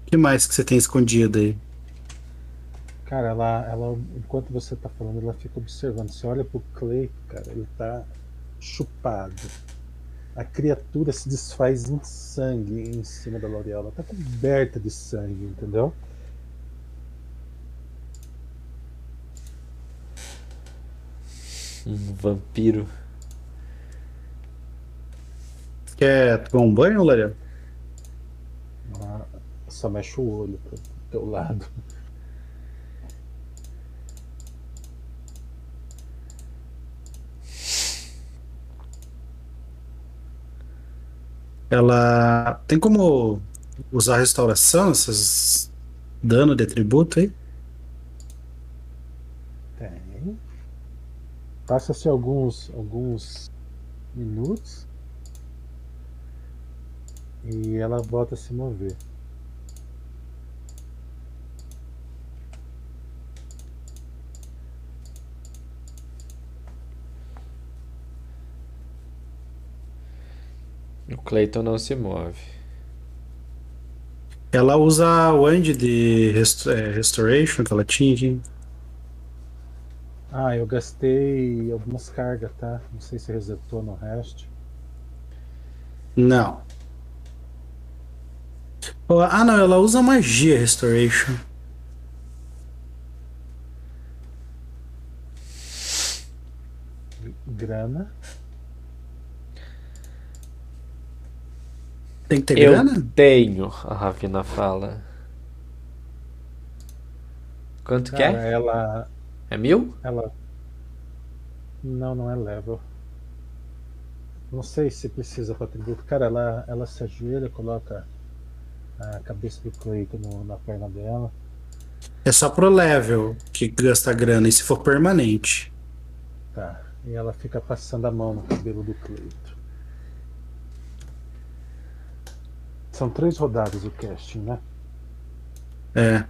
O que mais que você tem escondido aí? Cara, ela, ela, enquanto você tá falando, ela fica observando. Você olha pro Clay, cara, ele tá chupado. A criatura se desfaz em sangue em cima da L'Oreal. Ela tá coberta de sangue, entendeu? Um vampiro. Quer tomar um banho, Laria? Ela só mexe o olho pro teu lado. Ela tem como usar restauração, esses dano de atributo aí? Tem. Passa-se alguns, alguns minutos e ela volta a se mover. O Clayton não se move. Ela usa o Wand de rest é, Restoration que ela tinha aqui. Ah, eu gastei algumas cargas, tá? Não sei se resetou no resto. Não. Ah, não, ela usa magia Restoration. Grana. Tem que ter Eu grana? tenho, a Ravina fala. Quanto que Cara, é? ela. É mil? Ela. Não, não é level. Não sei se precisa para atributo. Cara, ela, ela se ajoelha, coloca a cabeça do Cleiton na perna dela. É só pro level que gasta grana, e se for permanente. Tá. E ela fica passando a mão no cabelo do Cleito. São três rodadas o casting, né? É.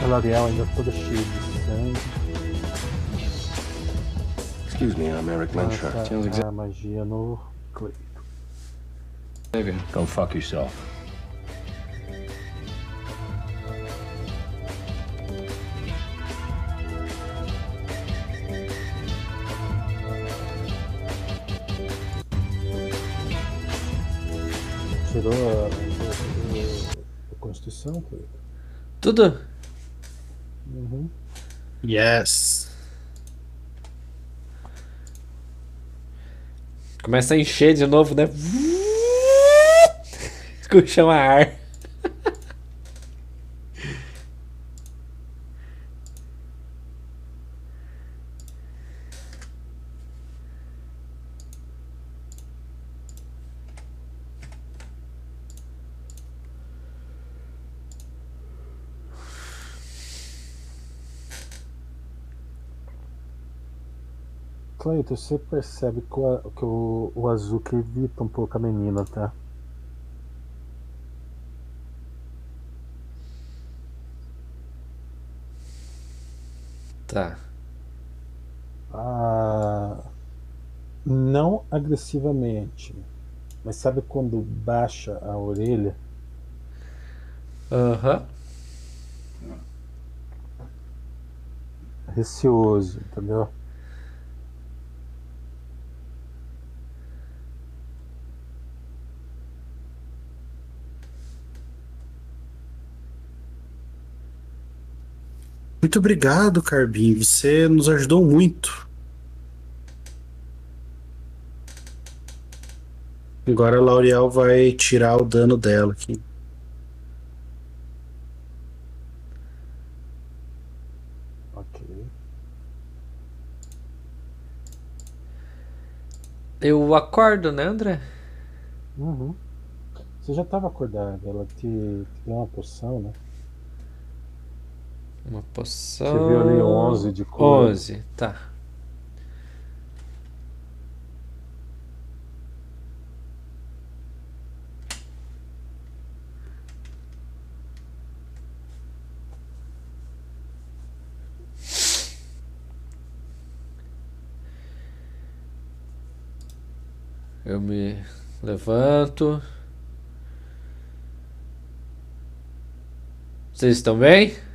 A L'Oreal ainda toda cheia de sangue. Excuse me, I'm Eric Lensher. Passa a magia no Cleito. Go fuck yourself. Tirou a, a, a Constituição? Tudo? Uhum. Yes. Começa a encher de novo, né? (laughs) Chama ar. Cleito, você percebe que, o, que o, o Azuki evita um pouco a menina, tá? Tá. Ah, não agressivamente, mas sabe quando baixa a orelha? Aham. Receoso, entendeu? Muito obrigado, Carbim. Você nos ajudou muito. Agora a L'Oreal vai tirar o dano dela aqui. Ok. Eu acordo, né, André? Uhum. Você já estava acordado, ela te, te deu uma poção, né? Uma poção. Você viu ali 11 de cor. 11, tá. Eu me levanto. Vocês estão bem?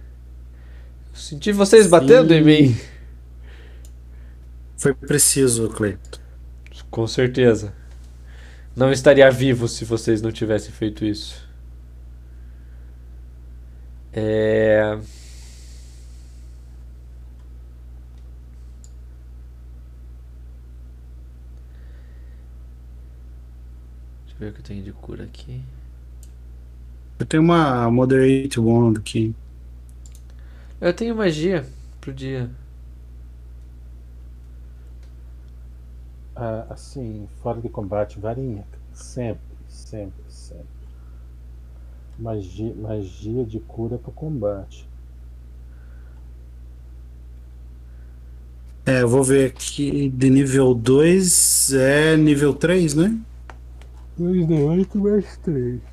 Senti vocês batendo em mim. Foi preciso, Cleito. Com certeza. Não estaria vivo se vocês não tivessem feito isso. É. Deixa eu ver o que eu tenho de cura aqui. Eu tenho uma Moderate Wand aqui. Eu tenho magia pro dia. Ah, assim, fora de combate, varinha. Sempre, sempre, sempre. Magia, magia de cura pro combate. É, eu vou ver aqui de nível 2 é nível 3, né? 2 de 8 mais 3.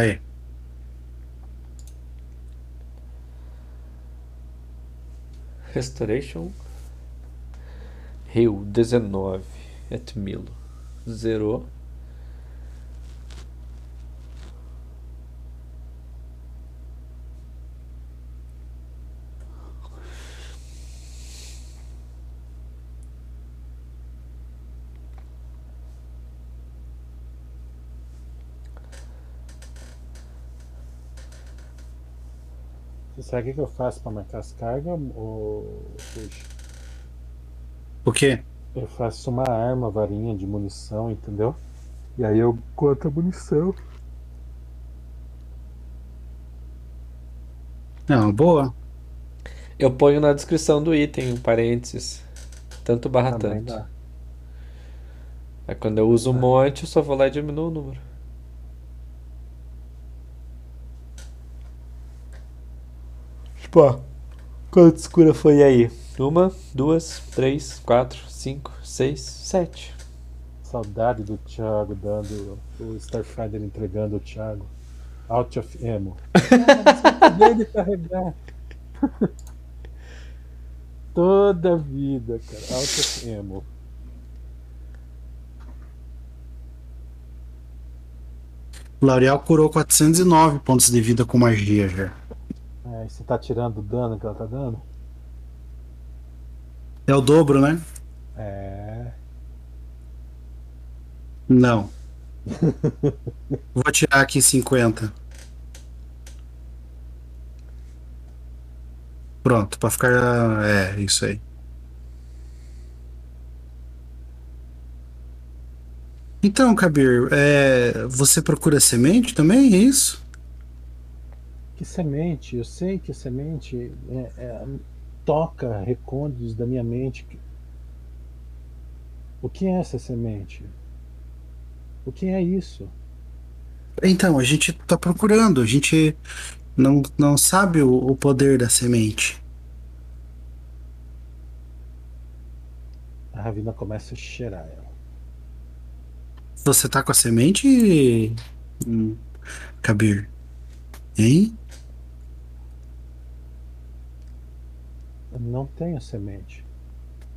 Aí. Restoration. Rio 19. Et Milo. Sabe o que eu faço pra marcar as cargas, ou puxa? O quê? Eu faço uma arma, varinha de munição, entendeu? E aí eu conto a munição. Não, boa. Eu ponho na descrição do item, parênteses. Tanto barra Também tanto. dá. Aí quando eu uso um monte, eu só vou lá e diminuo o número. Tipo, ó. Quantas curas foi aí? Uma, duas, três, quatro, cinco, seis, sete. Saudade do Thiago dando. O Starfighter entregando o Thiago. Out of ammo. (laughs) Ah, você dele carregar. (laughs) Toda a vida, cara. Out of ammo. L'Oreal curou 409 pontos de vida com magia já. É, e você tá tirando o dano que ela tá dando? É o dobro, né? É. Não. (laughs) Vou tirar aqui 50. Pronto, pra ficar. É, isso aí. Então, Kabir, é, você procura semente também? É isso? Que semente? Eu sei que semente é, é, toca recônditos da minha mente. O que é essa semente? O que é isso? Então, a gente tá procurando, a gente não, não sabe o, o poder da semente. A Ravina começa a cheirar ela. Você tá com a semente, hum, Kabir? Hein? Eu não tenho semente.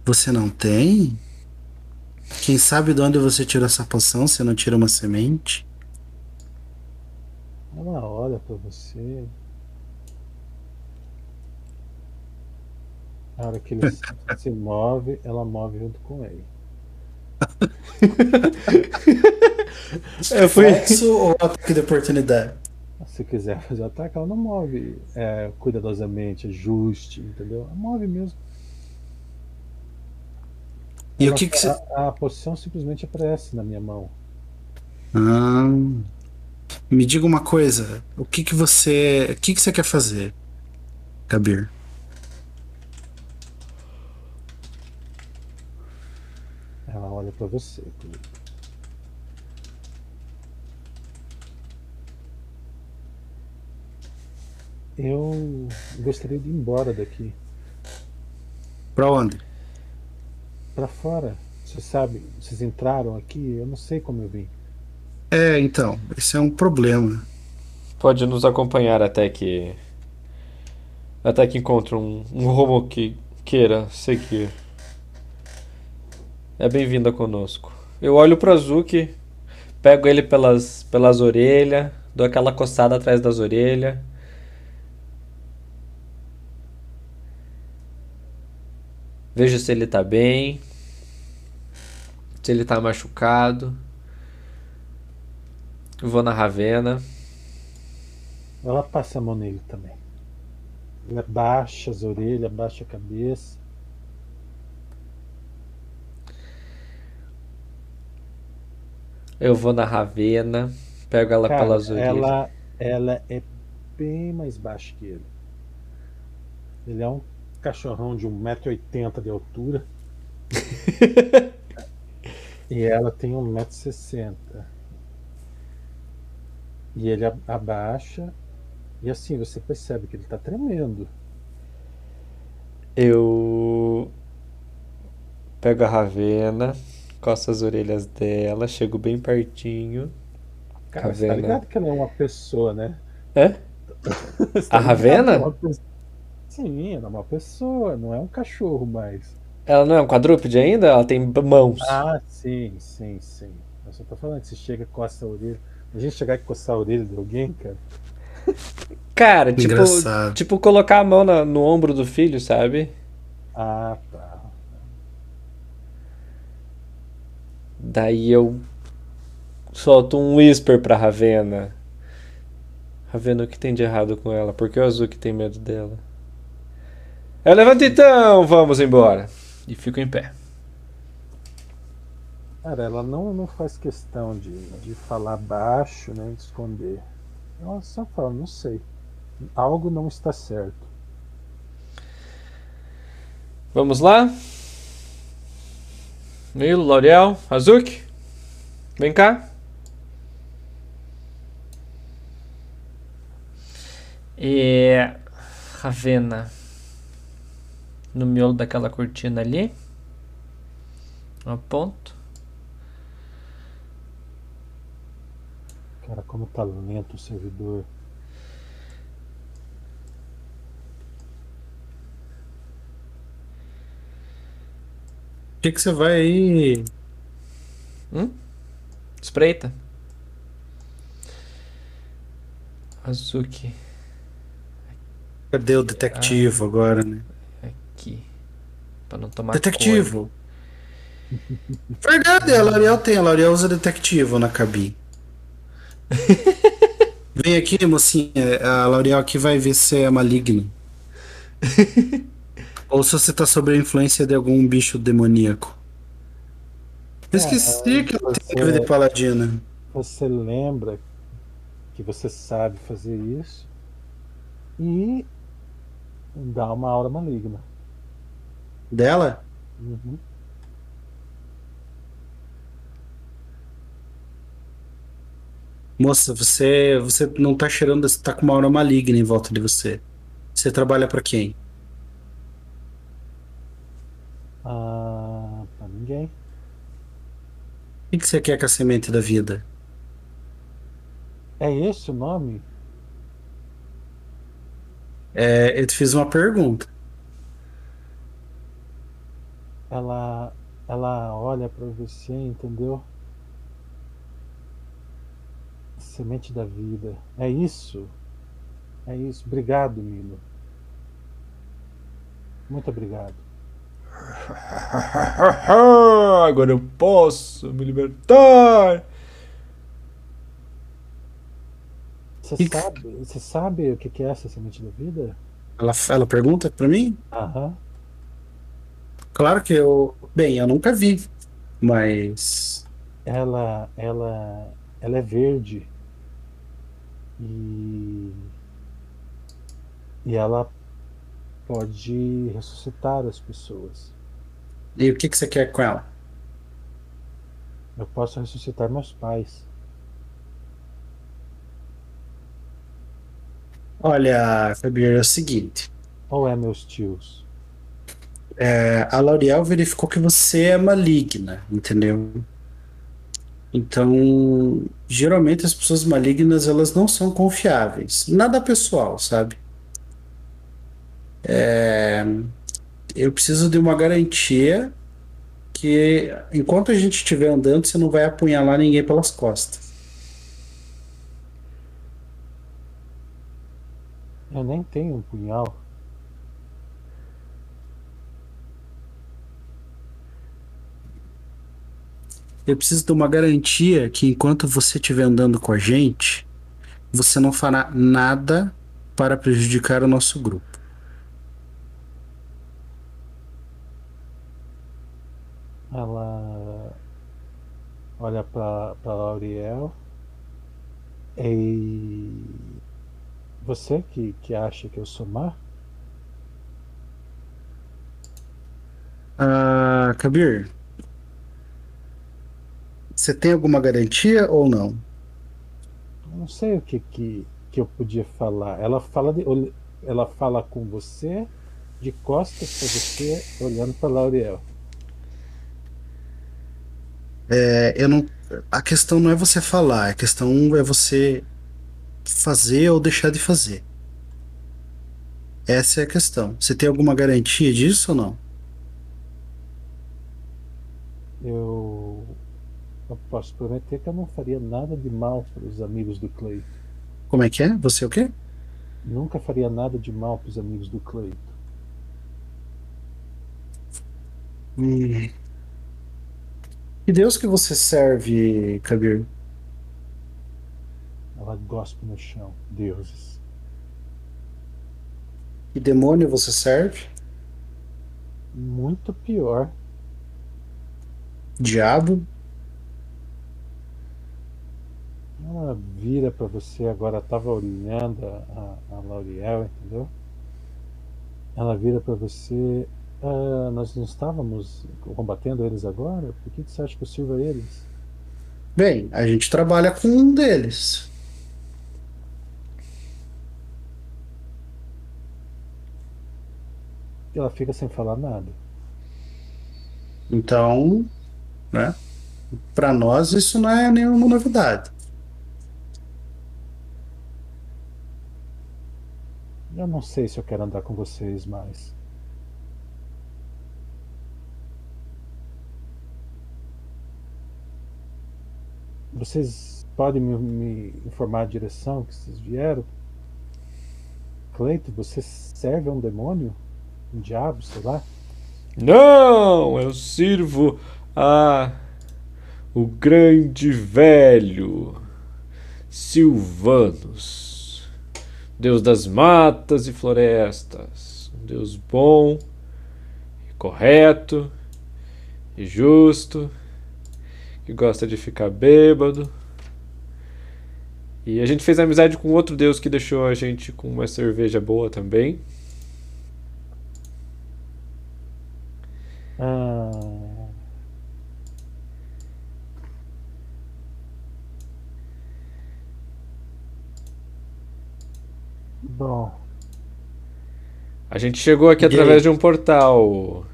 Você não tem? Quem sabe de onde você tirou essa poção? Você não tira uma semente? Ela olha pra você. Na hora que ele se- (laughs) se move, ela move junto com ele. (laughs) Eu fui. Reflexo ou ataque de oportunidade? Se quiser (laughs) fazer o ataque, ela não move é, cuidadosamente, ajuste, entendeu? Ela move mesmo. E o Ela- que que você. a, a poção simplesmente aparece na minha mão. Ah, me diga uma coisa. O que que você. O que que você quer fazer, Kabir? Ela olha pra você. Felipe. Eu gostaria de ir embora daqui. Pra onde? Pra fora. Você sabe, vocês entraram aqui, eu não sei como eu vim. É, então, esse é um problema. Pode nos acompanhar até que. Até que encontre um, um rumo que queira seguir. É bem-vinda conosco. Eu olho pro Azuki, pego ele pelas, pelas orelhas, dou aquela coçada atrás das orelhas. Vejo se ele tá bem. Se ele tá machucado. Vou na Ravena. Ela passa a mão nele também. Ele abaixa as orelhas, abaixa a cabeça. Eu vou na Ravena, pego ela Cara, pelas orelhas. ela, ela é bem mais baixa que ele. Ele é um cachorrão de 1,80m de altura. (laughs) e ela tem 1,60m. E ele abaixa. E assim, você percebe que ele tá tremendo. Eu pego a Ravena, coço as orelhas dela, chego bem pertinho. Cara, você tá Ravena. ligado que ela é uma pessoa, né? É? (laughs) Tá A Ravena? é uma pessoa? Sim, ela é uma pessoa, não é um cachorro mais. Ela não é um quadrúpede ainda? Ela tem mãos. Ah, sim, sim, sim. Eu só tô falando que você chega e coça a orelha. A gente chegar e coçar a orelha de alguém, cara. Cara, tipo, Engraçado. tipo colocar a mão na- no ombro do filho, sabe? Ah, tá. Daí eu solto um whisper pra Ravena. Ravena, o que tem de errado com ela? Por que o Azuki tem medo dela? Eu levanto então, vamos embora. E fico em pé. Cara, ela não, não faz questão de, de falar baixo, nem de esconder. Ela só fala, não sei. Algo não está certo. Vamos lá? Milo, L'Oreal, Azuki? Vem cá. E Ravena no miolo daquela cortina ali. Aponto. Cara, como tá lento o servidor. O que, que você vai aí? Hum? Espreita. Azuki. Cadê o detectivo agora, né? Aqui. Pra não tomar Detectivo! (laughs) Verdade, a L'Oreal tem, a L'Oreal usa detectivo na cabine. (laughs) Vem aqui, mocinha, a L'Oreal aqui vai ver se é maligno. (laughs) Ou se você tá sob a influência de algum bicho demoníaco. Eu esqueci que ela tem você- DVD paladina. Você lembra que você sabe fazer isso e dá uma aura maligna. Dela? Uhum. Moça, você, você não tá cheirando, você tá com uma aura maligna em volta de você. Você trabalha pra quem? Ah, pra ninguém. O que que você quer com a semente da vida? É esse o nome? É, eu te fiz uma pergunta. Ela, ela olha pra você, entendeu? Semente da vida. É isso. É isso. Obrigado, Milo. Muito obrigado. (laughs) Agora eu posso me libertar. Você E- sabe, você sabe o que que é essa semente da vida? Ela, ela pergunta pra mim? Aham. Claro que eu. Bem, eu nunca vi. Mas. Ela, ela, ela é verde. E e ela pode ressuscitar as pessoas. E o que, que você quer com ela? Eu posso ressuscitar meus pais. Olha, Fabio, é o seguinte. Ou é meus tios? É, a L'Oreal verificou que você é maligna, entendeu? Então, geralmente as pessoas malignas elas não são confiáveis. Nada pessoal, sabe? É, eu preciso de uma garantia que enquanto a gente estiver andando, você não vai apunhalar ninguém pelas costas. Eu nem tenho um punhal. Eu preciso de uma garantia que enquanto você estiver andando com a gente, você não fará nada para prejudicar o nosso grupo. Ela olha pra Lauriel. E você que, que acha que eu sou má? Ah, Kabir, você tem alguma garantia ou não? Não sei o que, que, que eu podia falar. Ela fala de, ela fala com você de costas pra você, olhando pra Lauriel. É, eu não. A questão não é você falar, a questão é você fazer ou deixar de fazer. Essa é a questão. Você tem alguma garantia disso ou não? Eu, eu posso prometer que eu não faria nada de mal para os amigos do Cleito. Como é que é? Você é o quê? Nunca faria nada de mal para os amigos do Cleito. Hum. Que Deus que você serve, Kabir? Ela gospe no chão, deuses. Que demônio você serve? Muito pior. Diabo? Ela vira pra você, agora tava olhando a, a Lauriel, entendeu? Ela vira pra você. "Ah, nós não estávamos combatendo eles agora? Por que, que você acha que eu sirvo a eles? Bem, a gente trabalha com um deles. Ela fica sem falar nada. Então, né? Para nós isso não é nenhuma novidade. Eu não sei se eu quero andar com vocês mais. Vocês podem me, me informar a direção que vocês vieram? Cleito, você serve a um demônio? Um diabo, sei lá? Não, eu sirvo a o grande velho Silvanus, Deus das matas e florestas, um Deus bom, e correto e justo, que gosta de ficar bêbado. E a gente fez amizade com outro Deus que deixou a gente com uma cerveja boa também. Ah, bom, A gente chegou aqui E através aí? de um portal,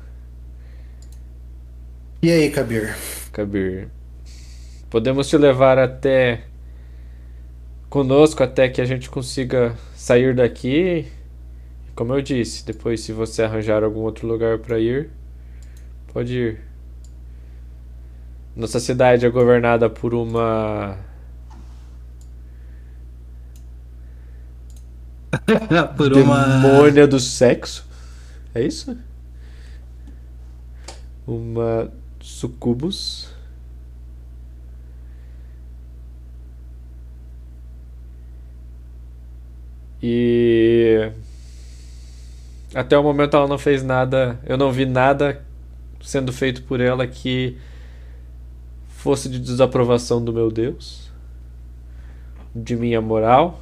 E aí, Kabir? Kabir. Podemos te levar até conosco até que a gente consiga sair daqui. Como eu disse, depois se você arranjar algum outro lugar para ir, pode ir. Nossa cidade é governada por uma (laughs) Por uma. demônia do sexo. É isso? Uma sucubus. E até o momento ela não fez nada, eu não vi nada sendo feito por ela que fosse de desaprovação do meu Deus, de minha moral.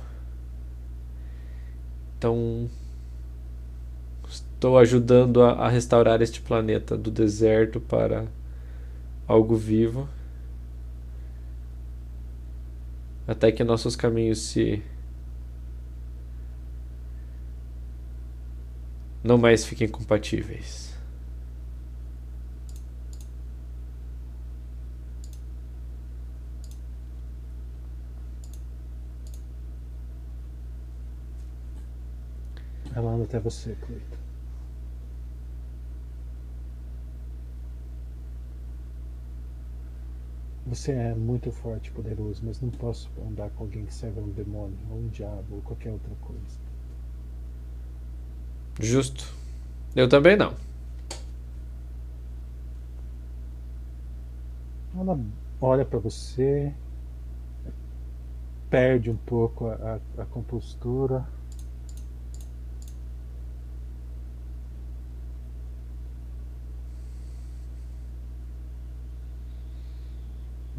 Então, estou ajudando a, a restaurar este planeta do deserto para algo vivo. Até que nossos caminhos se. não mais fiquem compatíveis. Ela anda até você, Cleito. Você é muito forte e poderoso, mas não posso andar com alguém que serve a um demônio, ou um diabo, ou qualquer outra coisa. Justo. Eu também não. Ela olha pra você, perde um pouco a, a, a compostura.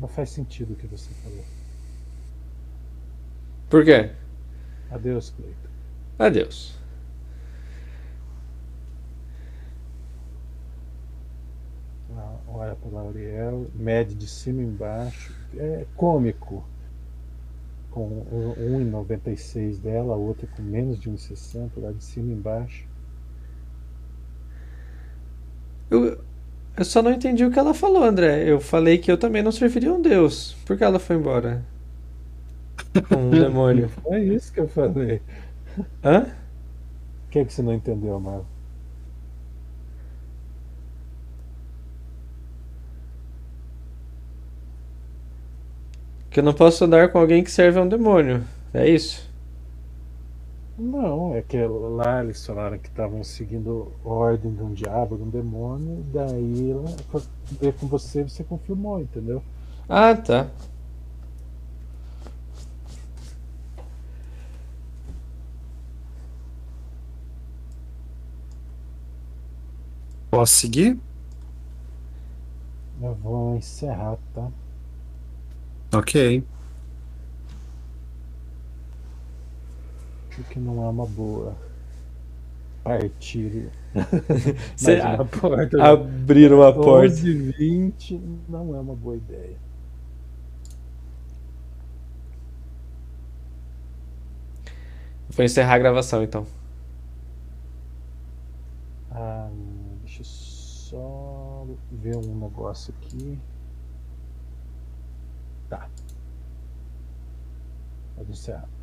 Não faz sentido o que você falou. Por quê? Adeus, Cleito. Adeus. Ela olha para Lauriel, mede de cima e embaixo. É cômico. Com o 1,96 dela, a outra com menos de 1,60, lá de cima e embaixo. Eu, eu só não entendi o que ela falou, André. Eu falei que eu também não serviria um deus. Por que ela foi embora? (laughs) Um demônio. É isso que eu falei. Hã? O que, é que você não entendeu, Amaro? Que eu não posso andar com alguém que serve a um demônio. É isso? Não, é que lá eles falaram que estavam seguindo ordem de um diabo, de um demônio, daí ela foi ver com você e você confirmou, entendeu? Ah, tá. Posso seguir? Eu vou encerrar, tá? Ok. Acho que não é uma boa partir Você uma porta. abrir uma porta. 11 20 não é uma boa ideia. Vou encerrar a gravação então. Ah, deixa eu só ver um negócio aqui. Tá. Pode encerrar.